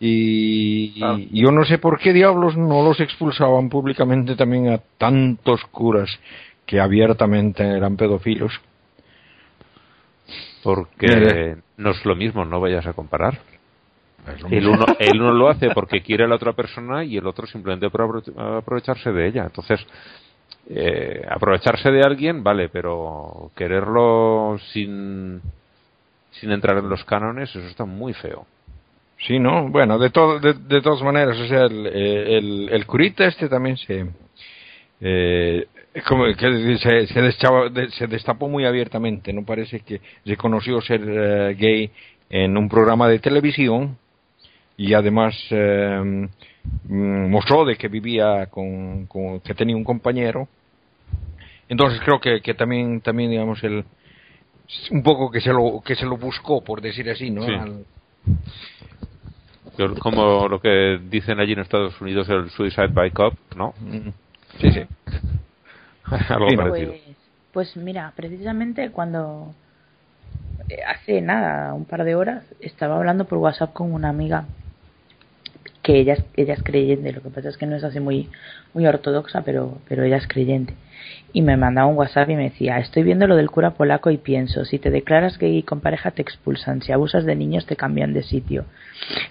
y, yo no sé por qué diablos no los expulsaban públicamente también a tantos curas que abiertamente eran pedófilos. Porque no es lo mismo, no vayas a comparar. El uno, el uno lo hace porque quiere a la otra persona y el otro simplemente por aprovecharse de ella. Entonces, eh, aprovecharse de alguien, vale, pero quererlo sin, sin entrar en los cánones, eso está muy feo. Sí, ¿no? Bueno, de, todo, de, todas maneras, o sea, el, el, el curita este también se... Eh, como que se, se, se, destapó muy abiertamente, ¿no? Parece que reconoció ser eh, gay en un programa de televisión y además eh, mm, mostró de que vivía con, con, que tenía un compañero. Entonces creo que, que también, también digamos, el, un poco que se lo, que se lo buscó, por decir así, ¿no? como lo que dicen allí en Estados Unidos el suicide by cop, ¿no? Mm. Sí, sí. Algo parecido. Pues, pues, mira, precisamente cuando eh, hace nada, un par de horas, estaba hablando por WhatsApp con una amiga que ella es, ella es creyente, lo que pasa es que no es así muy, muy ortodoxa, pero, pero ella es creyente y me mandaba un WhatsApp y me decía, estoy viendo lo del cura polaco y pienso, si te declaras gay con pareja te expulsan, si abusas de niños te cambian de sitio.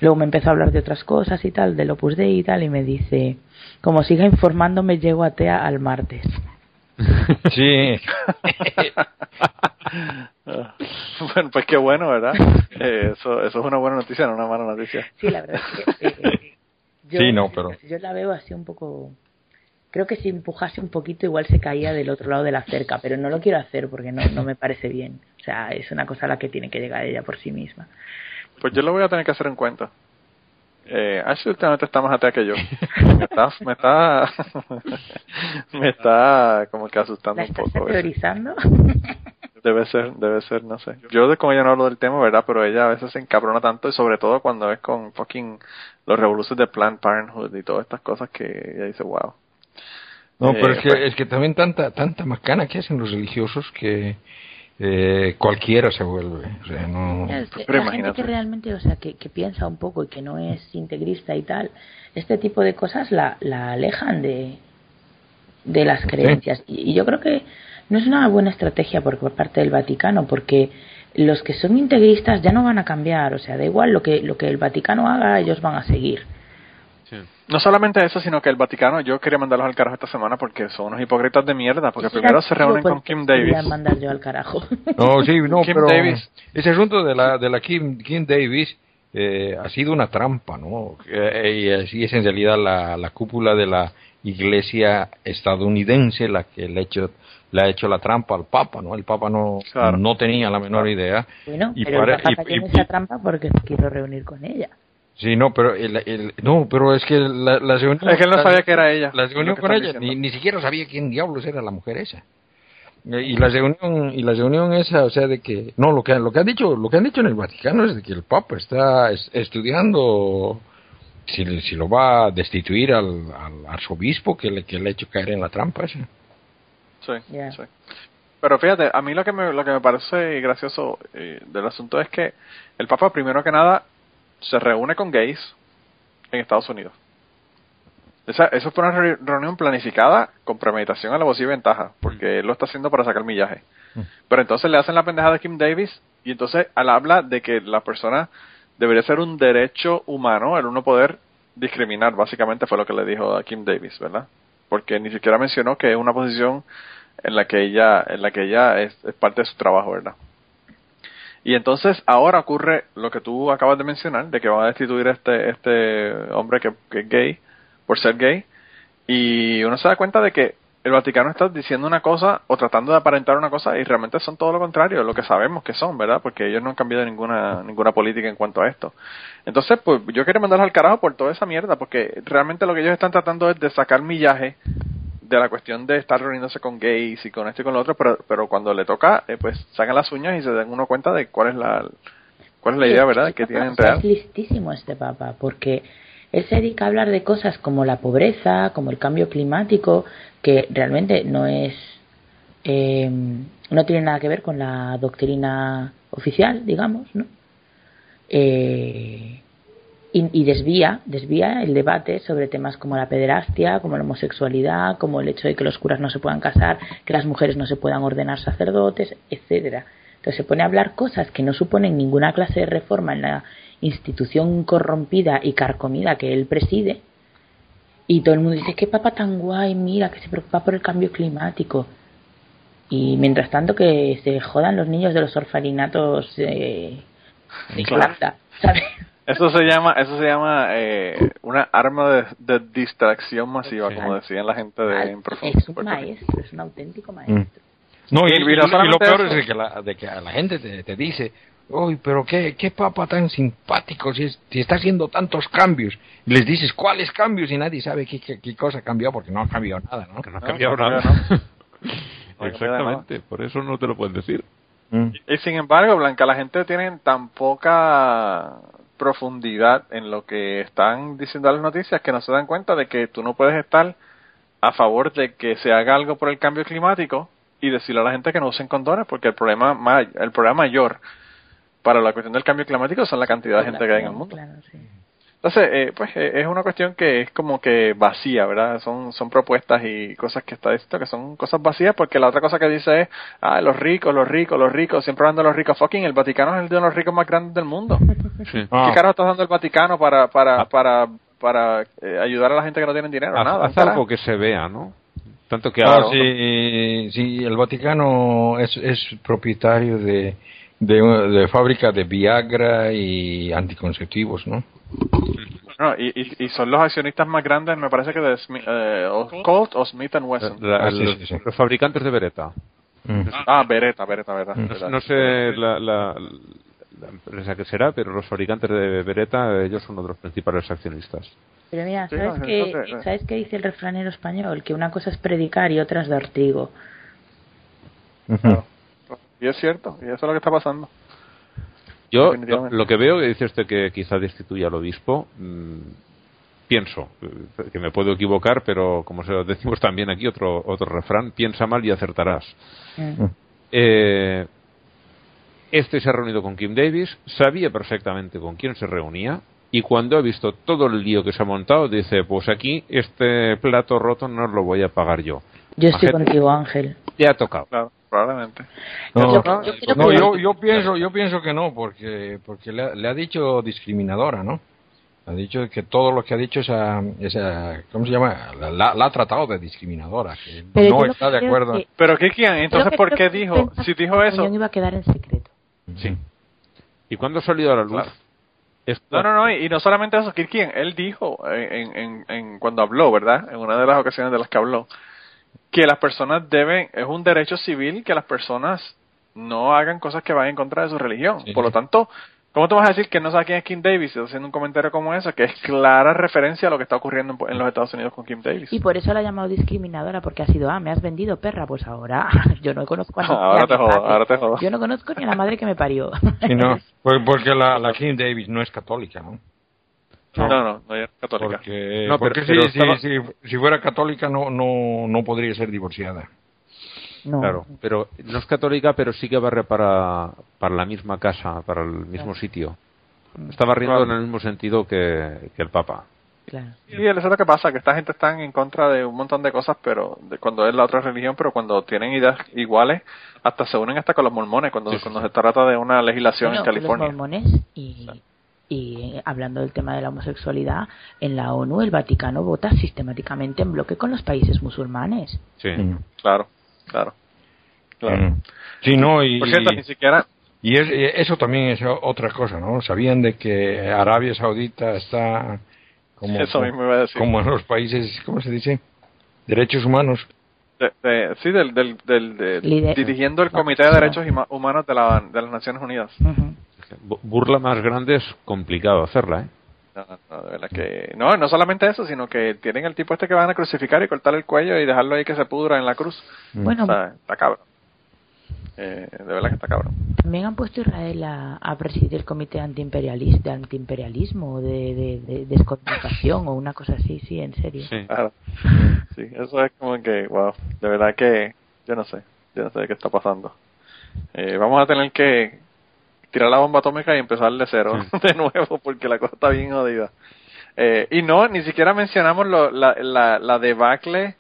Luego me empezó a hablar de otras cosas y tal, del Opus Dei y tal, y me dice, como siga informándome llego a TEA al martes. Sí. bueno, pues qué bueno, ¿verdad? Eh, eso, eso es una buena noticia, no una mala noticia. Sí, la verdad es que eh, yo, sí, no, pero... yo la veo así un poco creo que si empujase un poquito igual se caía del otro lado de la cerca, pero no lo quiero hacer porque no, no me parece bien. O sea, es una cosa a la que tiene que llegar ella por sí misma. Pues yo lo voy a tener que hacer en cuenta. Eh, Ashley últimamente está más atea que yo. Me está, me está, me está como que asustando un poco. teorizando? Debe ser, debe ser, no sé. Yo como ella no hablo del tema, ¿verdad? Pero ella a veces se encabrona tanto y sobre todo cuando es con fucking los revoluciones de Planned Parenthood y todas estas cosas que ella dice, wow. No, pero es, que, pues es que también tanta tanta macana que hacen los religiosos que eh, cualquiera se vuelve. O sea, no... la gente que realmente, o sea, que, que, piensa un poco y que no es integrista y tal, este tipo de cosas la, la alejan de, de las creencias. Y, yo creo que no es una buena estrategia por, por parte del Vaticano, porque los que son integristas ya no van a cambiar, o sea, da igual lo que, lo que el Vaticano haga, ellos van a seguir. No solamente eso, sino que el Vaticano, yo quería mandarlos al carajo esta semana porque son unos hipócritas de mierda, porque primero se reúnen con Kim Davis. mandar yo al carajo. No, sí, no, Kim pero Davis. ese asunto de la, de la Kim, Kim Davis eh, ha sido una trampa, ¿no? Eh, y así es en realidad la, la cúpula de la iglesia estadounidense la que le ha hecho le ha hecho la trampa al Papa, ¿no? El Papa no, no tenía la menor idea. Bueno, y pero el Papa tiene esa trampa porque quiso reunir con ella. Sí, no, pero el, no, pero es que la, la reunión, es que él no sabía que era ella. La reunión con ella, ni, ni siquiera sabía quién diablos era la mujer esa. Y la reunión y la reunión esa, o sea, de que no lo que lo que han dicho, lo que han dicho en el Vaticano es de que el Papa está estudiando si, si lo va a destituir al, al arzobispo que le que le ha hecho caer en la trampa esa. Sí, sí. Pero fíjate, a mí lo que me, lo que me parece gracioso eh, del asunto es que el Papa, primero que nada, se reúne con gays en Estados Unidos. Esa, eso fue una reunión planificada con premeditación a la voz y ventaja, porque él lo está haciendo para sacar millaje. Mm. Pero entonces le hacen la pendejada a Kim Davis y entonces él habla de que la persona debería ser un derecho humano el uno poder discriminar, básicamente fue lo que le dijo a Kim Davis, ¿verdad? Porque ni siquiera mencionó que es una posición en la que ella, en la que ella es parte de su trabajo, ¿verdad? Y entonces ahora ocurre lo que tú acabas de mencionar, de que van a destituir a este, este hombre que, es gay por ser gay. Y uno se da cuenta de que el Vaticano está diciendo una cosa o tratando de aparentar una cosa y realmente son todo lo contrario, lo que sabemos que son, ¿verdad? Porque ellos no han cambiado ninguna ninguna política en cuanto a esto. Entonces, pues yo quiero mandarlos al carajo por toda esa mierda, porque realmente lo que ellos están tratando es de sacar millaje de la cuestión de estar reuniéndose con gays y con esto y con lo otro, pero, pero cuando le toca, eh, pues sacan las uñas y se dan uno cuenta de cuál es la cuál es la idea, ¿verdad? Que tienen real. Es listísimo este papa, porque él se dedica a hablar de cosas como la pobreza, como el cambio climático, que realmente no es eh, no tiene nada que ver con la doctrina oficial, digamos, ¿no? Eh, y, desvía, desvía el debate sobre temas como la pederastia, como la homosexualidad, como el hecho de que los curas no se puedan casar, que las mujeres no se puedan ordenar sacerdotes, etcétera. Entonces se pone a hablar cosas que no suponen ninguna clase de reforma en la institución corrompida y carcomida que él preside Y todo el mundo dice, qué papá tan guay, mira, que se preocupa por el cambio climático. Y mientras tanto que se jodan los niños de los orfaninatos eh, ¿sabes? Eso se llama, eso se llama eh, una arma de, distracción masiva, como decían la gente de Es un maestro, es un auténtico maestro. No, y, lo peor es que la, de que la gente te, dice, uy, pero qué, qué papa tan simpático, si, si está haciendo tantos cambios. Y les dices, ¿cuáles cambios? Y nadie sabe qué, qué, cosa ha cambiado, porque no ha cambiado nada, ¿no? Que no ha cambiado nada. ¿no? Exactamente, por eso no te lo pueden decir. Mm. Y sin embargo, Blanca, la gente tiene tan poca profundidad en lo que están diciendo las noticias que no se dan cuenta de que tú no puedes estar a favor de que se haga algo por el cambio climático y decirle a la gente que no usen condones porque el problema el problema mayor para la cuestión del cambio climático son la cantidad de gente que hay en el mundo. Entonces, eh, pues eh, es una cuestión que es como que vacía, ¿verdad? Son, son propuestas y cosas que está diciendo que son cosas vacías porque la otra cosa que dice es, ah, los ricos, los ricos, los ricos, siempre hablando de los ricos, fucking, el Vaticano es el de los ricos más grandes del mundo. ¿Qué ah. carajo está dando el Vaticano para, para, ah. para, para eh, ayudar a la gente que no tiene dinero? Nada. Haz algo que se vea, ¿no? Tanto que ahora... sí, sí, el Vaticano es, es propietario de, de, de fábrica de Viagra y anticonceptivos, ¿no? No, y, y, son los accionistas más grandes, me parece que de Smith, eh, Colt o Smith Wesson. Ah, los fabricantes de Beretta. Ah, Beretta, Beretta, verdad. No, sé la, la, empresa que será, pero los fabricantes de Beretta, ellos son uno de los principales accionistas. Pero mira, ¿sabes, qué, ¿sabes qué dice el refranero español? Que una cosa es predicar y otra es dar trigo. Y es cierto, y eso es lo que está pasando. Yo lo, que veo que dice usted que quizá destituya al obispo, mm, pienso eh, que me puedo equivocar, pero como se lo decimos también aquí otro otro refrán, piensa mal y acertarás. Mm. Eh, este se ha reunido con Kim Davis, sabía perfectamente con quién se reunía y cuando ha visto todo el lío que se ha montado dice, pues aquí este plato roto no lo voy a pagar yo. Yo estoy contigo, Ángel. Ya ha tocado probablemente. No, yo, yo, pienso, yo pienso que no, porque porque le, ha dicho discriminadora, ¿no? Ha dicho que todo lo que ha dicho esa, esa ¿cómo se llama? La, ha tratado de discriminadora, que no está de acuerdo. Pero quién, entonces ¿por qué dijo? Si dijo eso. iba a quedar en secreto. Sí. ¿Y cuándo ha salido a la luz? No, no, no, y no solamente eso, Kirkian, él dijo en, en, en, cuando habló, ¿verdad? En una de las ocasiones de las que habló, que las personas deben, es un derecho civil que las personas no hagan cosas que vayan en contra de su religión. Por lo tanto, ¿cómo te vas a decir que no sabes quién es Kim Davis haciendo un comentario como ese, que es clara referencia a lo que está ocurriendo en, los Estados Unidos con Kim Davis? Y por eso la ha llamado discriminadora, porque ha sido, ah, me has vendido perra, pues ahora yo no conozco a ahora, te ahora te jodo. Yo no conozco ni a la madre que me parió. y no, pues porque la, la Kim Davis no es católica, ¿no? No, no, no, es católica. Porque, si, fuera católica no, no, no podría ser divorciada. Claro, pero no es católica, pero sí que barre para, para la misma casa, para el mismo sitio. Está barriendo en el mismo sentido que, el Papa. Claro. Y eso es lo que pasa, que esta gente está en contra de un montón de cosas, pero de cuando es la otra religión, pero cuando tienen ideas iguales, hasta se unen hasta con los mormones, cuando, cuando se trata de una legislación en California. Los mormones y y hablando del tema de la homosexualidad, en la ONU el Vaticano vota sistemáticamente en bloque con los países musulmanes. Sí, mm. claro, claro. claro. Mm. Sí, no, y, ni siquiera... Y eso también es otra cosa, ¿no? Sabían de que Arabia Saudita está como, como en los países, ¿cómo se dice? Derechos humanos. sí, del, del, del, dirigiendo el Comité de Derechos Humanos de, la, de las Naciones Unidas burla más grande es complicado hacerla, ¿eh? No, no, de verdad que no, no solamente eso, sino que tienen el tipo este que van a crucificar y cortar el cuello y dejarlo ahí que se pudra en la cruz. Mm. Bueno, está cabrón. Eh, de verdad que está cabrón. También han puesto a Israel a, presidir el comité antiimperialista, de antiimperialismo, de, de, de, o una cosa así, sí, en serio. Sí, claro. Sí, eso es como que, wow, de verdad que yo no sé, yo no sé qué está pasando. Eh, vamos a tener que tirar la bomba atómica y empezar de cero de nuevo porque la cosa está bien jodida. Eh, y no, ni siquiera mencionamos lo, la, la, la, debacle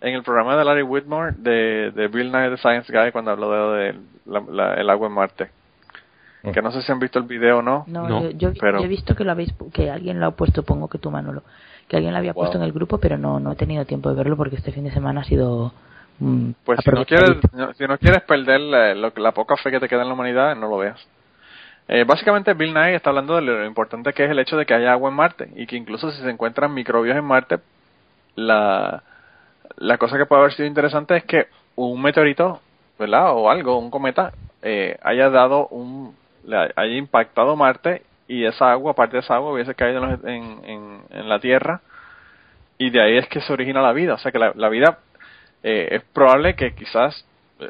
en el programa de Larry Whitmore de, de Bill Nye the Science Guy cuando habló de, el agua en Marte. Que no sé si han visto el video o no. No, Yo, he visto que lo habéis, que alguien lo ha puesto, pongo que tú Manolo, que alguien lo había puesto en el grupo, pero no, no he tenido tiempo de verlo porque este fin de semana ha sido... Mm, pues si no, quieres, si no quieres perder la, la poca fe que te queda en la humanidad, no lo veas. Eh, básicamente Bill Nye está hablando de lo importante que es el hecho de que haya agua en Marte y que incluso si se encuentran microbios en Marte, la, la cosa que puede haber sido interesante es que un meteorito, ¿verdad? O algo, un cometa, eh, haya dado un, haya impactado Marte y esa agua, parte de esa agua, hubiese caído en, en, la Tierra y de ahí es que se origina la vida. O sea que la, vida eh, es probable que quizás,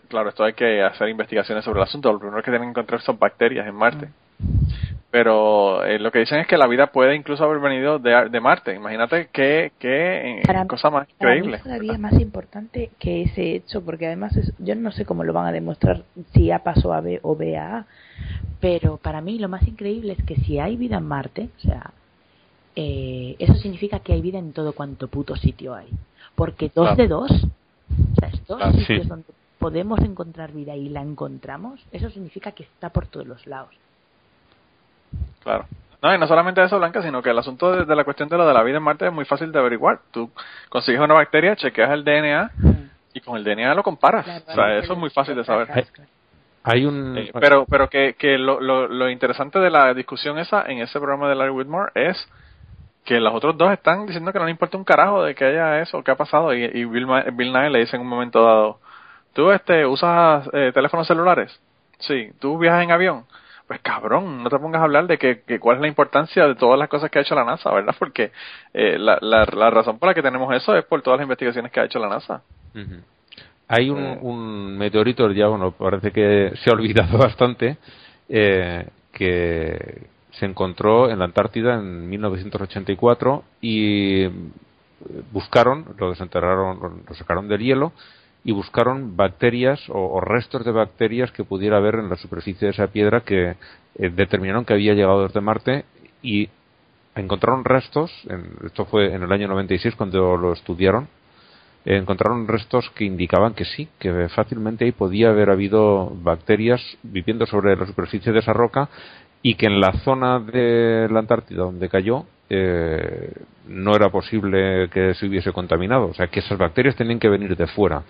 claro, esto hay que hacer investigaciones sobre el asunto. Lo primero que tienen que encontrar son bacterias en Marte. Pero eh, lo que dicen es que la vida puede incluso haber venido de, de Marte. Imagínate qué, qué cosa más increíble. es todavía más importante que ese hecho, porque además yo no sé cómo lo van a demostrar si A pasó a B o B a A, pero para mí lo más increíble es que si hay vida en Marte, o sea, eh, eso significa que hay vida en todo cuanto puto sitio hay. Porque dos de dos, o sea, dos sitios donde podemos encontrar vida y la encontramos, eso significa que está por todos los lados. Claro. No, y no solamente eso, Blanca, sino que el asunto de, la cuestión de lo de la vida en Marte es muy fácil de averiguar. Tú consigues una bacteria, chequeas el DNA y con el DNA lo comparas. o sea, eso es muy fácil de saber. Hay un... Eh, pero pero que, que lo, lo, lo, interesante de la discusión esa en ese programa de Larry Whitmore es que los otros dos están diciendo que no le importa un carajo de que haya eso, que ha pasado. Y, y Bill, Bill Nye le dice en un momento dado, ¿tú este usas eh, teléfonos celulares? Sí. ¿Tú viajas en avión? pues cabrón, no te pongas a hablar de que, cuál es la importancia de todas las cosas que ha hecho la NASA, ¿verdad? Porque eh, la, la, razón por la que tenemos eso es por todas las investigaciones que ha hecho la NASA. Hay un, eh. un, meteorito, ya bueno, parece que se ha olvidado bastante, eh, que se encontró en la Antártida en 1984 y buscaron, lo desenterraron, lo sacaron del hielo y buscaron bacterias o, restos de bacterias que pudiera haber en la superficie de esa piedra que eh, determinaron que había llegado desde Marte y encontraron restos, esto fue en el año 96 cuando lo estudiaron, eh, encontraron restos que indicaban que sí, que fácilmente ahí podía haber habido bacterias viviendo sobre la superficie de esa roca y que en la zona de la Antártida donde cayó eh, no era posible que se hubiese contaminado. O sea, que esas bacterias tenían que venir de fuera.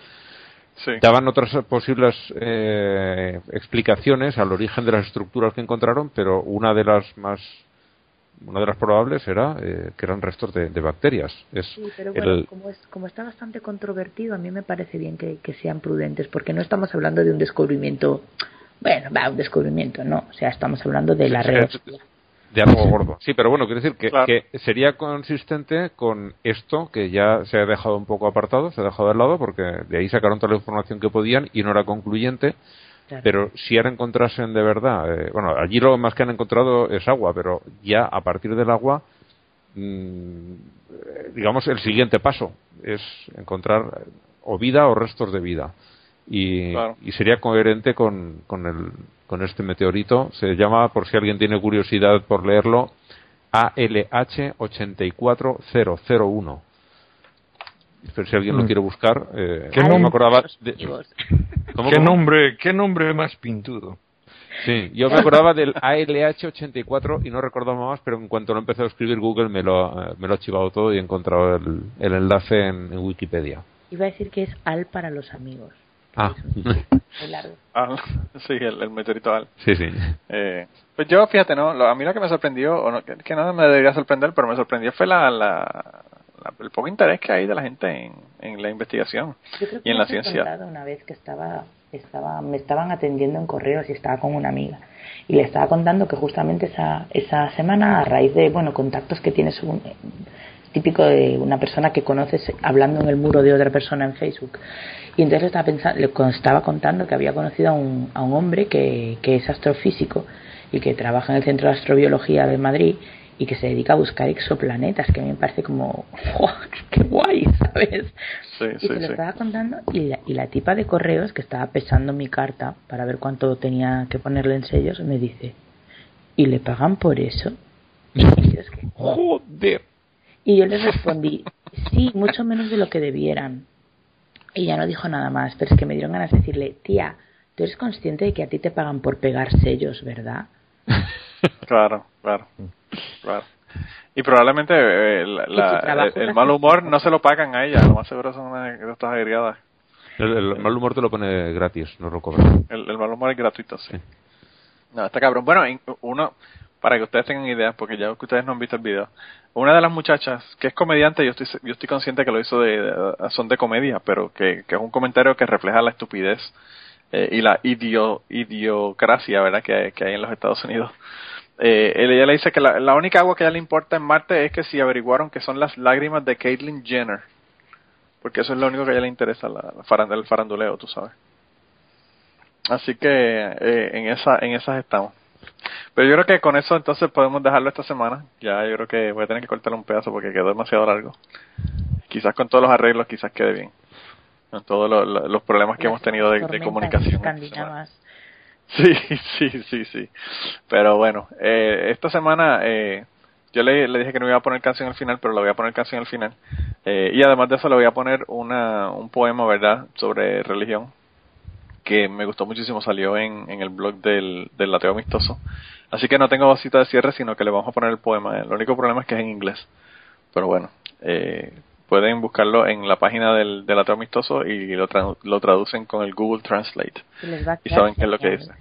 Daban otras posibles eh, explicaciones al origen de las estructuras que encontraron, pero una de las más una de las probables era eh, que eran restos de, bacterias. Es sí, pero bueno, como, como, está bastante controvertido, a mí me parece bien que, sean prudentes, porque no estamos hablando de un descubrimiento, bueno, va, un descubrimiento, no, o sea, estamos hablando de la red de algo gordo. Sí, pero bueno, quiero decir que, sería consistente con esto que ya se ha dejado un poco apartado, se ha dejado de lado, porque de ahí sacaron toda la información que podían y no era concluyente. Pero si ahora encontrasen de verdad, eh, bueno, allí lo más que han encontrado es agua, pero ya a partir del agua, mm, digamos, el siguiente paso es encontrar o vida o restos de vida. Y, y sería coherente con, con el, con este meteorito. Se llama, por si alguien tiene curiosidad por leerlo, ALH 84001. Pero si alguien lo mm. quiere buscar, eh, ¿Qué, nombre, me acordaba ¿Qué, nombre, ¿Qué nombre más pintudo? Sí, yo me acordaba del ALH 84 y no recordaba más, pero en cuanto lo empecé a escribir Google me lo, eh, me lo ha chivado todo y he encontrado el, el enlace en, en Wikipedia. Iba a decir que es AL para los amigos. Ah. ah. sí, el, meteorito Al. Sí, sí. Eh, pues yo, fíjate, ¿no? a mí lo que me sorprendió, o no, que, no me debería sorprender, pero me sorprendió fue la, la, el poco interés que hay de la gente en, la investigación y en la ciencia. Una vez que estaba, estaba, me estaban atendiendo en correos y estaba con una amiga y le estaba contando que justamente esa, esa semana, a raíz de, bueno, contactos que tienes un, típico de una persona que conoces hablando en el muro de otra persona en Facebook, y entonces estaba pensando, le estaba contando que había conocido a un, a un hombre que, que es astrofísico y que trabaja en el Centro de Astrobiología de Madrid y que se dedica a buscar exoplanetas, que a mí me parece como, ¡qué guay! ¿Sabes? y se lo estaba contando y la, y la tipa de correos que estaba pesando mi carta para ver cuánto tenía que ponerle en sellos me dice, ¿y le pagan por eso? Y yo que, ¡Joder! Y yo le respondí, sí, mucho menos de lo que debieran. Y ya no dijo nada más, pero es que me dieron ganas de decirle, tía, tú eres consciente de que a ti te pagan por pegar sellos, ¿verdad? claro, claro, claro. Y probablemente eh, el, mal humor no se lo pagan a ella, lo más seguro son estas agregadas. El, mal humor te lo pone gratis, no lo cobran. El, mal humor es gratuito, sí. No, está cabrón. Bueno, uno, para que ustedes tengan ideas, porque ya que ustedes no han visto el video, una de las muchachas, que es comediante, yo estoy, yo estoy consciente que lo hizo de, son de comedia, pero que, es un comentario que refleja la estupidez eh, y la idio, idiocracia, ¿verdad?, que, que hay en los Estados Unidos. Eh, ella le dice que la, la, única agua que a ella le importa en Marte es que si averiguaron que son las lágrimas de Caitlyn Jenner. Porque eso es lo único que a ella le interesa, la, el faranduleo, tú sabes. Así que eh, en, esa, en esas estamos. Pero yo creo que con eso entonces podemos dejarlo esta semana. Ya yo creo que voy a tener que cortar un pedazo porque quedó demasiado largo. Quizás con todos los arreglos quizás quede bien. Con todos los problemas que hemos tenido de, comunicación. Sí, sí, sí, sí. Pero bueno, eh, esta semana eh, yo le, le, dije que no iba a poner canción al final, pero le voy a poner canción al final. Eh, y además de eso le voy a poner una, un poema, ¿verdad?, sobre religión, que me gustó muchísimo, salió en, en el blog del, del ateo amistoso. Así que no tengo cita de cierre, sino que le vamos a poner el poema. El único problema es que es en inglés. Pero bueno, eh, pueden buscarlo en la página del, del ateo amistoso y lo, lo traducen con el Google Translate. Y saben qué es lo que dice.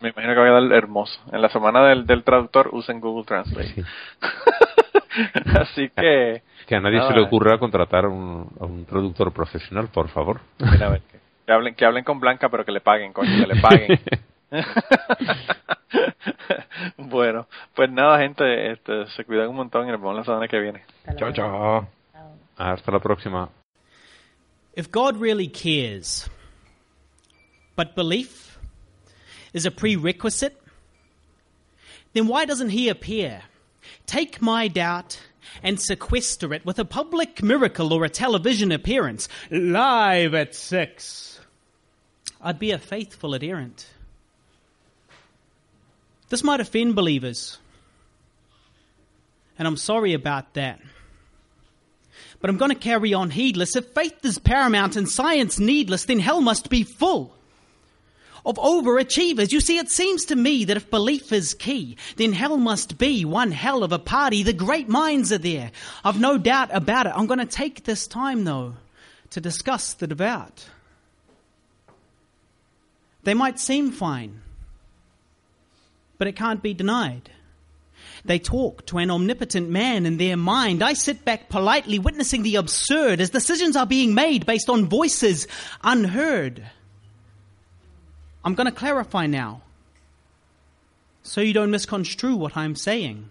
Me imagino que va a quedar hermoso. En la semana del, del traductor usen Google Translate. Así que... Que a nadie se le ocurra contratar a un, a un traductor profesional, por favor. Mira, a ver, que, hablen, que hablen con Blanca, pero que le paguen, coño, que le paguen. bueno, pues nada, gente, este, se cuidan un montón y nos vemos la semana que viene. Chao, chao. Hasta la próxima. If God really cares, but belief is a prerequisite, then why doesn't He appear? Take my doubt and sequester it with a public miracle or a television appearance, live at six. I'd be a faithful adherent. This might offend believers. And I'm sorry about that. But I'm going to carry on heedless. If faith is paramount and science needless, then hell must be full of overachievers. You see, it seems to me that if belief is key, then hell must be one hell of a party. The great minds are there. I've no doubt about it. I'm going to take this time, though, to discuss the devout. They might seem fine but it can't be denied. They talk to an omnipotent man in their mind. I sit back politely witnessing the absurd as decisions are being made based on voices unheard. I'm going to clarify now so you don't misconstrue what I'm saying.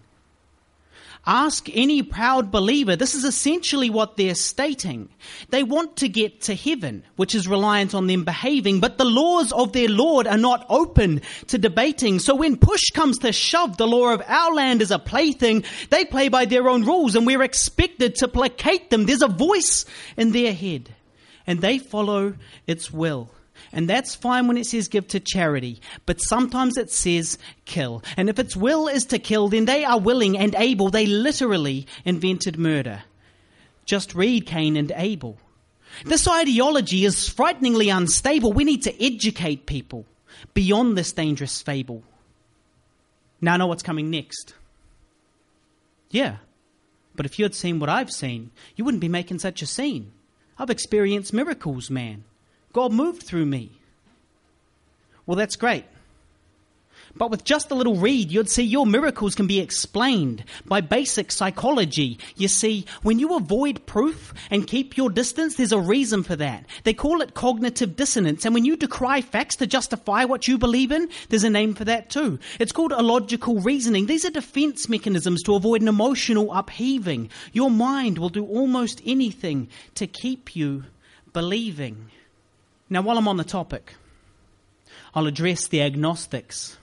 Ask any proud believer. This is essentially what they're stating. They want to get to heaven, which is reliant on them behaving, but the laws of their Lord are not open to debating. So when push comes to shove, the law of our land is a plaything. They play by their own rules and we're expected to placate them. There's a voice in their head and they follow its will. And that's fine when it says give to charity. But sometimes it says kill. And if its will is to kill, then they are willing and able. They literally invented murder. Just read Cain and Abel. This ideology is frighteningly unstable. We need to educate people beyond this dangerous fable. Now I know what's coming next. Yeah. But if you had seen what I've seen, you wouldn't be making such a scene. I've experienced miracles, man. God moved through me. Well, that's great. But with just a little read, you'd see your miracles can be explained by basic psychology. You see, when you avoid proof and keep your distance, there's a reason for that. They call it cognitive dissonance. And when you decry facts to justify what you believe in, there's a name for that too. It's called illogical reasoning. These are defense mechanisms to avoid an emotional upheaving. Your mind will do almost anything to keep you believing. Now, while I'm on the topic, I'll address the agnostics.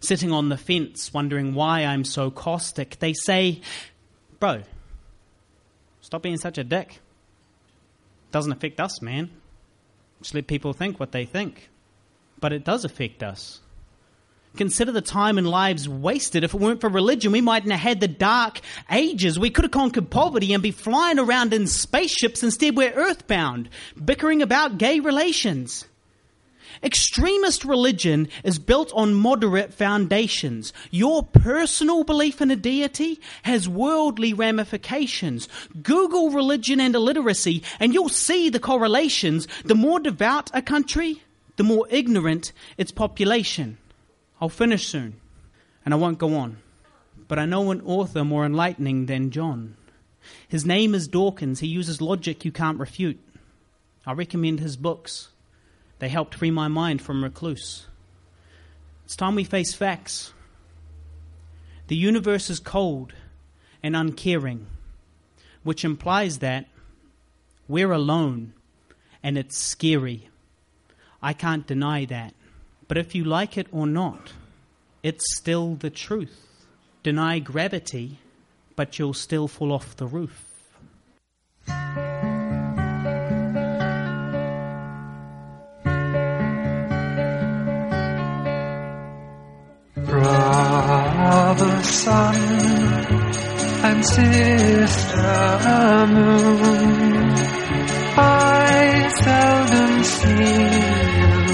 Sitting on the fence, wondering why I'm so caustic, they say, Bro, stop being such a dick. Doesn't affect us, man. Just let people think what they think. But it does affect us. Consider the time and lives wasted. If it weren't for religion, we mightn't have had the dark ages. We could have conquered poverty and be flying around in spaceships. Instead, we're earthbound, bickering about gay relations. Extremist religion is built on moderate foundations. Your personal belief in a deity has worldly ramifications. Google religion and illiteracy and you'll see the correlations. The more devout a country, the more ignorant its population. I'll finish soon and I won't go on. But I know an author more enlightening than John. His name is Dawkins. He uses logic you can't refute. I recommend his books. They helped free my mind from recluse. It's time we face facts. The universe is cold and uncaring, which implies that we're alone and it's scary. I can't deny that. But if you like it or not, it's still the truth. Deny gravity, but you'll still fall off the roof. Brother sun and sister moon, I seldom see you,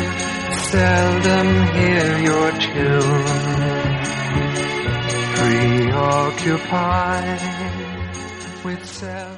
seldom hear your tune, preoccupied with self.